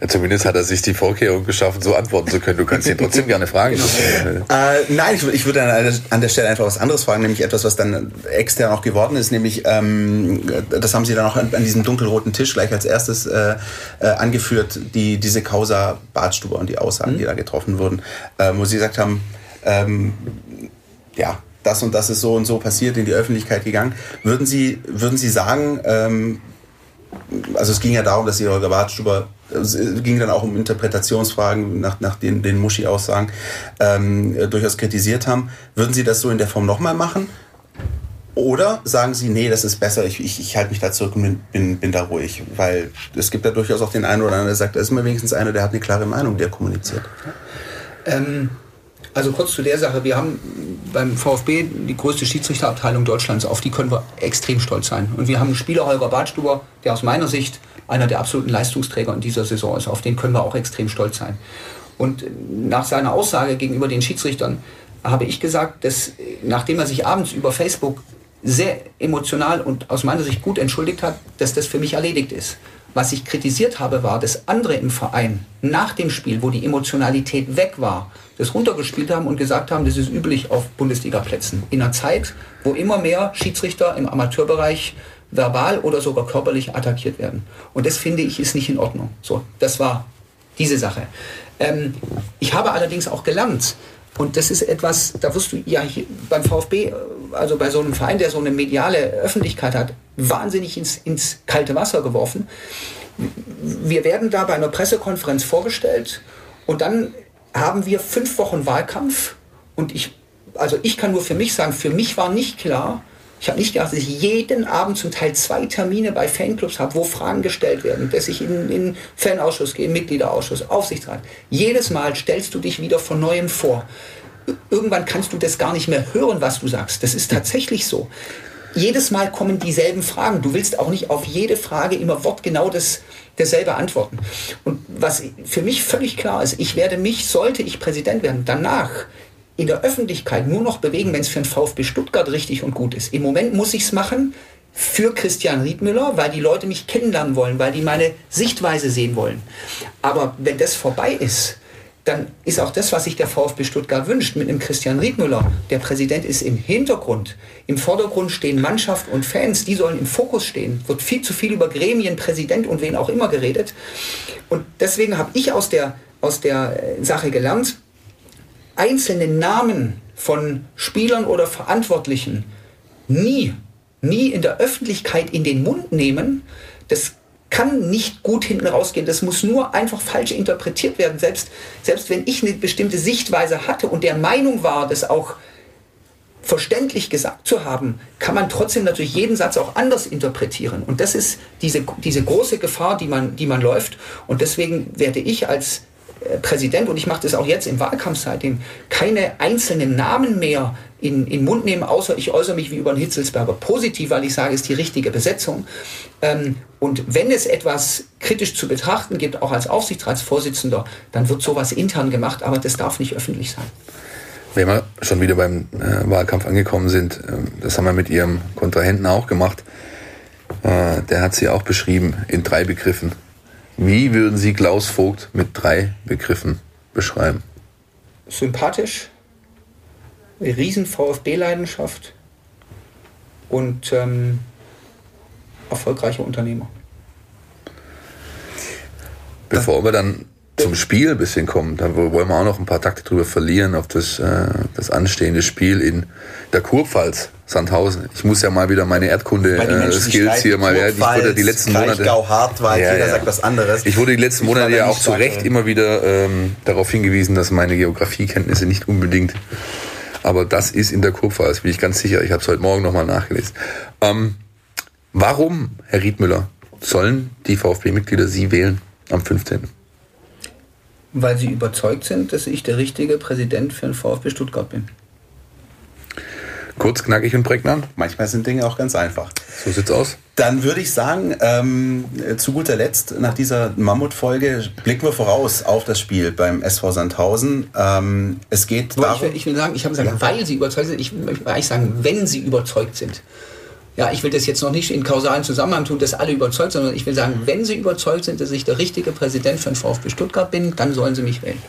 Ja, zumindest hat er sich die Vorkehrung geschaffen, so antworten zu können. Du kannst ihn trotzdem gerne fragen. äh, nein, ich, ich würde an, der Stelle einfach was anderes fragen, nämlich etwas, was dann extern auch geworden ist, nämlich, ähm, das haben Sie dann auch an, an, diesem dunkelroten Tisch gleich als erstes äh, äh, angeführt, die, diese Causa Badstuber und die Aussagen, mhm. die da getroffen wurden, äh, wo Sie gesagt haben, ähm, ja, das und das ist so und so passiert, in die Öffentlichkeit gegangen. Würden Sie, würden Sie sagen, ähm, also es ging ja darum, dass Sie Holger Bartstuber, es ging dann auch um Interpretationsfragen nach, nach den, den Muschi-Aussagen, ähm, durchaus kritisiert haben. Würden Sie das so in der Form nochmal machen? Oder sagen Sie, nee, das ist besser, ich, ich, ich halte mich da zurück und bin, bin da ruhig? Weil es gibt ja durchaus auch den einen oder anderen, der sagt, da ist immer wenigstens einer, der hat eine klare Meinung, der kommuniziert. Ähm, also kurz zu der Sache. Wir haben beim VfB die größte Schiedsrichterabteilung Deutschlands. Auf die können wir extrem stolz sein. Und wir haben einen Spieler, Holger Badstuber, der aus meiner Sicht einer der absoluten Leistungsträger in dieser Saison ist. Auf den können wir auch extrem stolz sein. Und nach seiner Aussage gegenüber den Schiedsrichtern habe ich gesagt, dass nachdem er sich abends über Facebook sehr emotional und aus meiner Sicht gut entschuldigt hat, dass das für mich erledigt ist. Was ich kritisiert habe, war, dass andere im Verein nach dem Spiel, wo die Emotionalität weg war, das runtergespielt haben und gesagt haben, das ist üblich auf Bundesliga-Plätzen. In einer Zeit, wo immer mehr Schiedsrichter im Amateurbereich verbal oder sogar körperlich attackiert werden. Und das finde ich ist nicht in Ordnung. So, das war diese Sache. Ähm, ich habe allerdings auch gelernt, und das ist etwas, da wirst du ja beim VfB, also bei so einem Verein, der so eine mediale Öffentlichkeit hat, wahnsinnig ins, ins kalte Wasser geworfen. Wir werden da bei einer Pressekonferenz vorgestellt und dann haben wir fünf Wochen Wahlkampf und ich, also ich kann nur für mich sagen, für mich war nicht klar, ich habe nicht gedacht, dass ich jeden Abend zum Teil zwei Termine bei Fanclubs habe, wo Fragen gestellt werden, dass ich in den Fanausschuss gehe, Mitgliederausschuss, Aufsichtsrat. Jedes Mal stellst du dich wieder von neuem vor. Irgendwann kannst du das gar nicht mehr hören, was du sagst. Das ist tatsächlich so. Jedes Mal kommen dieselben Fragen. Du willst auch nicht auf jede Frage immer wortgenau das, dasselbe antworten. Und was für mich völlig klar ist, ich werde mich, sollte ich Präsident werden, danach in der Öffentlichkeit nur noch bewegen, wenn es für den VfB Stuttgart richtig und gut ist. Im Moment muss ich es machen für Christian Riedmüller, weil die Leute mich kennenlernen wollen, weil die meine Sichtweise sehen wollen. Aber wenn das vorbei ist, dann ist auch das, was sich der VfB Stuttgart wünscht, mit einem Christian Riedmüller. Der Präsident ist im Hintergrund. Im Vordergrund stehen Mannschaft und Fans, die sollen im Fokus stehen. Wird viel zu viel über Gremien, Präsident und wen auch immer geredet. Und deswegen habe ich aus der, aus der äh, Sache gelernt, einzelne Namen von Spielern oder Verantwortlichen nie, nie in der Öffentlichkeit in den Mund nehmen, das kann nicht gut hinten rausgehen. Das muss nur einfach falsch interpretiert werden. Selbst, selbst wenn ich eine bestimmte Sichtweise hatte und der Meinung war, das auch verständlich gesagt zu haben, kann man trotzdem natürlich jeden Satz auch anders interpretieren. Und das ist diese, diese große Gefahr, die man, die man läuft. Und deswegen werde ich als äh, Präsident, und ich mache das auch jetzt im Wahlkampf seitdem, keine einzelnen Namen mehr in, in Mund nehmen, außer ich äußere mich wie über den Hitzelsberger positiv, weil ich sage, es ist die richtige Besetzung. Ähm, und wenn es etwas kritisch zu betrachten gibt, auch als Aufsichtsratsvorsitzender, dann wird sowas intern gemacht, aber das darf nicht öffentlich sein. Wenn wir schon wieder beim äh, Wahlkampf angekommen sind, äh, das haben wir mit Ihrem Kontrahenten auch gemacht. Äh, der hat Sie auch beschrieben in drei Begriffen. Wie würden Sie Klaus Vogt mit drei Begriffen beschreiben? Sympathisch, riesen VfB-Leidenschaft und ähm, erfolgreicher Unternehmer. Bevor wir dann zum Spiel ein bisschen kommen, da wollen wir auch noch ein paar Takte drüber verlieren auf das, äh, das anstehende Spiel in der Kurpfalz, Sandhausen. Ich muss ja mal wieder meine Erdkunde-Skills äh, hier mal, ja, ich wurde die letzten Monate. Hartwald, ja, jeder ja. sagt was anderes. Ich wurde die letzten Monate ja auch zu Recht immer wieder ähm, darauf hingewiesen, dass meine Geografiekenntnisse nicht unbedingt aber das ist in der Kurpfalz, bin ich ganz sicher. Ich habe es heute Morgen nochmal nachgelesen. Ähm, warum, Herr Riedmüller, sollen die VfB-Mitglieder Sie wählen am 15.? weil sie überzeugt sind, dass ich der richtige Präsident für den VfB Stuttgart bin. Kurz, knackig und prägnant. Manchmal sind Dinge auch ganz einfach. So sieht's aus. Dann würde ich sagen, ähm, zu guter Letzt, nach dieser Mammutfolge, blicken wir voraus auf das Spiel beim SV Sandhausen. Ähm, es geht darum... Ich will, ich will sagen, ich habe gesagt, ja. weil sie überzeugt sind. Ich möchte eigentlich sagen, wenn sie überzeugt sind ja, ich will das jetzt noch nicht in kausalen Zusammenhang tun, dass alle überzeugt sind, sondern ich will sagen, wenn sie überzeugt sind, dass ich der richtige Präsident für den VfB Stuttgart bin, dann sollen sie mich wählen.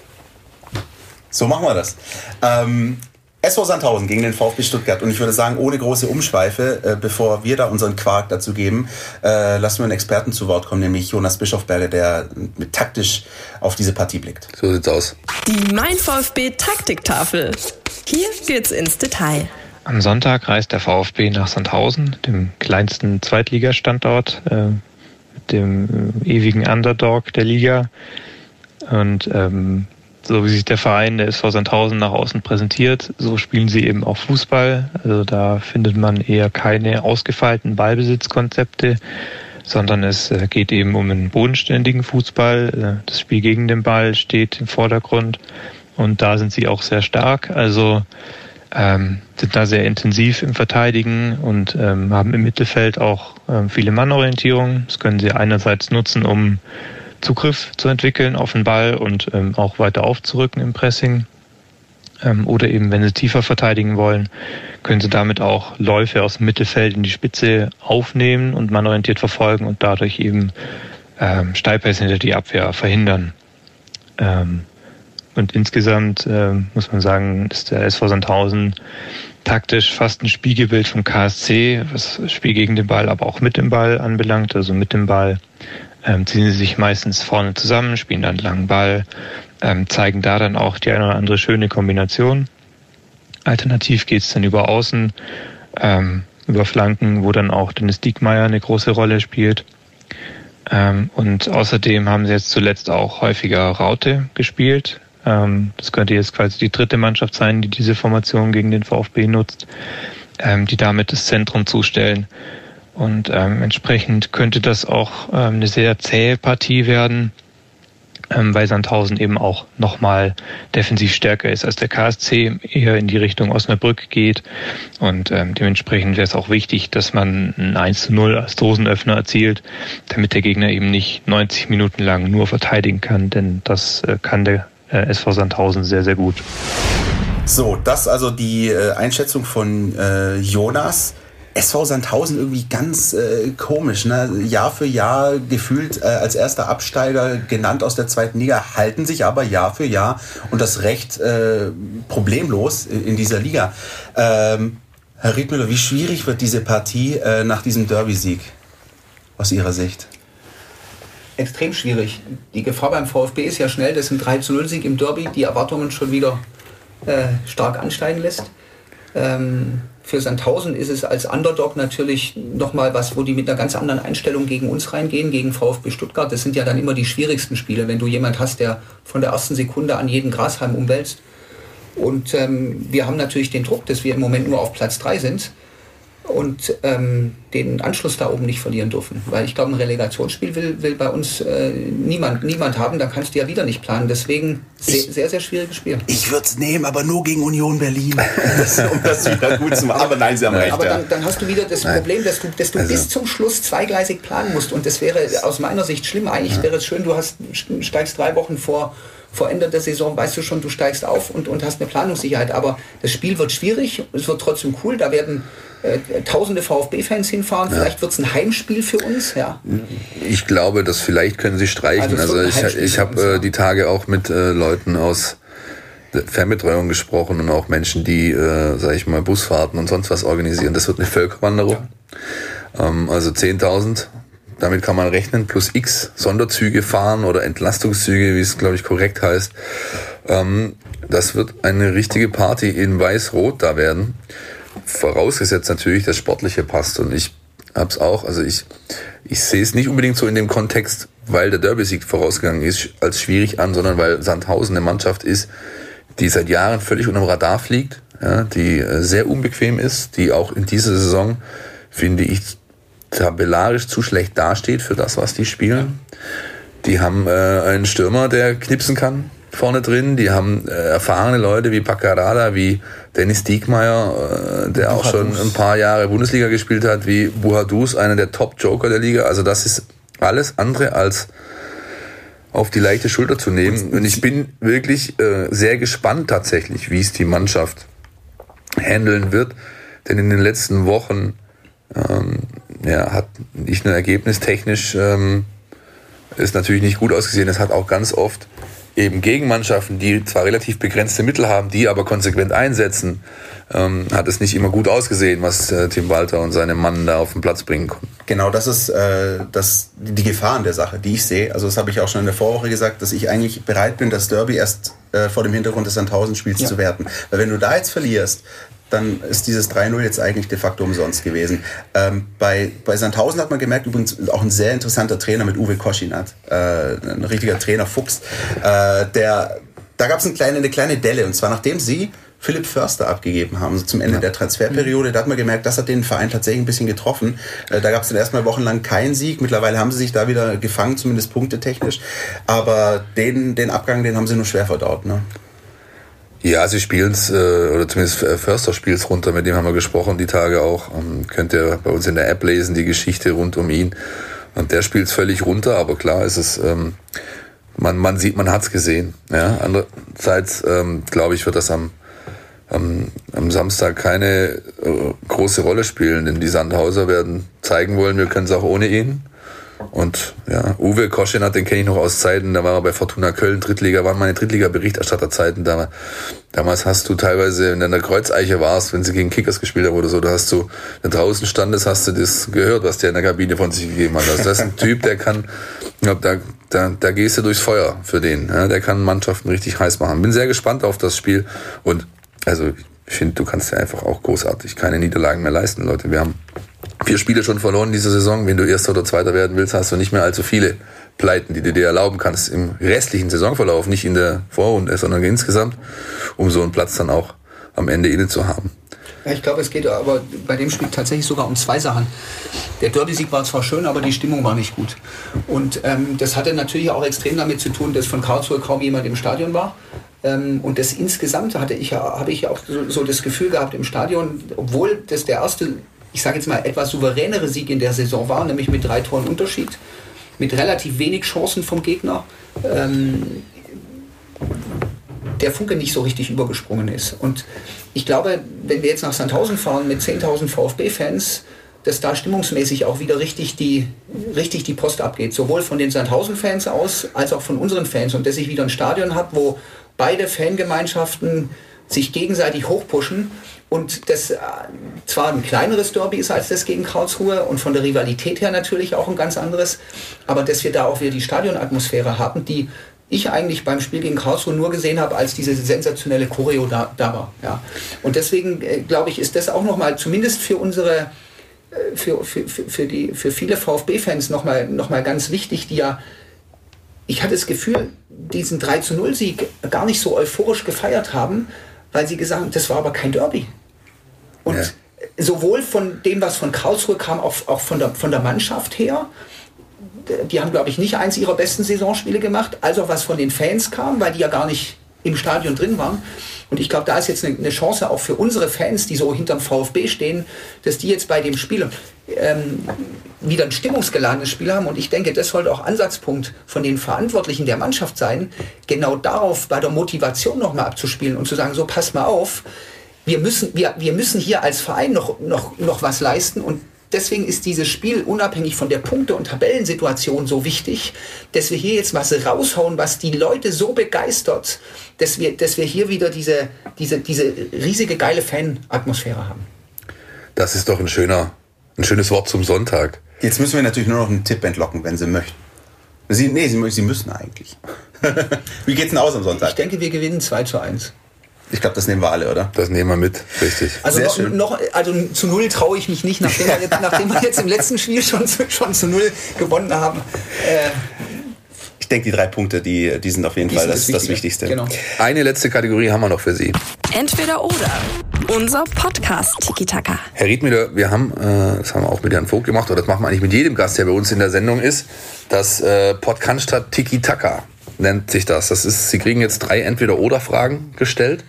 So machen wir das. Ähm, SV Sandhausen gegen den VfB Stuttgart. Und ich würde sagen, ohne große Umschweife, äh, bevor wir da unseren Quark dazu geben, äh, lassen wir einen Experten zu Wort kommen, nämlich Jonas Bischofberger, der mit taktisch auf diese Partie blickt. So sieht's aus. Die Mein VfB Taktiktafel. Hier geht's ins Detail. Am Sonntag reist der VfB nach Sandhausen, dem kleinsten Zweitligastandort, äh, dem äh, ewigen Underdog der Liga. Und ähm, so wie sich der Verein der SV Sandhausen nach außen präsentiert, so spielen sie eben auch Fußball. Also da findet man eher keine ausgefeilten Ballbesitzkonzepte, sondern es äh, geht eben um einen bodenständigen Fußball. Äh, das Spiel gegen den Ball steht im Vordergrund und da sind sie auch sehr stark. Also ähm, sind da sehr intensiv im Verteidigen und ähm, haben im Mittelfeld auch ähm, viele Mannorientierungen. Das können sie einerseits nutzen, um Zugriff zu entwickeln auf den Ball und ähm, auch weiter aufzurücken im Pressing. Ähm, oder eben, wenn sie tiefer verteidigen wollen, können sie damit auch Läufe aus dem Mittelfeld in die Spitze aufnehmen und mannorientiert verfolgen und dadurch eben ähm, Steilpässe hinter die Abwehr verhindern. Ähm, und insgesamt äh, muss man sagen, ist der SV Sandhausen taktisch fast ein Spiegelbild vom KSC, was Spiel gegen den Ball, aber auch mit dem Ball anbelangt. Also mit dem Ball ähm, ziehen sie sich meistens vorne zusammen, spielen dann langen Ball, ähm, zeigen da dann auch die eine oder andere schöne Kombination. Alternativ geht's dann über Außen, ähm, über Flanken, wo dann auch Dennis Diekmeyer eine große Rolle spielt. Ähm, und außerdem haben sie jetzt zuletzt auch häufiger Raute gespielt. Ähm, das könnte jetzt quasi die dritte Mannschaft sein, die diese Formation gegen den VfB nutzt, ähm, die damit das Zentrum zustellen. Und ähm, entsprechend könnte das auch eine sehr zähe Partie werden weil Sandhausen eben auch nochmal defensiv stärker ist als der KSC, eher in die Richtung Osnabrück geht. Und dementsprechend wäre es auch wichtig, dass man ein 1 zu 0 als Dosenöffner erzielt, damit der Gegner eben nicht 90 Minuten lang nur verteidigen kann, denn das äh, kann der äh, SV Sandhausen sehr, sehr gut. So, das also die äh, Einschätzung von äh, Jonas. SV Sandhausen irgendwie ganz äh, komisch, ne? Jahr für Jahr gefühlt äh, als erster Absteiger genannt aus der zweiten Liga, halten sich aber Jahr für Jahr und das recht äh, problemlos in, dieser Liga. Ähm, Herr Riedmüller, wie schwierig wird diese Partie äh, nach diesem Derby-Sieg aus Ihrer Sicht? Extrem schwierig. Die Gefahr beim VfB ist ja schnell, dass ein 3 zu 0 Sieg im Derby die Erwartungen schon wieder äh, stark ansteigen lässt. Ähm, für Sandhausen ist es als Underdog natürlich nochmal was, wo die mit einer ganz anderen Einstellung gegen uns reingehen, gegen VfB Stuttgart. Das sind ja dann immer die schwierigsten Spiele, wenn du jemand hast, der von der ersten Sekunde an jeden Grashalm umwälzt. Und ähm, wir haben natürlich den Druck, dass wir im Moment nur auf Platz 3 sind und ähm, den Anschluss da oben nicht verlieren dürfen. Weil ich glaube, ein Relegationsspiel will, will bei uns äh, niemand, niemand haben, da kannst du ja wieder nicht planen. Deswegen sehr, ich, sehr, sehr schwieriges Spiel. Ich würde es nehmen, aber nur gegen Union Berlin, (laughs) das, um das wieder gut zu machen. Aber nein, Sie haben recht. Aber dann, dann hast du wieder das nein. Problem, dass du, dass du also. bis zum Schluss zweigleisig planen musst. Und das wäre aus meiner Sicht schlimm. Eigentlich ja. wäre es schön, du hast, steigst drei Wochen vor vor Ende der Saison weißt du schon, du steigst auf und, und hast eine Planungssicherheit. Aber das Spiel wird schwierig, es wird trotzdem cool. Da werden tausende VfB-Fans hinfahren. Ja. Vielleicht wird es ein Heimspiel für uns. Ja. Ich glaube, dass vielleicht können sie streichen. Also, also ich, ich habe äh, die Tage auch mit äh, Leuten aus Fernbetreuung gesprochen und auch Menschen, die, äh, sage ich mal, Busfahrten und sonst was organisieren. Das wird eine Völkerwanderung. Ja. Ähm, also 10.000. Damit kann man rechnen, plus x Sonderzüge fahren oder Entlastungszüge, wie es, glaube ich, korrekt heißt. Ähm, das wird eine richtige Party in Weiß-Rot da werden. Vorausgesetzt natürlich, das Sportliche passt. Und ich hab's auch, also ich, ich sehe es nicht unbedingt so in dem Kontext, weil der Derby-Sieg vorausgegangen ist, als schwierig an, sondern weil Sandhausen eine Mannschaft ist, die seit Jahren völlig unter dem Radar fliegt, ja, die äh, sehr unbequem ist, die auch in dieser Saison, finde ich, tabellarisch zu schlecht dasteht für das, was die spielen. Die haben äh, einen Stürmer, der knipsen kann vorne drin. Die haben äh, erfahrene Leute wie Paccarada, wie Dennis Diekmeyer, äh, der auch schon ein paar Jahre Bundesliga gespielt hat, wie Buhadus, einer der Top-Joker der Liga. Also das ist alles andere als auf die leichte Schulter zu nehmen. Und ich bin wirklich äh, sehr gespannt tatsächlich, wie es die Mannschaft handeln wird. Denn in den letzten Wochen ähm, ja, hat nicht nur ergebnistechnisch ähm, ist natürlich nicht gut ausgesehen. Es hat auch ganz oft eben gegen Mannschaften, die zwar relativ begrenzte Mittel haben, die aber konsequent einsetzen, ähm, hat es nicht immer gut ausgesehen, was äh, Tim Walter und seine Mann da auf den Platz bringen konnten. Genau, das ist äh, das, die Gefahr an der Sache, die ich sehe. Also das habe ich auch schon in der Vorwoche gesagt, dass ich eigentlich bereit bin, das Derby erst äh, vor dem Hintergrund des Sandhausen-Spiels ja. zu werten. Weil wenn du da jetzt verlierst, dann ist dieses 3-0 jetzt eigentlich de facto umsonst gewesen. Ähm, bei, bei Sandhausen hat man gemerkt, übrigens auch ein sehr interessanter Trainer mit Uwe Koschinat, äh, ein richtiger Trainer Fuchs, äh, der, da gab es eine kleine, eine kleine Delle und zwar nachdem sie Philipp Förster abgegeben haben, so zum Ende ja. der Transferperiode. Da hat man gemerkt, das hat den Verein tatsächlich ein bisschen getroffen. Äh, da gab es dann erstmal wochenlang keinen Sieg. Mittlerweile haben sie sich da wieder gefangen, zumindest punktetechnisch. Aber den, den Abgang, den haben sie nur schwer verdaut. Ne? Ja, sie spielen es, äh, oder zumindest Förster spielt es runter, mit dem haben wir gesprochen die Tage auch. Ähm, könnt ihr bei uns in der App lesen, die Geschichte rund um ihn. Und der spielt es völlig runter, aber klar ist es, ähm, man, man sieht, man hat's gesehen. Ja? Andererseits, ähm, glaube ich, wird das am, am, am Samstag keine äh, große Rolle spielen, denn die Sandhauser werden zeigen wollen, wir können es auch ohne ihn. Und ja, Uwe Koschenat, den kenne ich noch aus Zeiten, da war er bei Fortuna Köln, Drittliga, waren meine Drittliga-Berichterstatterzeiten. Da, damals hast du teilweise, wenn du in der Kreuzeiche warst, wenn sie gegen Kickers gespielt haben oder so, da hast du, du draußen standest, hast du das gehört, was der in der Kabine von sich gegeben hat. Also das ist ein Typ, der kann, glaub, da, da, da gehst du durchs Feuer für den. Ja, der kann Mannschaften richtig heiß machen. Bin sehr gespannt auf das Spiel und also ich finde, du kannst ja einfach auch großartig keine Niederlagen mehr leisten, Leute. Wir haben vier Spiele schon verloren diese Saison. Wenn du Erster oder Zweiter werden willst, hast du nicht mehr allzu viele Pleiten, die du dir erlauben kannst im restlichen Saisonverlauf, nicht in der Vorrunde, sondern insgesamt, um so einen Platz dann auch am Ende inne zu haben. Ich glaube, es geht aber bei dem Spiel tatsächlich sogar um zwei Sachen. Der Derby-Sieg war zwar schön, aber die Stimmung war nicht gut. Und ähm, das hatte natürlich auch extrem damit zu tun, dass von Karlsruhe kaum jemand im Stadion war. Ähm, und das insgesamt hatte ich habe ich auch so, so, das Gefühl gehabt im Stadion, obwohl das der erste, ich sage jetzt mal, etwas souveränere Sieg in der Saison war, nämlich mit drei Toren Unterschied, mit relativ wenig Chancen vom Gegner. Ähm, der Funke nicht so richtig übergesprungen ist. Und ich glaube, wenn wir jetzt nach Sandhausen fahren mit 10.000 VfB-Fans, dass da stimmungsmäßig auch wieder richtig die, richtig die Post abgeht. Sowohl von den Sandhausen-Fans aus, als auch von unseren Fans. Und dass ich wieder ein Stadion habe, wo beide Fangemeinschaften sich gegenseitig hochpushen und das äh, zwar ein kleineres Derby ist als das gegen Karlsruhe und von der Rivalität her natürlich auch ein ganz anderes, aber dass wir da auch wieder die Stadionatmosphäre haben, die ich eigentlich beim Spiel gegen Karlsruhe nur gesehen habe, als diese sensationelle Choreo da, da war. Ja. Und deswegen äh, glaube ich, ist das auch nochmal, zumindest für unsere, äh, für, für, für, die, für viele VfB-Fans nochmal noch mal ganz wichtig, die ja, ich hatte das Gefühl, diesen 3 zu 0 Sieg gar nicht so euphorisch gefeiert haben, weil sie gesagt haben, das war aber kein Derby. Und ja. sowohl von dem, was von Karlsruhe kam, auch, auch von, der, von der Mannschaft her, die haben, glaube ich, nicht eins ihrer besten Saisonspiele gemacht, als auch was von den Fans kam, weil die ja gar nicht im Stadion drin waren. Und ich glaube, da ist jetzt eine, Chance auch für unsere Fans, die so hinterm VfB stehen, dass die jetzt bei dem Spiel ähm, wieder ein stimmungsgeladenes Spiel haben. Und ich denke, das sollte auch Ansatzpunkt von den Verantwortlichen der Mannschaft sein, genau darauf bei der Motivation nochmal abzuspielen und zu sagen, so pass mal auf, wir müssen, wir, wir müssen hier als Verein noch, noch, noch was leisten und deswegen ist dieses Spiel unabhängig von der Punkte- und Tabellensituation so wichtig, dass wir hier jetzt was raushauen, was die Leute so begeistert, dass wir, dass wir hier wieder diese, diese, diese riesige geile Fan-Atmosphäre haben. Das ist doch ein schöner, ein schönes Wort zum Sonntag. Jetzt müssen wir natürlich nur noch einen Tipp entlocken, wenn Sie möchten. Sie, nee, Sie, Sie müssen eigentlich. (laughs) Wie geht's denn aus am Sonntag? Ich denke, wir gewinnen 2 zu 1. Ich glaube, das nehmen wir alle, oder? Das nehmen wir mit, richtig. Also noch, noch, also zu null traue ich mich nicht, nachdem wir, jetzt, (laughs) nachdem wir jetzt im letzten Spiel schon, schon zu null gewonnen haben. Äh, ich denke, die drei Punkte, die, die sind auf jeden die Fall das, das, Wichtigste. Genau. Eine letzte Kategorie haben wir noch für Sie. Entweder oder. Unser Podcast Tiki Taka. Herr Riedmüller, wir haben, äh, das haben wir auch mit Herrn Vogt gemacht, oder das machen wir eigentlich mit jedem Gast, der bei uns in der Sendung ist, das äh, Podcast Tiki Taka nennt sich das. Das ist, Sie kriegen jetzt drei Entweder-Oder-Fragen gestellt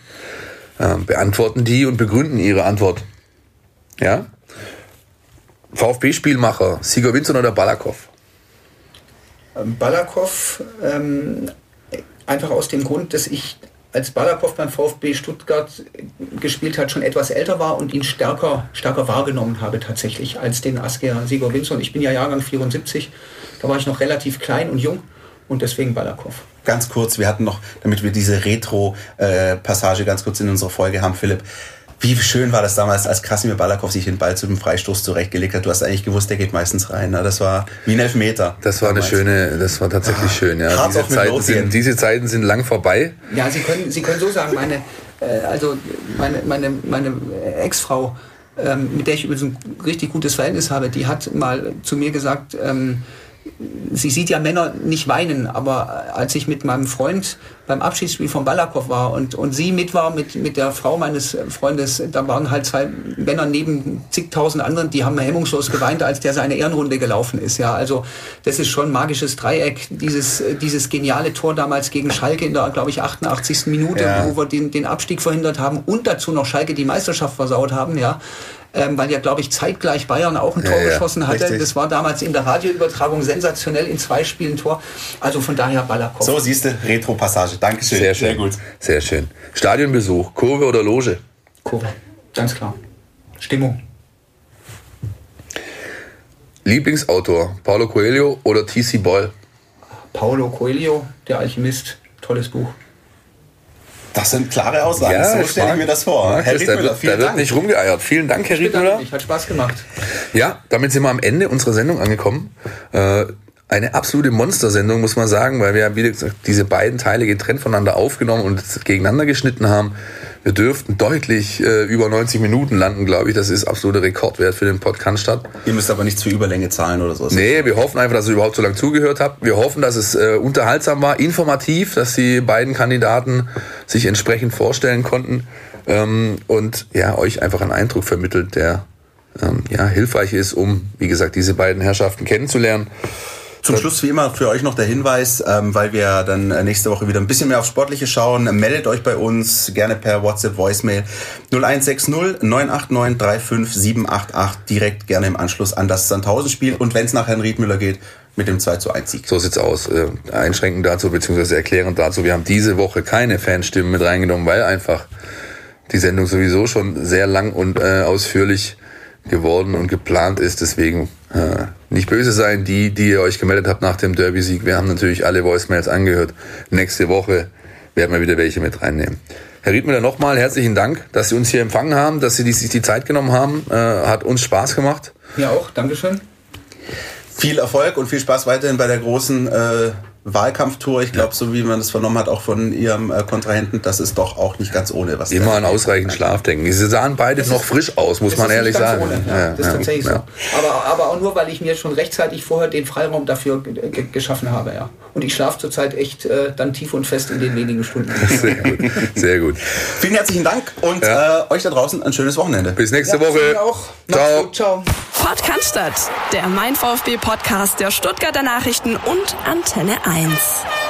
äh, beantworten die und begründen ihre Antwort. Ja? VfB-Spielmacher, Sieger Winzer oder Balakow? Ähm, Balakow, ähm, einfach aus dem Grund, dass ich als Balakow beim VfB Stuttgart gespielt hat, schon etwas älter war und ihn stärker, stärker wahrgenommen habe tatsächlich als den Asker Winzer. Und ich bin ja Jahrgang 74, da war ich noch relativ klein und jung und deswegen Balakow. Ganz kurz, wir hatten noch, damit wir diese Retro-Passage ganz kurz in unserer Folge haben, Philipp. Wie schön war das damals, als Krasimir Balakow sich den Ball zu dem Freistoß zurechtgelegt hat. Du hast eigentlich gewusst, der geht meistens rein. Ne? Das war wie ein Elfmeter. Das war damals. eine schöne, das war tatsächlich ah, schön. Ja. Diese, Zeiten sind, diese Zeiten sind lang vorbei. Ja, Sie können, Sie können so sagen, meine, äh, also meine, meine, meine Ex-Frau, ähm, mit der ich übrigens ein richtig gutes Verhältnis habe, die hat mal zu mir gesagt, ähm, sie sieht ja Männer nicht weinen, aber als ich mit meinem Freund beim Abschiedsspiel von Balakow war und, und sie mit war mit, mit der Frau meines Freundes, da waren halt zwei Männer neben zigtausend anderen, die haben hemmungslos geweint, als der seine Ehrenrunde gelaufen ist. Ja, also das ist schon ein magisches Dreieck, dieses, dieses geniale Tor damals gegen Schalke in der, glaube ich, 88. Minute, ja. wo wir den, den Abstieg verhindert haben und dazu noch Schalke die Meisterschaft versaut haben, ja ähm, weil ja, glaube ich, zeitgleich Bayern auch ein Tor ja, geschossen hatte. Richtig. Das war damals in der Radioübertragung sensationell in zwei Spielen Tor. Also von daher Ballerkopf. So, siehst du, Retro-Passage. Dankeschön. Sehr schön. Sehr gut. Sehr schön. Stadionbesuch, Kurve oder Loge? Kurve, ganz klar. Stimmung. Lieblingsautor, Paulo Coelho oder T.C. Boyle? Paulo Coelho, der Alchemist. Tolles Buch. Das sind klare Aussagen. Ja, so stelle ich mir das vor. Herr Riedmüller, da, vielen da wird Dank. nicht rumgeeiert. Vielen Dank, Herr Riedmüller. Hat Spaß gemacht. Ja, damit sind wir am Ende unserer Sendung angekommen. Äh, eine absolute Monstersendung, muss man sagen, weil wir, wie gesagt, diese beiden Teile getrennt voneinander aufgenommen und gegeneinander geschnitten haben. Wir dürften deutlich äh, über 90 Minuten landen, glaube ich. Das ist absoluter Rekordwert für den Podcast statt. Ihr müsst aber nichts für Überlänge zahlen oder so. Nee, wir hoffen einfach, dass ihr überhaupt so lange zugehört habt. Wir hoffen, dass es äh, unterhaltsam war, informativ, dass die beiden Kandidaten sich entsprechend vorstellen konnten ähm, und ja, euch einfach einen Eindruck vermittelt, der ähm, ja, hilfreich ist, um, wie gesagt, diese beiden Herrschaften kennenzulernen. Zum Schluss wie immer für euch noch der Hinweis, ähm, weil wir dann äh, nächste Woche wieder ein bisschen mehr auf Sportliche schauen. Meldet euch bei uns gerne per WhatsApp Voicemail 0160 989 35788 direkt gerne im Anschluss an das Sandhausen-Spiel und wenn es nach Herrn Riedmüller geht, mit dem 2 zu 1 Sieg. So sieht's aus. Äh, einschränkend dazu, beziehungsweise erklärend dazu. Wir haben diese Woche keine Fanstimmen mit reingenommen, weil einfach die Sendung sowieso schon sehr lang und äh, ausführlich geworden und geplant ist. Deswegen äh, nicht böse sein, die, die ihr euch gemeldet habt nach dem Derby-Sieg. Wir haben natürlich alle Voicemails angehört. Nächste Woche werden wir wieder welche mit reinnehmen. Herr Riedmüller, nochmal herzlichen Dank, dass Sie uns hier empfangen haben, dass Sie sich die Zeit genommen haben. Äh, hat uns Spaß gemacht. Ja auch, Dankeschön. Viel Erfolg und viel Spaß weiterhin bei der großen äh, Wahlkampftour. Ich glaube, so wie man das vernommen hat, auch von ihrem äh, Kontrahenten, das ist doch auch nicht ganz ohne. Was Immer an ausreichend Schlaf denken. Sie sahen beide das noch ist, frisch aus, muss man ehrlich sagen. Ohne, ja, ja, das ist ja, tatsächlich so. Aber, aber auch nur, weil ich mir schon rechtzeitig vorher den Freiraum dafür geschaffen habe. Ja. Und ich schlafe zurzeit echt äh, dann tief und fest in den wenigen Stunden. (laughs) Sehr gut. Sehr gut. Vielen herzlichen Dank und äh, euch da draußen ein schönes Wochenende. Bis nächste Woche. Auch. Ciao. Gut, ciao. Fort Cannstatt, der Mein VfB Podcast der Stuttgarter Nachrichten und Antenne 1.